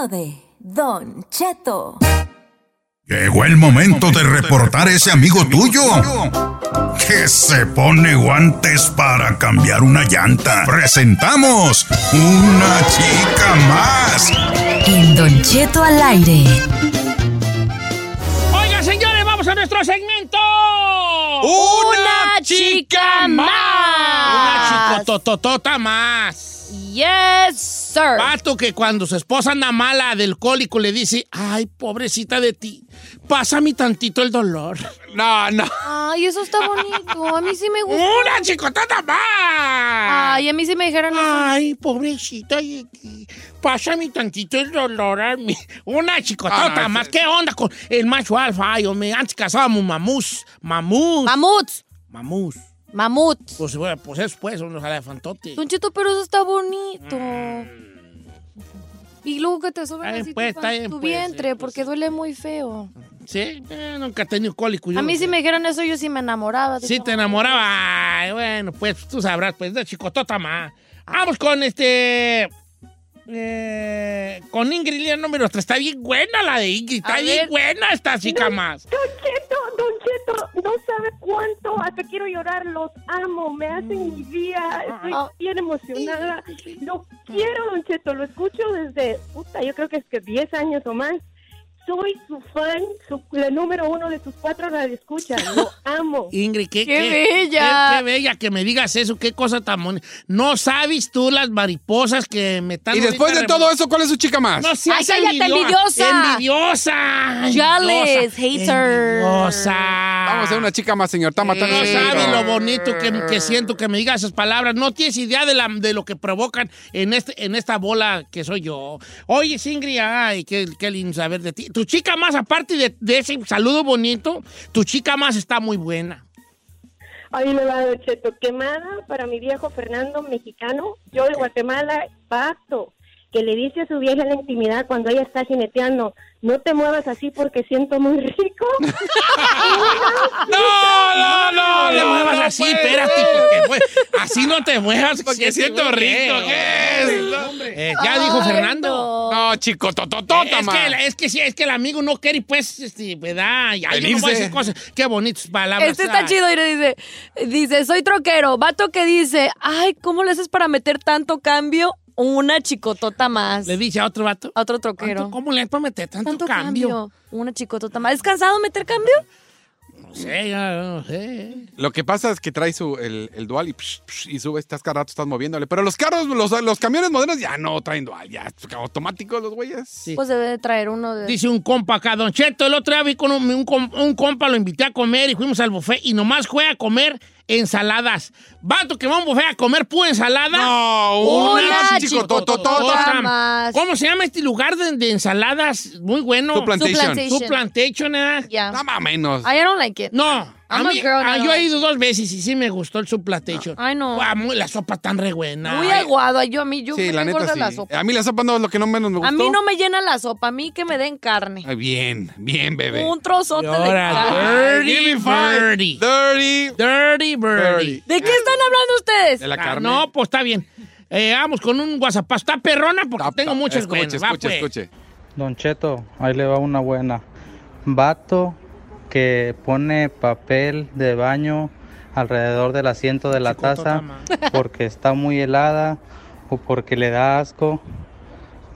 S8: De Don Cheto.
S2: Llegó el momento de reportar ese amigo tuyo que se pone guantes para cambiar una llanta. Presentamos una chica más.
S15: En Don Cheto al aire.
S3: Oiga, señores, vamos a nuestro segmento.
S5: ¡Una chica más!
S3: Una chicotototota más.
S5: Yes, sir.
S3: Pato que cuando su esposa anda mala del cólico le dice, ay, pobrecita de ti, pásame tantito el dolor.
S6: No, no.
S5: Ay, eso está bonito. A mí sí me gusta.
S3: ¡Una chicotota más!
S5: Ay, a mí sí me dijeron.
S3: Ay, pobrecita de ti, pásame tantito el dolor a mí. Una chicotota más. ¿Qué onda con el macho alfa? Ay, hombre, antes casábamos mamús, mamús,
S5: Mamuts.
S3: mamús.
S5: Mamuts.
S3: Pues, bueno, pues eso, pues, unos elefantotes.
S5: Don Cheto, pero eso está bonito. Y luego que te
S3: bien,
S5: así
S3: pues,
S5: tu,
S3: bien,
S5: tu
S3: pues,
S5: vientre,
S3: sí, pues,
S5: porque duele muy feo.
S3: Sí, Eh, nunca he tenido cólico. yo.
S5: A mí si me dijeran eso, yo sí me enamoraba.
S3: Sí, te enamoraba. Ay, bueno, pues tú sabrás, pues de chicotota más. Vamos con este. Eh, con Ingrid Lía número 3. Está bien buena la de Ingrid. Está
S5: A
S3: bien
S5: ver.
S3: buena esta chica más.
S23: Don Cheto, Don Cheto, no sabe cuánto, hasta quiero llorar, los amo, me hacen mi día, estoy
S5: Ah.
S23: bien emocionada, lo quiero, Don Cheto, lo escucho desde, puta, yo creo que es que 10 años o más, soy su fan, su, la número uno de sus cuatro radioescuchas, lo amo.
S3: Ingrid, qué,
S5: ¡Qué bella!
S3: Qué, qué bella que me digas eso. Qué cosa tan bonita. No sabes tú las mariposas que me están.
S6: Y después de todo eso, ¿cuál es su chica más?
S3: No seas
S5: Ay, cállate,
S3: envidiosa.
S5: envidiosa.
S3: Envidiosa.
S5: Jealous, hater.
S3: Envidiosa.
S6: Vamos a hacer una chica más, señor. Está matando
S3: No sabes lo bonito que, que siento que me digas esas palabras. No tienes idea de, la, de lo que provocan en, este, en esta bola que soy yo. Oye, Ingrid, ay, qué, qué lindo saber de ti. Tu chica más, aparte de, de ese saludo bonito, tu chica más está muy buena.
S23: Ahí me va, Cheto, quemada para mi viejo Fernando mexicano, yo de Guatemala, paso, que le dice a su vieja en la intimidad cuando ella está jineteando, no te muevas así porque siento muy rico.
S6: No, no, no,
S3: No te muevas
S6: no
S3: así, espérate, porque pues, así no te muevas.
S6: Porque siento rico. ¿qué es?
S3: Eh, ya dijo Fernando.
S6: No, chico, tototota
S3: es, que, es que sí, es que el amigo no quiere, pues, este, ¿verdad? Ya, yo no decir cosas. Qué bonitas palabras.
S5: Este está chido y le dice, dice, soy troquero. Vato que dice, ay, ¿cómo le haces para meter tanto cambio? Una chicotota más.
S3: Le dice a otro vato.
S5: A otro troquero.
S3: ¿Cómo le puedo meter tanto,
S5: Tanto
S3: cambio?
S5: cambio. Una chicotota más. ¿Es cansado meter cambio?
S3: No sé, ya no sé.
S6: Lo que pasa es que trae su, el, el dual y, psh, psh, y sube, estás cada rato, estás moviéndole. Pero los carros, los, los camiones modernos ya no traen dual, ya automáticos los güeyes.
S5: Pues debe de traer uno de...
S3: Dice un compa acá, Don Cheto, el otro día vi con un, un compa, lo invité a comer y fuimos al buffet y nomás fue a comer ensaladas. Vato que va a comer pura ensalada.
S6: No,
S5: una chicototota más.
S3: ¿Cómo se llama este lugar de, de ensaladas? Muy bueno.
S6: Suplantation.
S3: Suplantation, ¿eh?
S5: Yeah.
S6: No más menos.
S5: I don't like it.
S3: No. A
S5: I'm a
S3: mí,
S5: girl,
S3: ah, yo he ido dos veces y sí me gustó el suplantation.
S5: Ay, no.
S3: Ah, muy- la sopa tan re buena.
S5: Muy aguado. Ay, Yo a mí, yo
S6: Sí,
S5: me
S6: la
S5: engorda
S6: neta
S5: la
S6: sí.
S5: sopa.
S6: A mí la sopa no es lo que no menos me gustó.
S5: A mí no me llena la sopa. A mí que me den carne.
S6: Ay, bien, bien, bebé.
S5: Un trozote de
S3: Ahora,
S5: carne.
S3: dirty
S6: Give me five.
S3: birdie.
S6: Dirty.
S3: Dirty birdie.
S5: ¿De qué están hablando ustedes?
S6: De la
S3: Ah,
S6: carne.
S3: no, pues está bien. Eh, vamos con un WhatsApp. Está perrona porque tengo muchas
S6: Escuche.
S3: Va,
S6: escuche,
S3: pues.
S6: escuche.
S24: Don Cheto, ahí le va una buena. Vato que pone papel de baño alrededor del asiento de la taza porque está muy helada o porque le da asco.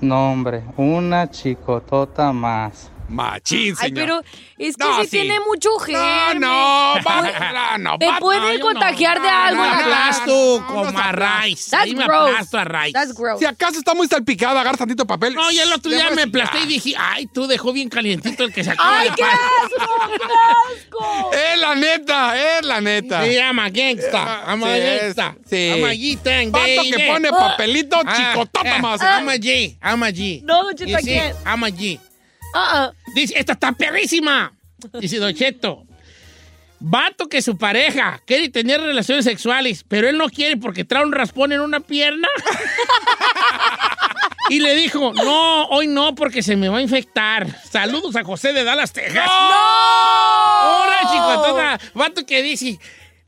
S24: No, hombre, una chicotota más.
S6: Machín,
S5: Ay,
S6: señor.
S5: pero es que
S6: No,
S5: sí,
S6: sí.
S5: tiene mucho germen.
S6: no, va- no,
S5: Te
S6: va-
S5: pueden
S3: no, no.
S5: contagiar de algo.
S3: Me
S5: la
S3: aplasto como a raíz.
S5: That's
S3: Ahí me
S5: gross.
S3: aplasto a raíz.
S5: That's gross.
S6: Si acaso está muy salpicada, agarra tantito papel.
S3: No, y el otro día me aplasté y dije, ay, tú dejó bien calientito el que se acaba
S5: ¡Ay,
S3: de
S5: qué asco! ¡Qué asco!
S6: Es la neta, es la neta.
S3: Sí, ama gangsta, ama gangsta.
S6: sí.
S3: Ama G,
S6: Vato que pone papelito, chicotota más.
S3: Ama G, ama G.
S5: No, ¿quién?
S3: ama G.
S5: Ah, ah.
S3: Dice, esta está perrísima. Dice Don Cheto. Vato que su pareja quiere tener relaciones sexuales, pero él no quiere porque trae un raspón en una pierna. y le dijo, no, hoy no porque se me va a infectar. Saludos a José de Dallas, Texas. Ahora, chicotota. Vato que dice,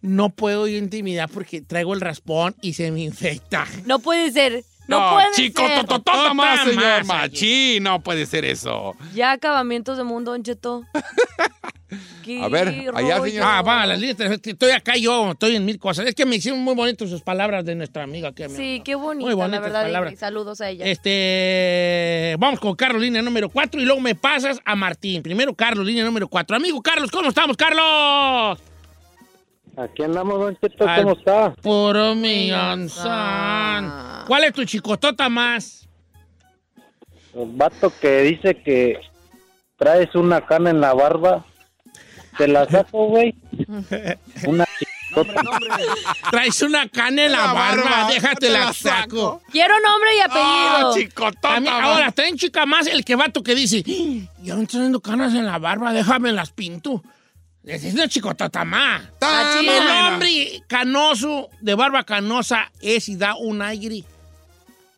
S3: no puedo yo intimidar porque traigo el raspón y se me infecta.
S5: No puede ser. No,
S6: No,
S5: puede
S6: chico,
S5: ser.
S6: tototota más, señor. Machín, no puede ser eso.
S5: Ya acabamientos de mundo, Don Cheto.
S6: A ver, allá, señor.
S3: Ah, va, las líneas. Estoy acá yo, estoy en mil cosas. Es que me hicieron muy bonitas sus palabras de nuestra amiga. Que me-
S5: Sí, qué bonita,
S3: Muy bonitas
S5: la verdad.
S3: palabras.
S5: y saludos a ella.
S3: Este, vamos con Carlos, línea número 4, y luego me pasas a Martín. Primero Carlos, línea número 4. Amigo Carlos, ¿cómo estamos, Carlos?
S9: Aquí andamos, Don Cheto,
S3: Al
S9: ¿cómo está?
S3: Puro millonzán. ¿Cuál es tu chicotota más?
S9: El vato que dice que traes una cana en la barba, te la saco, güey. Una chicotota.
S3: Traes una cana en la,
S6: La
S3: barba,
S6: barba,
S3: déjate
S6: te
S3: la
S6: la
S3: saco.
S5: Quiero nombre y apellido.
S6: Ah, chicotota.
S3: A mí- ahora, traen chica más el que vato que dice, "¡Ah! ya me están dando canas en la barba, déjame las pinto. Es una chicotota más. El hombre canoso, de barba canosa, es y da un aire.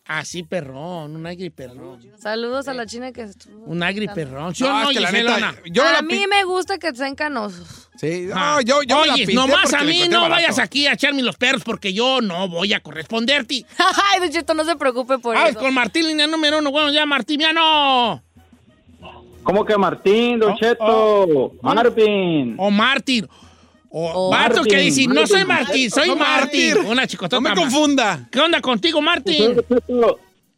S3: Así perrón, un aire perrón.
S5: Saludos a la china que estuvo.
S3: Un aire perrón. ¿Sí o
S6: No,
S3: no,
S6: es que la neta, yo
S5: a
S6: la
S5: mí me gusta que sean canosos.
S6: Sí, no,
S3: Ah.
S6: yo, yo me la
S3: Oye,
S6: pinté
S3: nomás a
S6: la
S3: mí no
S6: barato.
S3: vayas aquí a echarme los perros porque yo no voy a corresponderte.
S5: Ay, Don Cheto, no se preocupe por eso.
S3: con Martín, línea número uno. Bueno, ya, Martimiano.
S9: ¿Cómo que Martín, Don
S3: Oh,
S9: Cheto?
S3: oh.
S9: Marvin.
S3: O Martín. O
S5: Oh.
S3: vato que dice, no soy Martín, soy
S6: No,
S3: Martín.
S6: Martín.
S3: Una chicotota
S6: No me confunda.
S3: ¿Qué onda contigo, Martín?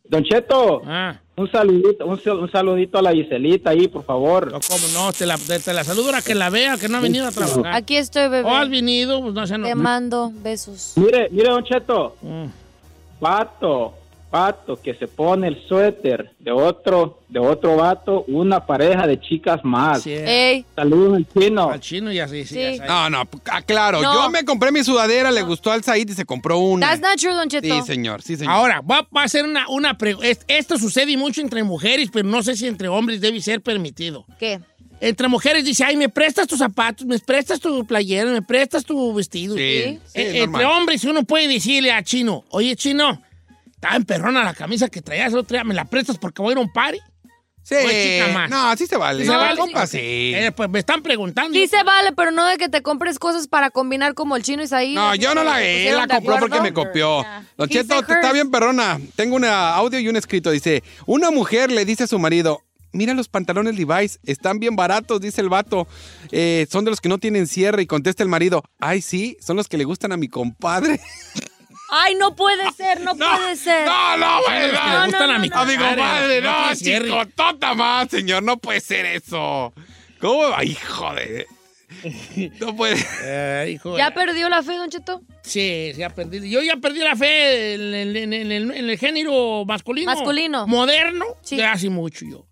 S9: Don Cheto,
S3: Ah,
S9: un saludito, un, sal- un saludito a la Giselita ahí, por favor.
S3: no, cómo no, te la, te la saludo ahora que la vea, que no ha venido a trabajar.
S5: Aquí estoy, bebé.
S3: O has venido, pues no sé, no.
S5: Te mando besos.
S9: Mire, mire, Don Cheto,
S3: Mm.
S9: vato, vato que se pone el suéter de otro, de otro vato, una pareja de chicas más.
S3: Sí,
S5: Ey,
S9: Saludos al chino.
S3: al chino y así, sí.
S5: Sí.
S3: ya.
S6: No, no, ah, claro.
S5: No.
S6: Yo me compré mi sudadera, le gustó al Said y se compró una.
S5: that's not true, Don Cheto.
S6: Sí, señor, sí, señor.
S3: Ahora, va, va a ser una, una Esto sucede mucho entre mujeres, pero no sé si entre hombres debe ser permitido.
S5: ¿Qué?
S3: Entre mujeres dice, ay, me prestas tus zapatos, me prestas tu playera, me prestas tu vestido.
S6: Sí,
S3: Eh,
S6: sí, es
S3: entre hombres uno puede decirle a Chino, oye, Chino, estaba en perrona la camisa que traías el otro día, ¿me la prestas porque voy a ir a un party?
S6: sí.
S3: más.
S6: No, así se vale.
S3: ¿Sí se vale?
S6: Compa, sí.
S3: Eh, pues me están preguntando.
S5: Dice vale, pero no de que te compres cosas para combinar como el chino Isaí.
S6: No, yo no la él la compró porque me copió. Don
S5: He
S6: Cheto, está bien perrona. Tengo un audio y un escrito. Dice, una mujer le dice a su marido, mira los pantalones Levi's, están bien baratos, dice el vato. Eh, son de los que no tienen cierre. Y contesta el marido, ay, sí, son los que le gustan a mi compadre.
S5: Ay, no puede ser, no, puede ser.
S6: No, no, güey. No,
S3: gustan
S6: no,
S3: a mi
S6: no, Amigo, madre,
S3: no
S6: no,
S3: cierre.
S6: chicotota más, señor. No puede ser eso. ¿Cómo? Ay, joder. No puede.
S3: Eh, hijo,
S5: ¿Ya perdió la fe, Don Cheto?
S3: Sí, ya perdí. Yo ya perdí la fe en, en- en- en el, en el género masculino.
S5: Masculino.
S3: Moderno. De hace mucho yo.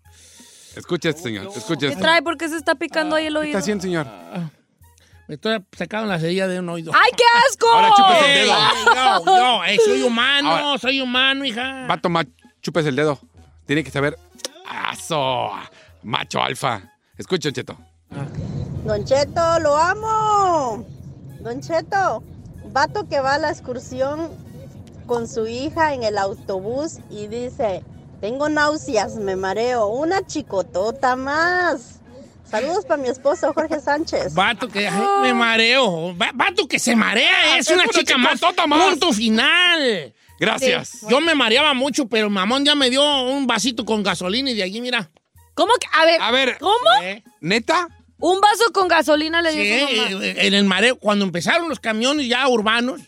S6: Escucha esto, señor. Escucha
S5: ¿Qué
S6: esto.
S5: trae? ¿Por qué se está picando ahí el
S6: ¿Qué
S5: oído?
S6: está haciendo, señor?
S3: Me estoy sacando la cerilla de un oído.
S5: ¡Ay, qué asco!
S6: Ahora chúpese el dedo.
S3: ey, yo, yo, eh, soy humano,
S6: Ahora.
S3: soy humano, hija.
S6: Va a tomar, chupes el dedo. Tiene que saber. ¡Aso! Macho alfa. Escucha, Cheto.
S25: Don Cheto, lo amo. Don Cheto, vato que va a la excursión con su hija en el autobús y dice, tengo náuseas, me mareo, una chicotota más. Saludos para mi esposo Jorge Sánchez.
S3: Vato que ay, me mareo. Va- Vato que se marea, es, una, chica más. Punto final.
S6: Gracias.
S3: Yo me mareaba mucho, pero mamón ya me dio un vasito con gasolina y de allí, mira.
S5: ¿Cómo que? A ver,
S6: A ver,
S5: ¿cómo?
S6: ¿neta?
S5: Un vaso con gasolina le dio
S3: Sí, eh, en el mareo, cuando empezaron los camiones ya urbanos,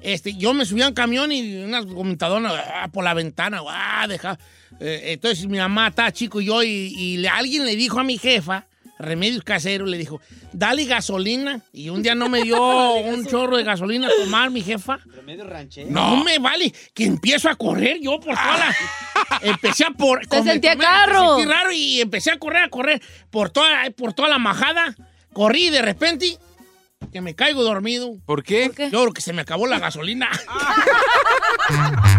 S3: este, yo me subía a un camión y unas comentadoras ah, por la ventana, ah, deja. Eh, entonces mi mamá estaba chico y yo, y, y le- alguien le dijo a mi jefa, Remedios Casero, le dijo, dale gasolina. Y un día no me dio un chorro de gasolina a tomar mi jefa.
S26: Remedio ranchero.
S3: No me vale, que empiezo a correr yo por toda la... Empecé a por...
S5: Te sentía carro.
S3: Me sentí raro y empecé a correr, a correr por toda, por toda la majada. Corrí y de repente que me caigo dormido.
S6: ¿Por qué?
S3: Yo creo que se me acabó la gasolina.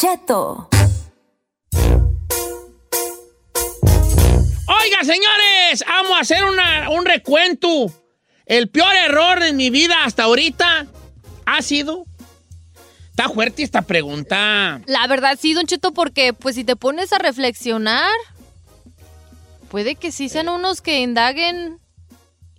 S8: Cheto.
S3: Oiga, señores, vamos a hacer una- un recuento. El peor error de mi vida hasta ahorita ha sido... Está fuerte esta pregunta.
S5: La verdad sí, Don Cheto, porque pues si te pones a reflexionar, puede que sí sean unos que indaguen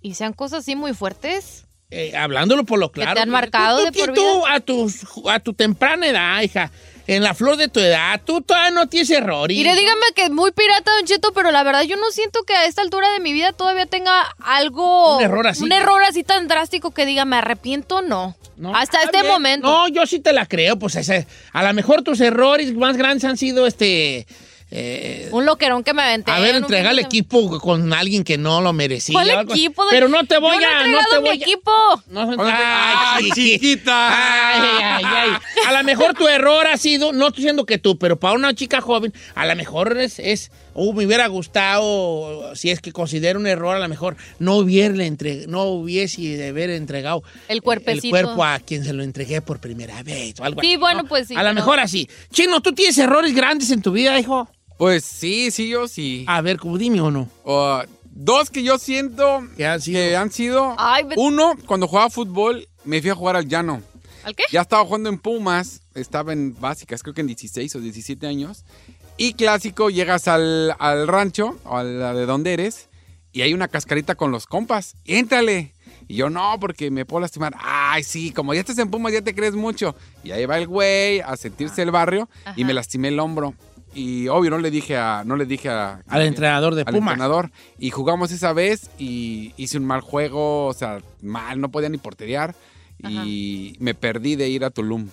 S5: y sean cosas así muy fuertes.
S3: Eh, hablándolo por lo claro.
S5: te han marcado
S3: Tú-
S5: de
S3: tú-
S5: por
S3: tú, a, tus- a tu temprana edad, hija, en la flor de tu edad, tú todavía no tienes error.
S5: Mire, dígame que es muy pirata, Don Cheto, pero la verdad yo no siento que a esta altura de mi vida todavía tenga algo...
S3: Un error así.
S5: Un error así tan drástico que diga, me arrepiento, no.
S3: No,
S5: Hasta este
S3: bien.
S5: momento.
S3: No, yo sí te la creo, pues ese- a lo mejor tus errores más grandes han sido este... eh,
S5: Un loquerón que me aventé.
S3: haber
S5: un
S3: entregado el equipo con alguien que no lo merecía.
S5: ¿Cuál equipo?
S3: Pero no te voy
S5: Yo no he
S3: a... No te
S5: mi
S3: voy a-
S5: equipo.
S3: No,
S6: Ay, chiquita.
S3: Ay, ay, ay. A lo mejor tu error ha sido, no estoy diciendo que tú, pero para una chica joven, a lo mejor es, es uh, me hubiera gustado, si es que considero un error, a lo mejor no hubiera entre, no hubiese de haber entregado
S5: El cuerpecito.
S3: el cuerpo a quien se lo entregué por primera vez o algo
S5: Sí,
S3: así,
S5: bueno,
S3: ¿no?
S5: pues sí.
S3: A lo
S5: pero-
S3: mejor así. Chino, ¿tú tienes errores grandes en tu vida, hijo?
S6: Pues sí, sí, yo sí.
S3: A ver, como dime o no.
S6: Dos que yo siento
S3: que han sido.
S6: que han sido-
S5: Ay, ve-
S6: Uno, cuando jugaba fútbol, me fui a jugar al llano.
S5: ¿Al qué?
S6: Ya estaba jugando en Pumas, estaba en básicas, creo que en 16 o 17 años. Y clásico, llegas al, al rancho, o a la de donde eres, y hay una cascarita con los compas. Éntrale. Y yo, no, porque me puedo lastimar. Ay, sí, como ya estás en Pumas, ya te crees mucho. Y ahí va el güey a sentirse el barrio y me lastimé el hombro. Y obvio, no le dije a. No le dije a.
S3: Al entrenador de
S6: al
S3: Pumas.
S6: entrenador. Y jugamos esa vez y hice un mal juego, o sea, mal, no podía ni porterear. Y me perdí de ir a Tulum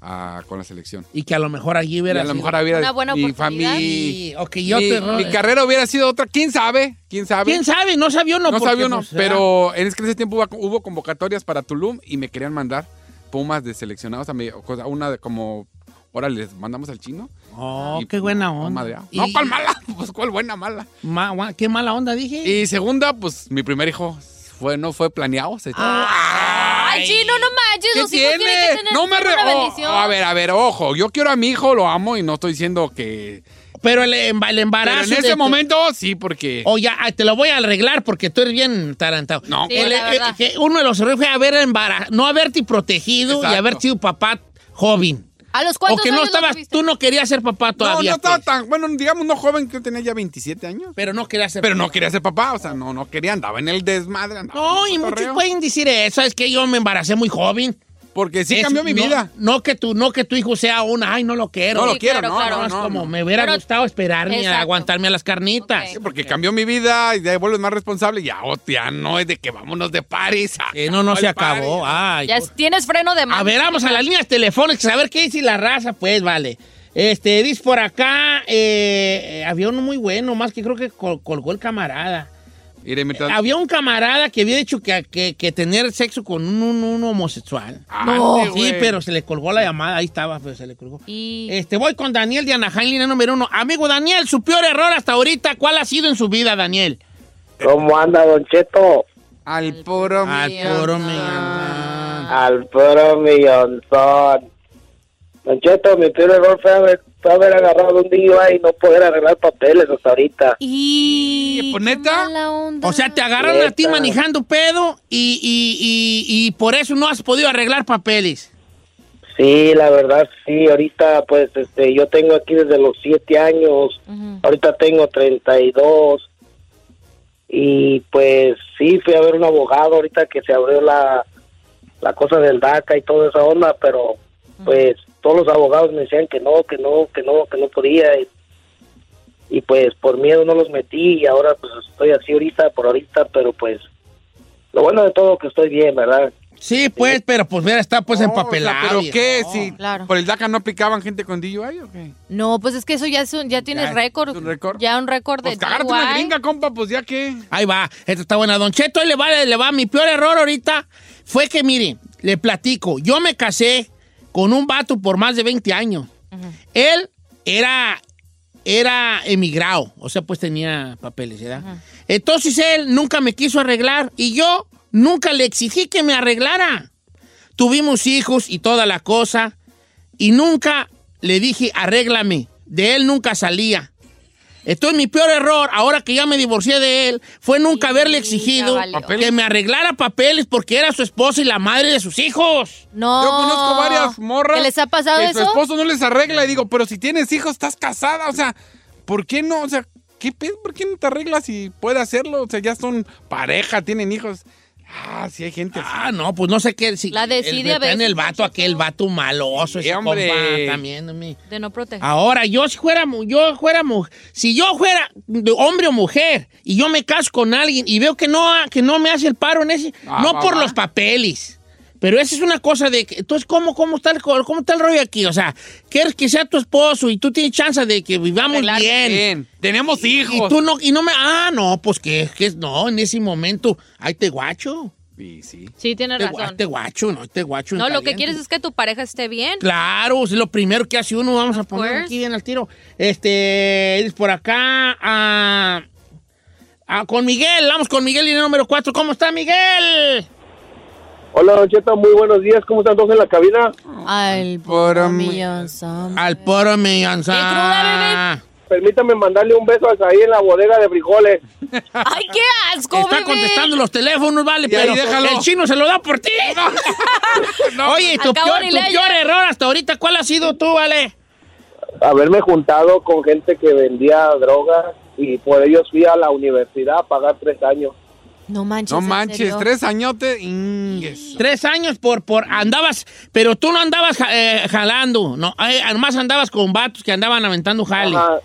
S6: a- con la selección.
S3: Y que a lo mejor allí
S6: Y
S3: hubiera
S6: a lo
S3: sido-
S6: mejor hubiera
S5: Una buena
S6: mi familia.
S3: ok, yo
S6: mi,
S3: te-
S6: mi carrera hubiera sido otra. ¿Quién sabe? ¿Quién sabe?
S3: ¿Quién sabe? No sabía uno.
S6: No sabía uno,
S3: pues,
S6: pero en ese tiempo hubo, hubo convocatorias para Tulum y me querían mandar Pumas de seleccionados a mí, o cosa- una de como, ahora les mandamos al chino.
S3: Oh,
S6: Y,
S3: qué buena
S6: no,
S3: onda.
S6: madreado.
S3: Y-
S6: No, ¿cuál mala? Pues cuál buena, mala.
S3: Ma- qué mala onda, dije.
S6: Y segunda, pues mi primer hijo fue, no fue planeado. Se
S5: Ay, chino, no manches.
S6: ¿Qué
S5: Los hijos
S6: tiene?
S5: tienen que tener
S6: No me
S5: una
S6: oh,
S5: bendición.
S6: a ver, a ver, ojo. Yo quiero a mi hijo, lo amo y no estoy diciendo que.
S3: Pero el, el embarazo.
S6: Pero en ese
S3: tu-
S6: momento, sí, porque.
S3: O ya, ah, te lo voy a arreglar porque tú eres bien tarantado.
S6: No,
S5: Sí,
S3: El-
S5: verdad.
S3: que uno de los errores fue haber embara- no haberte protegido
S6: Exacto.
S3: y haber sido papá joven.
S5: ¿A los
S3: O
S5: cuántos
S3: que no
S5: años
S3: estabas, tú no querías ser papá
S6: no,
S3: todavía.
S6: no estaba
S3: pues.
S6: tan. Bueno, digamos, no joven, que tenía ya 27 años.
S3: Pero no querías ser
S6: Pero no quería ser papá, o sea, no, no quería, andaba en el desmadre. andaba
S3: No,
S6: en
S3: y muchos pueden decir eso. Es que yo me embaracé muy joven.
S6: Porque sí
S3: Es-
S6: cambió mi
S3: no-
S6: vida.
S3: No, que tu, no que tu hijo sea una, ay, no lo quiero.
S6: No lo Sí, quiero, claro, no,
S3: no,
S6: no,
S3: es como me hubiera
S6: Pero-
S3: gustado esperarme a
S6: Exacto.
S3: aguantarme a las carnitas.
S6: Sí, porque cambió mi vida y de ahí vuelves más responsable. Ya, oh, ya no es de que vámonos de París.
S3: Eh, no, no se acabó. Ay,
S5: Ya tienes freno de mano.
S3: A ver, vamos a las líneas telefónicas a ver qué dice la raza, pues, vale. Este, dice por acá, eh, había uno muy bueno, más que creo que col- colgó el camarada. Había un camarada que había dicho que, que- que tener sexo con un, un- un homosexual.
S5: No.
S3: Sí, pero se le colgó la llamada, ahí estaba, pero se le colgó.
S5: Y...
S3: Este, voy con Daniel de Anaheim, línea número uno. Amigo Daniel, su peor error hasta ahorita, ¿cuál ha sido en su vida, Daniel?
S27: ¿Cómo anda, Don Cheto?
S6: Al puro
S3: Al puro
S27: Al puro millonzón. Don Cheto, mi peor error fue haber, fue haber agarrado un día y no poder arreglar papeles hasta ahorita.
S5: Y...
S3: ¿Pues neta? O sea, te agarraron a ti manejando pedo y, y- y- y por eso no has podido arreglar papeles.
S27: Sí, la verdad, sí. Ahorita, pues, este, yo tengo aquí desde los siete años. Ahorita tengo 32. Y, pues, sí, fui a ver un abogado ahorita que se abrió la, la cosa del DACA y toda esa onda, pero, pues, todos los abogados me decían que no, que no, que no, que no podía. Y, y, pues, por miedo no los metí y ahora, pues, estoy así ahorita, por ahorita, pero, pues, lo bueno de todo que estoy bien, ¿verdad?
S3: Sí, pues, pero pues mira, está pues empapelado.
S6: ¿Pero
S3: viejo.
S6: qué? Si
S5: Claro.
S6: por el DACA no aplicaban gente con DUI o qué?
S5: No, pues es que eso ya, es un- ya tienes
S6: Ya,
S5: récord. Ya un récord de
S6: Pues cagarte una gringa, compa, pues ya que.
S3: Ahí va, esta está buena. Don Cheto, ahí le va, le va. Mi peor error ahorita fue que, mire, le platico. Yo me casé con un vato por más de 20 años. Él era, era emigrado, o sea, pues tenía papeles, ¿verdad? Entonces él nunca me quiso arreglar y yo nunca le exigí que me arreglara. Tuvimos hijos y toda la cosa y nunca le dije, arréglame. De él nunca salía. Entonces mi peor error, ahora que ya me divorcié de él, fue nunca haberle exigido que me arreglara papeles porque era su esposa y la madre de sus hijos.
S5: No.
S6: Yo conozco varias morras.
S5: ¿Que les ha pasado
S6: que su
S5: eso?
S6: esposo no les arregla y digo, pero si tienes hijos, estás casada. O sea, ¿por qué no? O sea, ¿qué pedo? ¿Por qué no te arreglas si puede hacerlo? O sea, ya son pareja, tienen hijos. Ah, sí hay gente así.
S3: Ah, no, pues no sé qué. Si
S5: La desidia
S3: el,
S5: a veces,
S3: el vato, aquel vato maloso, ese
S6: hombre.
S3: compa también. mi-
S5: De no proteger.
S3: Ahora, yo si fuera, mu- yo fuera mujer, si yo fuera de hombre o mujer y yo me caso con alguien y veo que no, que no me hace el paro en ese,
S6: Ah,
S3: no por los papeles. Pero esa es una cosa de que, entonces, ¿cómo, cómo, está el, ¿cómo está el rollo aquí? O sea, quieres que sea tu esposo y tú tienes chance de que vivamos bien.
S6: bien. Tenemos hijos.
S3: Y tú no, y no me, ah, no, pues que, que no, en ese momento, ahí te guacho.
S6: Sí, sí.
S5: Sí, tienes
S3: Te,
S5: razón.
S3: te guacho, no, te guacho. en
S5: No, lo que quieres es que tu pareja esté bien.
S3: Claro, es lo primero que hace uno. Vamos a poner
S5: course.
S3: aquí bien al tiro. Este, es por acá. ah, ah, con Miguel, vamos con Miguel, línea número 4. ¿Cómo está Miguel?
S27: Hola, Don Cheto, muy buenos días. ¿Cómo están todos en la cabina?
S5: Al
S6: puro
S5: millón.
S3: Al poro millonza.
S27: Permítame mandarle un beso a ahí en la bodega de frijoles.
S5: ¡Ay, qué asco,
S3: Está
S5: bebé!
S3: contestando los teléfonos, vale,
S6: Y
S3: pero
S6: déjalo.
S3: el chino se lo da por ti. Oye, tu,
S5: Al
S3: peor, tu peor error hasta ahorita, ¿cuál ha sido tú, vale?
S27: Haberme juntado con gente que vendía drogas y por ellos fui a la universidad a pagar tres años.
S5: No manches.
S6: No
S5: ¿en
S6: manches,
S5: serio?
S6: tres añotes. ingues.
S3: Tres años por, por andabas, pero tú no andabas eh, jalando, no, eh, nomás andabas con vatos que andaban aventando jale.
S27: Ajá.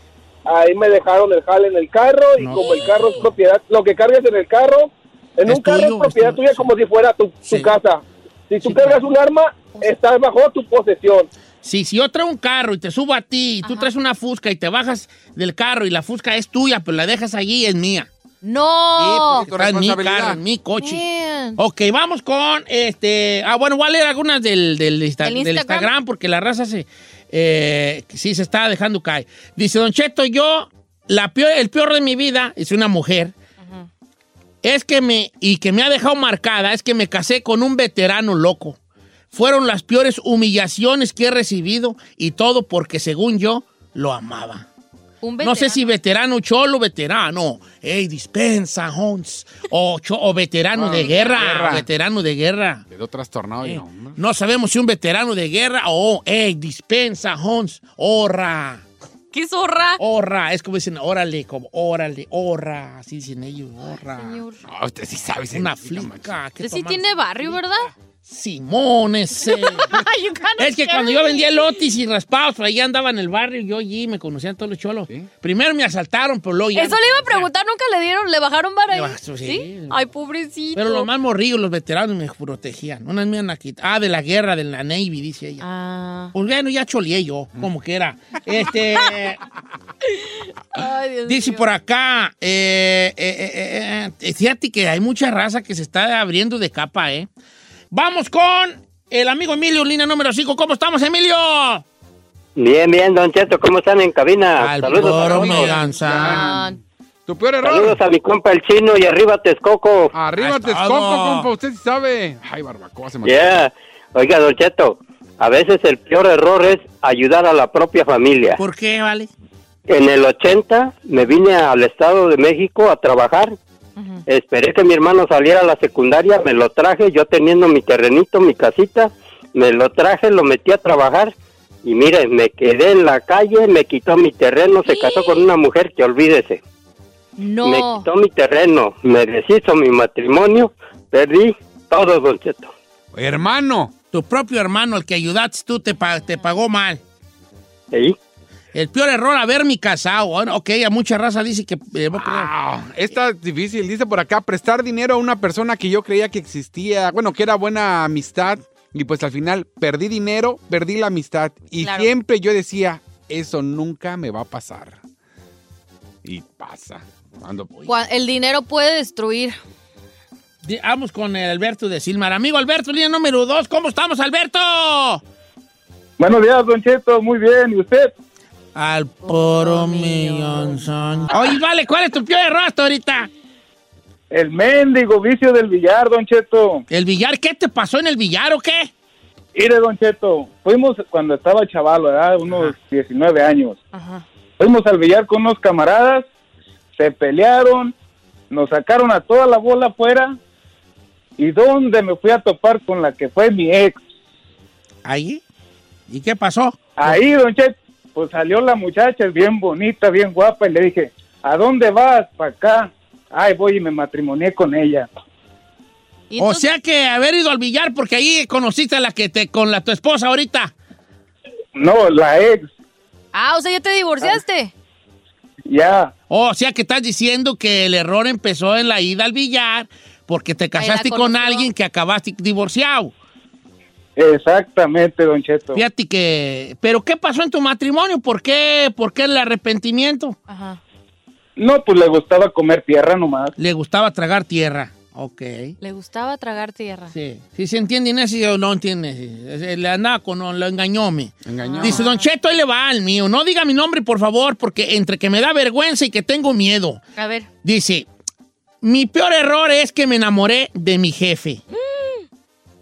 S27: Ahí me dejaron el jale en el carro y
S3: No.
S27: como el carro es propiedad, lo que cargas en el carro, en
S3: Es
S27: un carro
S3: tuyo,
S27: es propiedad
S3: es tuyo,
S27: tuya como si fuera tu, tu
S3: Sí.
S27: casa. Si tú
S3: Sí,
S27: cargas un arma, estás bajo tu posesión.
S3: Sí, si yo traigo un carro y te subo a ti y tú traes una fusca y te bajas del carro y la fusca es tuya, pero la dejas allí, es mía.
S5: No.
S3: Sí, porque está en mi carro, en mi coche.
S5: Man.
S3: Ok, vamos con este. Ah, bueno, voy a leer algunas del, del, Insta-
S5: ¿Del
S3: del
S5: Instagram?
S3: Porque la raza se. eh, sí, se está dejando caer. Dice Don Cheto, yo. La peor, el peor de mi vida es una mujer. Es que me. Y que me ha dejado marcada. Es que me casé con un veterano loco. Fueron las peores humillaciones que he recibido. Y todo porque, según yo, lo amaba.
S5: Un
S3: No sé si veterano cholo, veterano. Ey, dispensa, Hons. O, cho- o veterano de guerra. Veterano de guerra.
S6: Quedó trastornado yo. ¿no?
S3: no sabemos si un veterano de guerra o, ey, dispensa, Hons. Horra.
S5: ¿Qué zorra?
S3: Horra. Es como dicen, órale, como órale, horra. Así dicen ellos, horra.
S5: Señor.
S6: No, usted sí sabe.
S3: Una flica. ¿qué
S5: Usted sí tiene barrio, ¿verdad?
S3: Simón, ese. es que cuando yo vendía lotis y raspados, por ahí andaba en el barrio, yo allí me conocían todos los cholos. Primero me asaltaron, pero luego ya
S7: Eso le iba a preguntar, nunca le dieron, le bajaron vara ahí.
S3: Bajó, sí.
S7: Ay, pobrecito.
S3: Pero los más morrillos, los veteranos, me protegían. Unas me iban a quitar. Ah, de la guerra, de la Navy, dice ella.
S7: Ah.
S3: Pues bueno, ya choleé yo, como que era. Este.
S7: Ay, Dios
S3: Dice
S7: mío.
S3: por acá, eh, eh, eh, eh, fíjate que hay mucha raza que se está abriendo de capa, ¿eh? Vamos con el amigo Emilio, línea número 5. ¿Cómo estamos, Emilio?
S28: Bien, bien, Don Cheto, ¿cómo están en cabina?
S3: Al
S28: Saludos a todos.
S6: Tu peor error.
S28: Saludos a mi compa el chino y arriba Texcoco.
S6: Arriba Texcoco, compa, usted sí sabe. Ay, barbacoa se me
S28: Yeah. Oiga, Don Cheto, a veces el peor error es ayudar a la propia familia.
S3: ¿Por qué, vale?
S28: En el 80 me vine al Estado de México a trabajar. Esperé que mi hermano saliera a la secundaria, me lo traje, yo teniendo mi terrenito, mi casita, me lo traje, lo metí a trabajar y mire, me quedé en la calle, me quitó mi terreno, se casó con una mujer que olvídese.
S7: No.
S28: Me quitó mi terreno, me deshizo mi matrimonio, perdí todo, Don Cheto.
S6: Hermano.
S3: Tu propio hermano, el que ayudaste tú, te, pa- te pagó mal.
S28: ¿Sí?
S3: El peor error, haberme casado. Bueno, ok, a mucha raza dice que... eh,
S6: Ah, Está difícil, dice por acá, prestar dinero a una persona que yo creía que existía, bueno, que era buena amistad, y pues al final perdí dinero, perdí la amistad, y
S7: Claro.
S6: siempre yo decía, eso nunca me va a pasar. Y pasa. Cuando
S7: El dinero puede destruir.
S3: Vamos con el Alberto de Silmar. Amigo Alberto, línea número 2. ¿Cómo estamos, Alberto?
S26: Buenos días, Don Cheto, muy bien. ¿Y usted?
S3: Al poro millonzón. Oye, vale, ¿cuál es tu peor error hasta ahorita?
S26: El mendigo vicio del billar, Don Cheto.
S3: ¿El billar? ¿Qué te pasó en el billar o qué?
S26: Mire, Don Cheto, fuimos cuando estaba chaval, ¿verdad? Unos 19 años. Fuimos al billar con unos camaradas, se pelearon, nos sacaron a toda la bola afuera. ¿Y dónde me fui a topar con la que fue mi ex?
S3: ¿Ahí? ¿Y qué pasó?
S26: Ahí, Don Cheto, pues salió la muchacha, es bien bonita, bien guapa, y le dije, ¿a dónde vas? Para acá. Ay, voy y me matrimonié con ella.
S3: O sea que haber ido al billar porque ahí conociste a la que te con la tu esposa ahorita.
S26: No, la ex,
S7: Ah, o sea, ya te divorciaste.
S26: ya.
S3: O sea que estás diciendo que el error empezó en la ida al billar porque te casaste con alguien que acabaste divorciado.
S26: Exactamente, Don Cheto.
S3: Fíjate que... ¿Pero qué pasó en tu matrimonio? ¿Por qué, ¿Por qué el arrepentimiento?
S7: Ajá.
S26: No, pues le gustaba comer tierra nomás.
S3: Le gustaba tragar tierra. Ok.
S7: Le gustaba tragar tierra.
S3: Sí. ¿Sí se entiende ese o no entiende? Le andaba con... Lo engañó, me.
S6: Engañó.
S3: Dice, Don Cheto, ahí le va al mío. No diga mi nombre, por favor, porque entre que me da vergüenza y que tengo miedo.
S7: A ver.
S3: Dice, mi peor error es que me enamoré de mi jefe.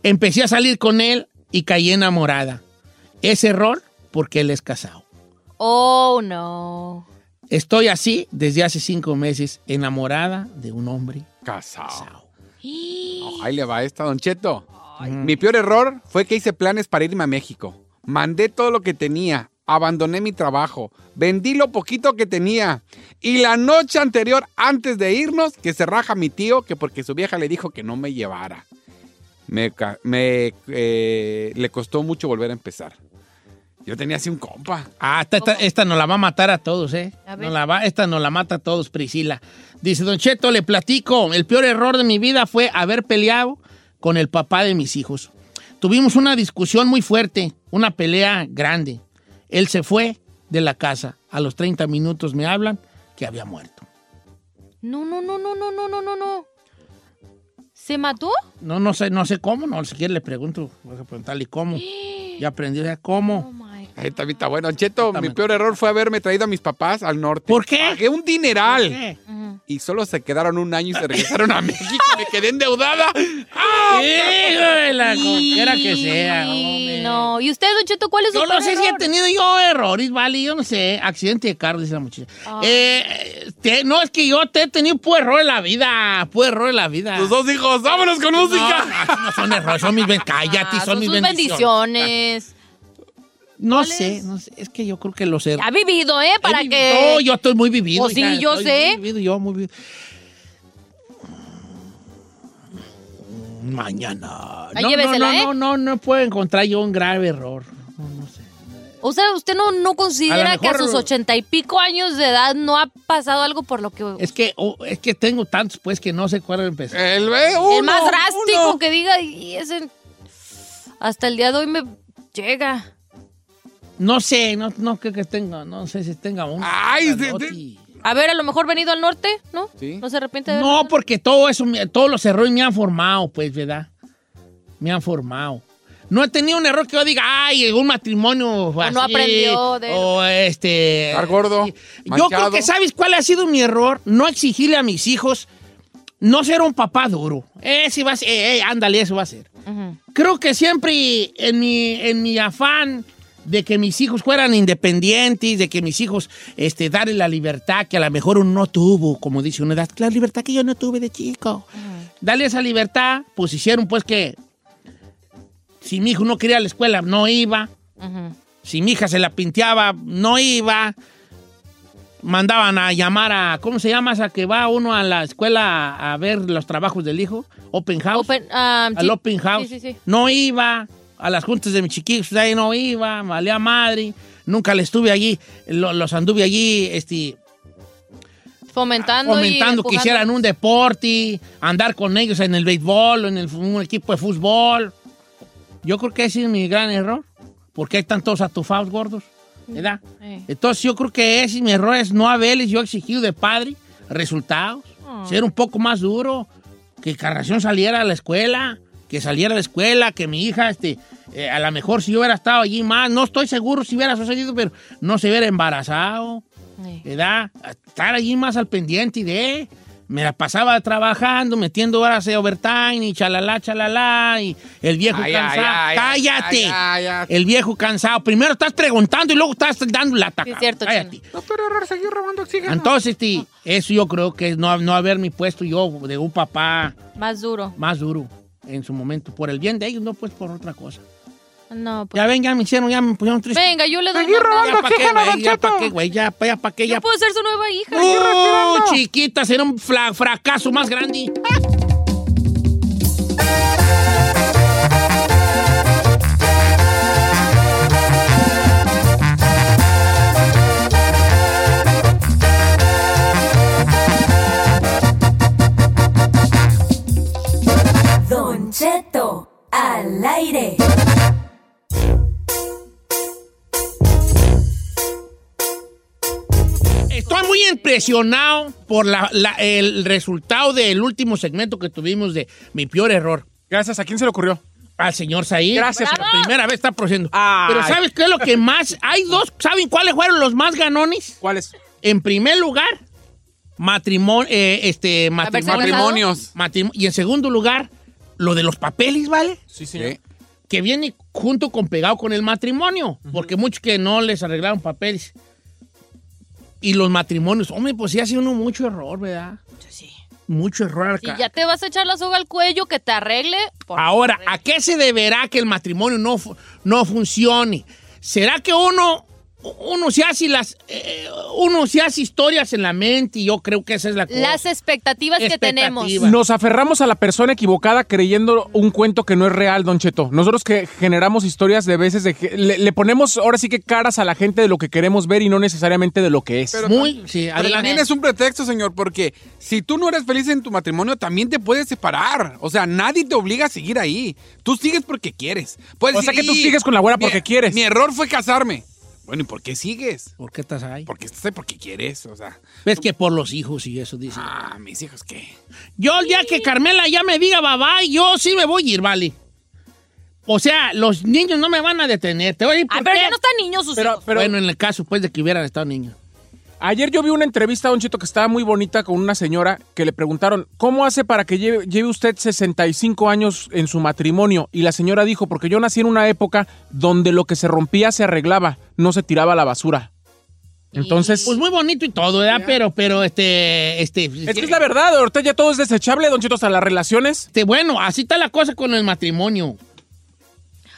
S3: Empecé a salir con él y caí enamorada. Es error porque él es casado.
S7: Oh, no.
S3: Estoy así desde hace cinco meses, enamorada de un hombre
S6: casado. No, ahí le va esta, Don Cheto. Mi peor error fue que hice planes para irme a México. Mandé todo lo que tenía, abandoné mi trabajo, vendí lo poquito que tenía. Y la noche anterior, antes de irnos, que se raja mi tío, que porque su vieja le dijo que no me llevara. Me, eh, le costó mucho volver a empezar. Yo tenía así un compa.
S3: Ah, esta, esta, esta nos la va a matar a todos, ¿eh?
S6: A.
S3: Nos la va, esta nos la mata a todos, Priscila. Dice, Don Cheto, le platico. El peor error de mi vida fue haber peleado con el papá de mis hijos. Tuvimos una discusión muy fuerte, una pelea grande. Él se fue de la casa. A los 30 minutos me hablan que había muerto.
S7: No, no, no, no, no, no, no, no, no. ¿Se mató?
S3: No, no sé, no sé cómo, no, si quiere le pregunto, voy a preguntarle cómo. Ya aprendió ya cómo.
S6: Ahí está, está bueno. Cheto, mi peor error fue haberme traído a mis papás al norte.
S3: ¿Por qué?
S6: Pagué un dineral.
S3: ¿Por qué?
S6: Y solo se quedaron un año y se regresaron a México. Me quedé endeudada. ¡Ah!
S3: Híjole, la quiera que sea, hombre.
S7: No. ¿Y usted, Don Cheto, cuál es su
S3: Yo no sé si he tenido yo errores, vale, yo no sé. Accidente de carro, dice la muchacha.
S7: Ah.
S3: Eh, te- no, es que yo te he tenido puro error en la vida, puro error en la vida.
S6: Tus dos hijos, vámonos con música.
S3: No, no, no son errores, son mis ben- cállate,
S7: Ah,
S3: son, mis
S7: sus
S3: bendiciones.
S7: bendiciones.
S3: No sé, no sé, es que yo creo que los errores.
S7: Ha vivido, ¿eh? Para que...
S3: No, yo estoy muy vivido.
S7: Pues sí,
S3: hija,
S7: yo
S3: estoy
S7: sé.
S3: Muy vivido, yo muy vivido. Mañana. No,
S5: llévesela,
S3: no,
S5: ¿eh?
S3: no, no, no puedo encontrar yo un grave error.
S5: O sea, ¿usted no, no considera
S3: A lo
S5: que a sus ochenta y pico años de edad no ha pasado algo por lo que...
S3: Es que, oh, es que tengo tantos, pues, que no sé cuál empezar.
S6: El,
S5: el más drástico que diga, y ese... Hasta el día de hoy me llega.
S3: No sé, no, no creo que tenga, no sé si tenga un.
S6: Ay.
S5: A ver, a lo mejor venido al norte, ¿no?
S6: Sí.
S5: No se arrepiente de
S3: No, porque todo eso, todos los errores me han formado, pues, ¿verdad? Me han formado. No he tenido un error que yo diga, ay, un matrimonio
S5: O no aprendió de-
S3: O este...
S6: Estar gordo,
S3: Yo creo que, ¿sabes cuál ha sido mi error? No exigirle a mis hijos no ser un papá duro. Ese va a ser, eh, eh, ándale, eso va a ser. Creo que siempre en mi, en mi afán de que mis hijos fueran independientes, de que mis hijos este, darle la libertad que a lo mejor uno no tuvo, como dice una edad, la libertad que yo no tuve de chico. Darle esa libertad, pues hicieron pues que si mi hijo no quería a la escuela, no iba. Si mi hija se la pinteaba, no iba. Mandaban a llamar a, ¿cómo se llama esa que va uno a la escuela a, a ver los trabajos del hijo? Open House.
S5: Open, ah,
S3: al
S5: sí.
S3: Open House.
S5: Sí, sí, sí.
S3: No iba. A las juntas de mis chiquillos, ahí no iba. Valía madre. Nunca le estuve allí. lo- los anduve allí, este,
S5: Fomentando,
S3: fomentando que hicieran un deporte, andar con ellos en el béisbol, en el, un equipo de fútbol. Yo creo que ese es mi gran error, porque hay tantos atufados gordos, ¿verdad?
S5: Eh.
S3: Entonces yo creo que ese es mi error, es no haberles yo exigido de padre resultados,
S5: Ah.
S3: ser un poco más duro, que Carración saliera a la escuela, que saliera la escuela, que mi hija, este, eh, a lo mejor si yo hubiera estado allí más, no estoy seguro si hubiera sucedido, pero no se hubiera embarazado. ¿verdad? Estar allí más al pendiente de... Me la pasaba trabajando, metiendo horas de overtime y chalala, chalala, y el viejo
S6: Ay,
S3: cansado.
S6: ay,
S3: ¡Cállate!
S6: ay.
S3: El viejo cansado. Primero estás preguntando y luego estás dando la ataca.
S5: Sí, es cierto,
S3: Cállate.
S6: No, pero error seguir robando oxígeno.
S3: Entonces, este, eso yo creo que es no, no haberme puesto yo de un papá
S5: Más duro.
S3: más duro en su momento. Por el bien de ellos, no pues por otra cosa.
S5: No, pues.
S3: Ya ven, ya me hicieron, ya me pusieron triste.
S5: Venga, yo le doy
S3: Ya
S5: más.
S3: pa' qué, güey, ya pa' qué, güey, ya, ya pa' qué, ya
S5: Yo puedo ser su nueva hija.
S3: ¡Uh, chiquita! Será un fracaso más grande.
S8: Cheto al aire.
S3: Estoy muy impresionado por la- la- el resultado del último segmento que tuvimos de Mi Peor Error.
S14: Gracias. ¿A quién se le ocurrió?
S3: Al señor Saí.
S14: Gracias.
S3: La primera vez está produciendo.
S14: Ay.
S3: Pero ¿sabes qué es lo que más? Hay dos. ¿Saben cuáles fueron los más ganones?
S14: ¿Cuáles?
S3: En primer lugar, matrimonio, este, matri-
S5: ¿Haberse
S6: Matrimonios.
S3: matrim- y en segundo lugar, lo de los papeles, ¿vale?
S14: Sí, señor.
S6: Sí.
S3: que viene junto con pegado con el matrimonio, porque muchos que no les arreglaron papeles. Y los matrimonios, hombre, pues sí hace uno mucho error, ¿verdad?
S5: Sí.
S3: Mucho error
S5: Si
S3: acá.
S5: ya te vas a echar la soga al cuello, que te arregle. por
S3: Ahora. ¿a qué se deberá que el matrimonio no, fu- no funcione? ¿Será que uno, uno se hace las, eh, uno se hace historias en la mente y yo creo que esa es la cosa?
S5: Las expectativas que tenemos.
S14: Nos aferramos a la persona equivocada creyendo un cuento que no es real, Don Cheto. Nosotros que generamos historias de veces de que le, le ponemos ahora sí que caras a la gente de lo que queremos ver y no necesariamente de lo que es.
S6: Pero
S3: Muy, sí,
S6: Pero
S3: adelante.
S6: también es un pretexto, señor, porque si tú no eres feliz en tu matrimonio, también te puedes separar. O sea, nadie te obliga a seguir ahí. Tú sigues porque quieres. Puedes
S14: O sea que tú
S6: "Y,
S14: sigues con la güera
S6: mi-
S14: porque quieres".
S6: Mi error fue casarme. Bueno, ¿y por qué sigues?
S3: ¿Por qué estás ahí?
S6: Porque estás ahí porque quieres, o sea.
S3: Ves que por los hijos y eso dice.
S6: Ah, mis hijos, ¿qué?
S3: Yo el día que Carmela ya me diga bye bye, yo sí me voy a ir, vale. O sea, los niños no me van a detener. Te voy a decir
S5: Ah, pero ya no están niños sus
S14: Pero,
S5: hijos.
S14: pero
S3: bueno, en el caso, pues, de que hubieran estado niños.
S14: Ayer yo vi una entrevista, Don Cheto, que estaba muy bonita con una señora que le preguntaron, ¿cómo hace para que lleve, lleve usted 65 años en su matrimonio? Y la señora dijo, porque yo nací en una época donde lo que se rompía se arreglaba, no se tiraba a la basura. Entonces,
S3: Pues muy bonito y todo, ¿verdad? Pero, pero, este, este...
S14: es que es la verdad, ahorita ya todo es desechable, Don Cheto, hasta las relaciones.
S3: este, bueno, así está la cosa con el matrimonio.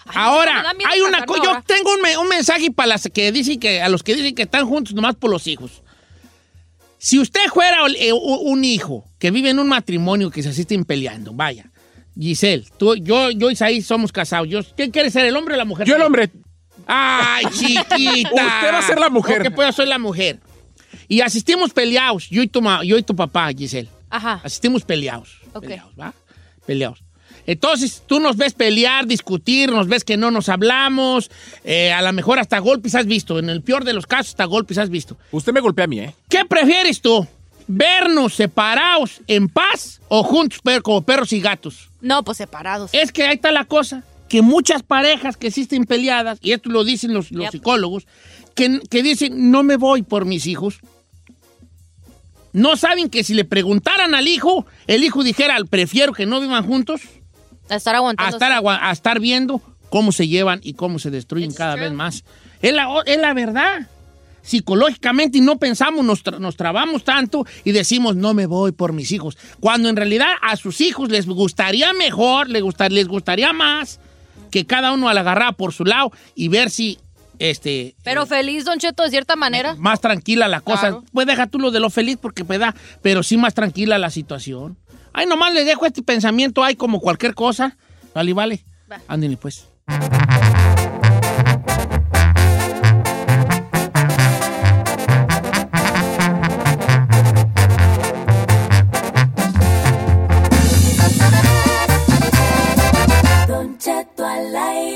S3: Ahora, hay una cosa, yo tengo un, me- un mensaje para las que dicen que, a los que dicen que están juntos nomás por los hijos. Si usted fuera eh, un hijo que vive en un matrimonio que se asisten peleando, vaya, Giselle, tú, yo, yo y Isaí somos casados. Yo, ¿Quién quiere ser, el hombre o la mujer?
S14: Yo el hombre.
S3: ¡Ay, chiquita!
S14: Usted va a ser la mujer.
S3: Pues yo soy la mujer. Y asistimos peleados, yo y tu, ma- yo y tu papá, Giselle.
S5: Ajá.
S3: Asistimos peleados.
S5: Ok.
S3: Peleados, ¿va? Peleados. Entonces, tú nos ves pelear, discutir, nos ves que no nos hablamos, eh, a lo mejor hasta golpes has visto, en el peor de los casos hasta golpes has visto.
S14: Usted me golpea a mí, ¿eh?
S3: ¿Qué prefieres tú? ¿Vernos separados en paz o juntos pero como perros y gatos?
S5: No, pues separados.
S3: Es que ahí está la cosa, que muchas parejas que existen peleadas, y esto lo dicen los, los
S5: Yep.
S3: psicólogos, que, que dicen, no me voy por mis hijos. No saben que si le preguntaran al hijo, el hijo dijera, prefiero que no vivan juntos,
S5: A estar aguantando.
S3: a estar, agua- a estar viendo cómo se llevan y cómo se destruyen cada vez más. Es la, es la verdad. Psicológicamente y no pensamos, nos, tra- nos trabamos tanto y decimos, no me voy por mis hijos. Cuando en realidad a sus hijos les gustaría mejor, les, gustar, les gustaría más que cada uno al agarrar por su lado y ver si este,
S5: Pero feliz, Don Cheto, de cierta manera.
S3: más tranquila la cosa.
S5: Claro.
S3: Pues deja tú lo de lo feliz porque me da, pero sí más tranquila la situación. Ay, nomás le dejo este pensamiento, hay como cualquier cosa. Vale, vale. Ándale, pues.
S8: Don Cheto al aire.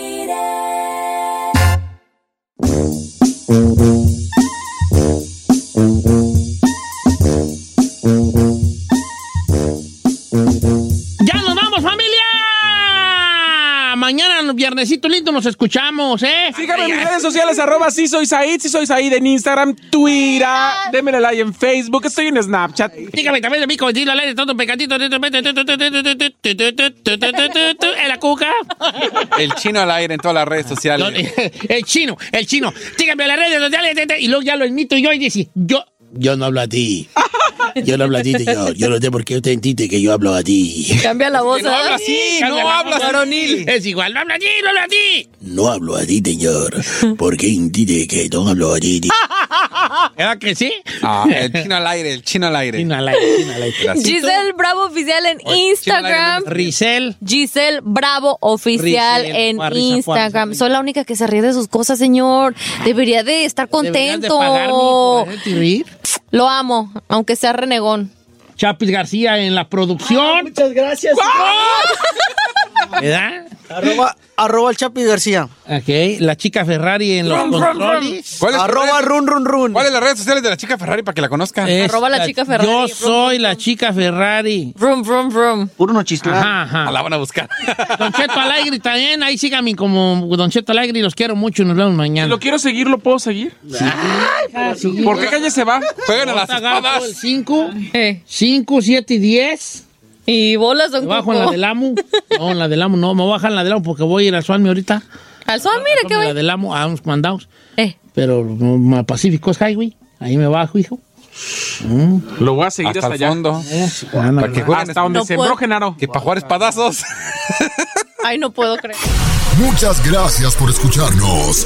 S3: Mañana, viernesito lindo, nos escuchamos, ¿eh?
S14: Síganme en mis redes sociales, arroba si soy Said, si soy Said en Instagram, Twitter, démele like en Facebook, estoy en Snapchat.
S3: Dígame también de mí, como decirlo al aire, todo pecadito. En la cuca.
S6: El chino al aire en todas las redes sociales.
S3: El chino, el chino. Dígame a las redes sociales. Y luego ya lo imito yo y dice, yo... Yo no hablo a ti. Yo no hablo a ti, señor. Yo no sé por qué usted entiende que yo hablo a ti.
S5: Cambia la voz.
S3: Que no habla así, no
S5: la
S3: habla así. Es igual, no habla a ti, no habla a ti.
S29: No hablo a ti, señor. Porque entiende que no hablo a ti.
S3: ¿Verdad que sí?
S6: Ah, el chino al aire, el chino al aire.
S3: Chino al aire, chino al aire.
S5: Giselle Bravo Oficial en Instagram.
S3: Risel.
S5: Giselle Bravo Oficial en Instagram. Soy la única que se ríe de sus cosas, señor. Debería de estar
S3: Deberías de
S5: contento.
S3: reír.
S5: Lo amo, aunque sea renegón.
S3: Chapis García en la producción.
S30: Muchas gracias.
S3: ¿Verdad?
S30: Arroba, arroba el Chapi García.
S3: Ok, la chica Ferrari en los controles.
S6: ¿Cuál es tu
S30: Arroba
S6: red-
S30: run run run.
S6: ¿Cuáles las redes sociales de la chica Ferrari para que la conozcan?
S3: Es
S5: Arroba la chica Ferrari.
S3: Yo soy la chica Ferrari.
S5: Vroom, vroom, vroom.
S30: Puro nochistlán.
S3: Ajá, ajá.
S6: La van a buscar.
S3: Don Cheto Alegre también, ahí síganme como Don Cheto Alegre y los quiero mucho, nos vemos
S14: Si
S3: mañana.
S14: lo quiero seguir, ¿lo puedo seguir?
S3: Ah, sí.
S14: ¿Por qué calle se va?
S6: Juegan a las espadas.
S3: el 5,
S5: Eh,
S3: 5, 7 y 10.
S5: Y bolas, don
S3: Me bajo en la del amo. No, en la del amo no, me voy a bajar en la del amo porque voy a ir al Suami ahorita.
S5: Al sol, mire qué
S3: En la del amo a unos mandados.
S5: Eh,
S3: Pero no, Pacífico es Highway. Ahí me bajo, hijo. Mm.
S14: Lo voy a seguir
S6: Hasta
S14: hasta,
S6: el
S14: allá.
S6: fondo.
S3: Eh.
S6: Para que jueguen.
S14: Hasta donde
S5: No
S14: sembró
S5: puedo.
S14: Genaro.
S6: Que para jugar espadazos.
S5: ay, no puedo creer.
S2: Muchas gracias por escucharnos.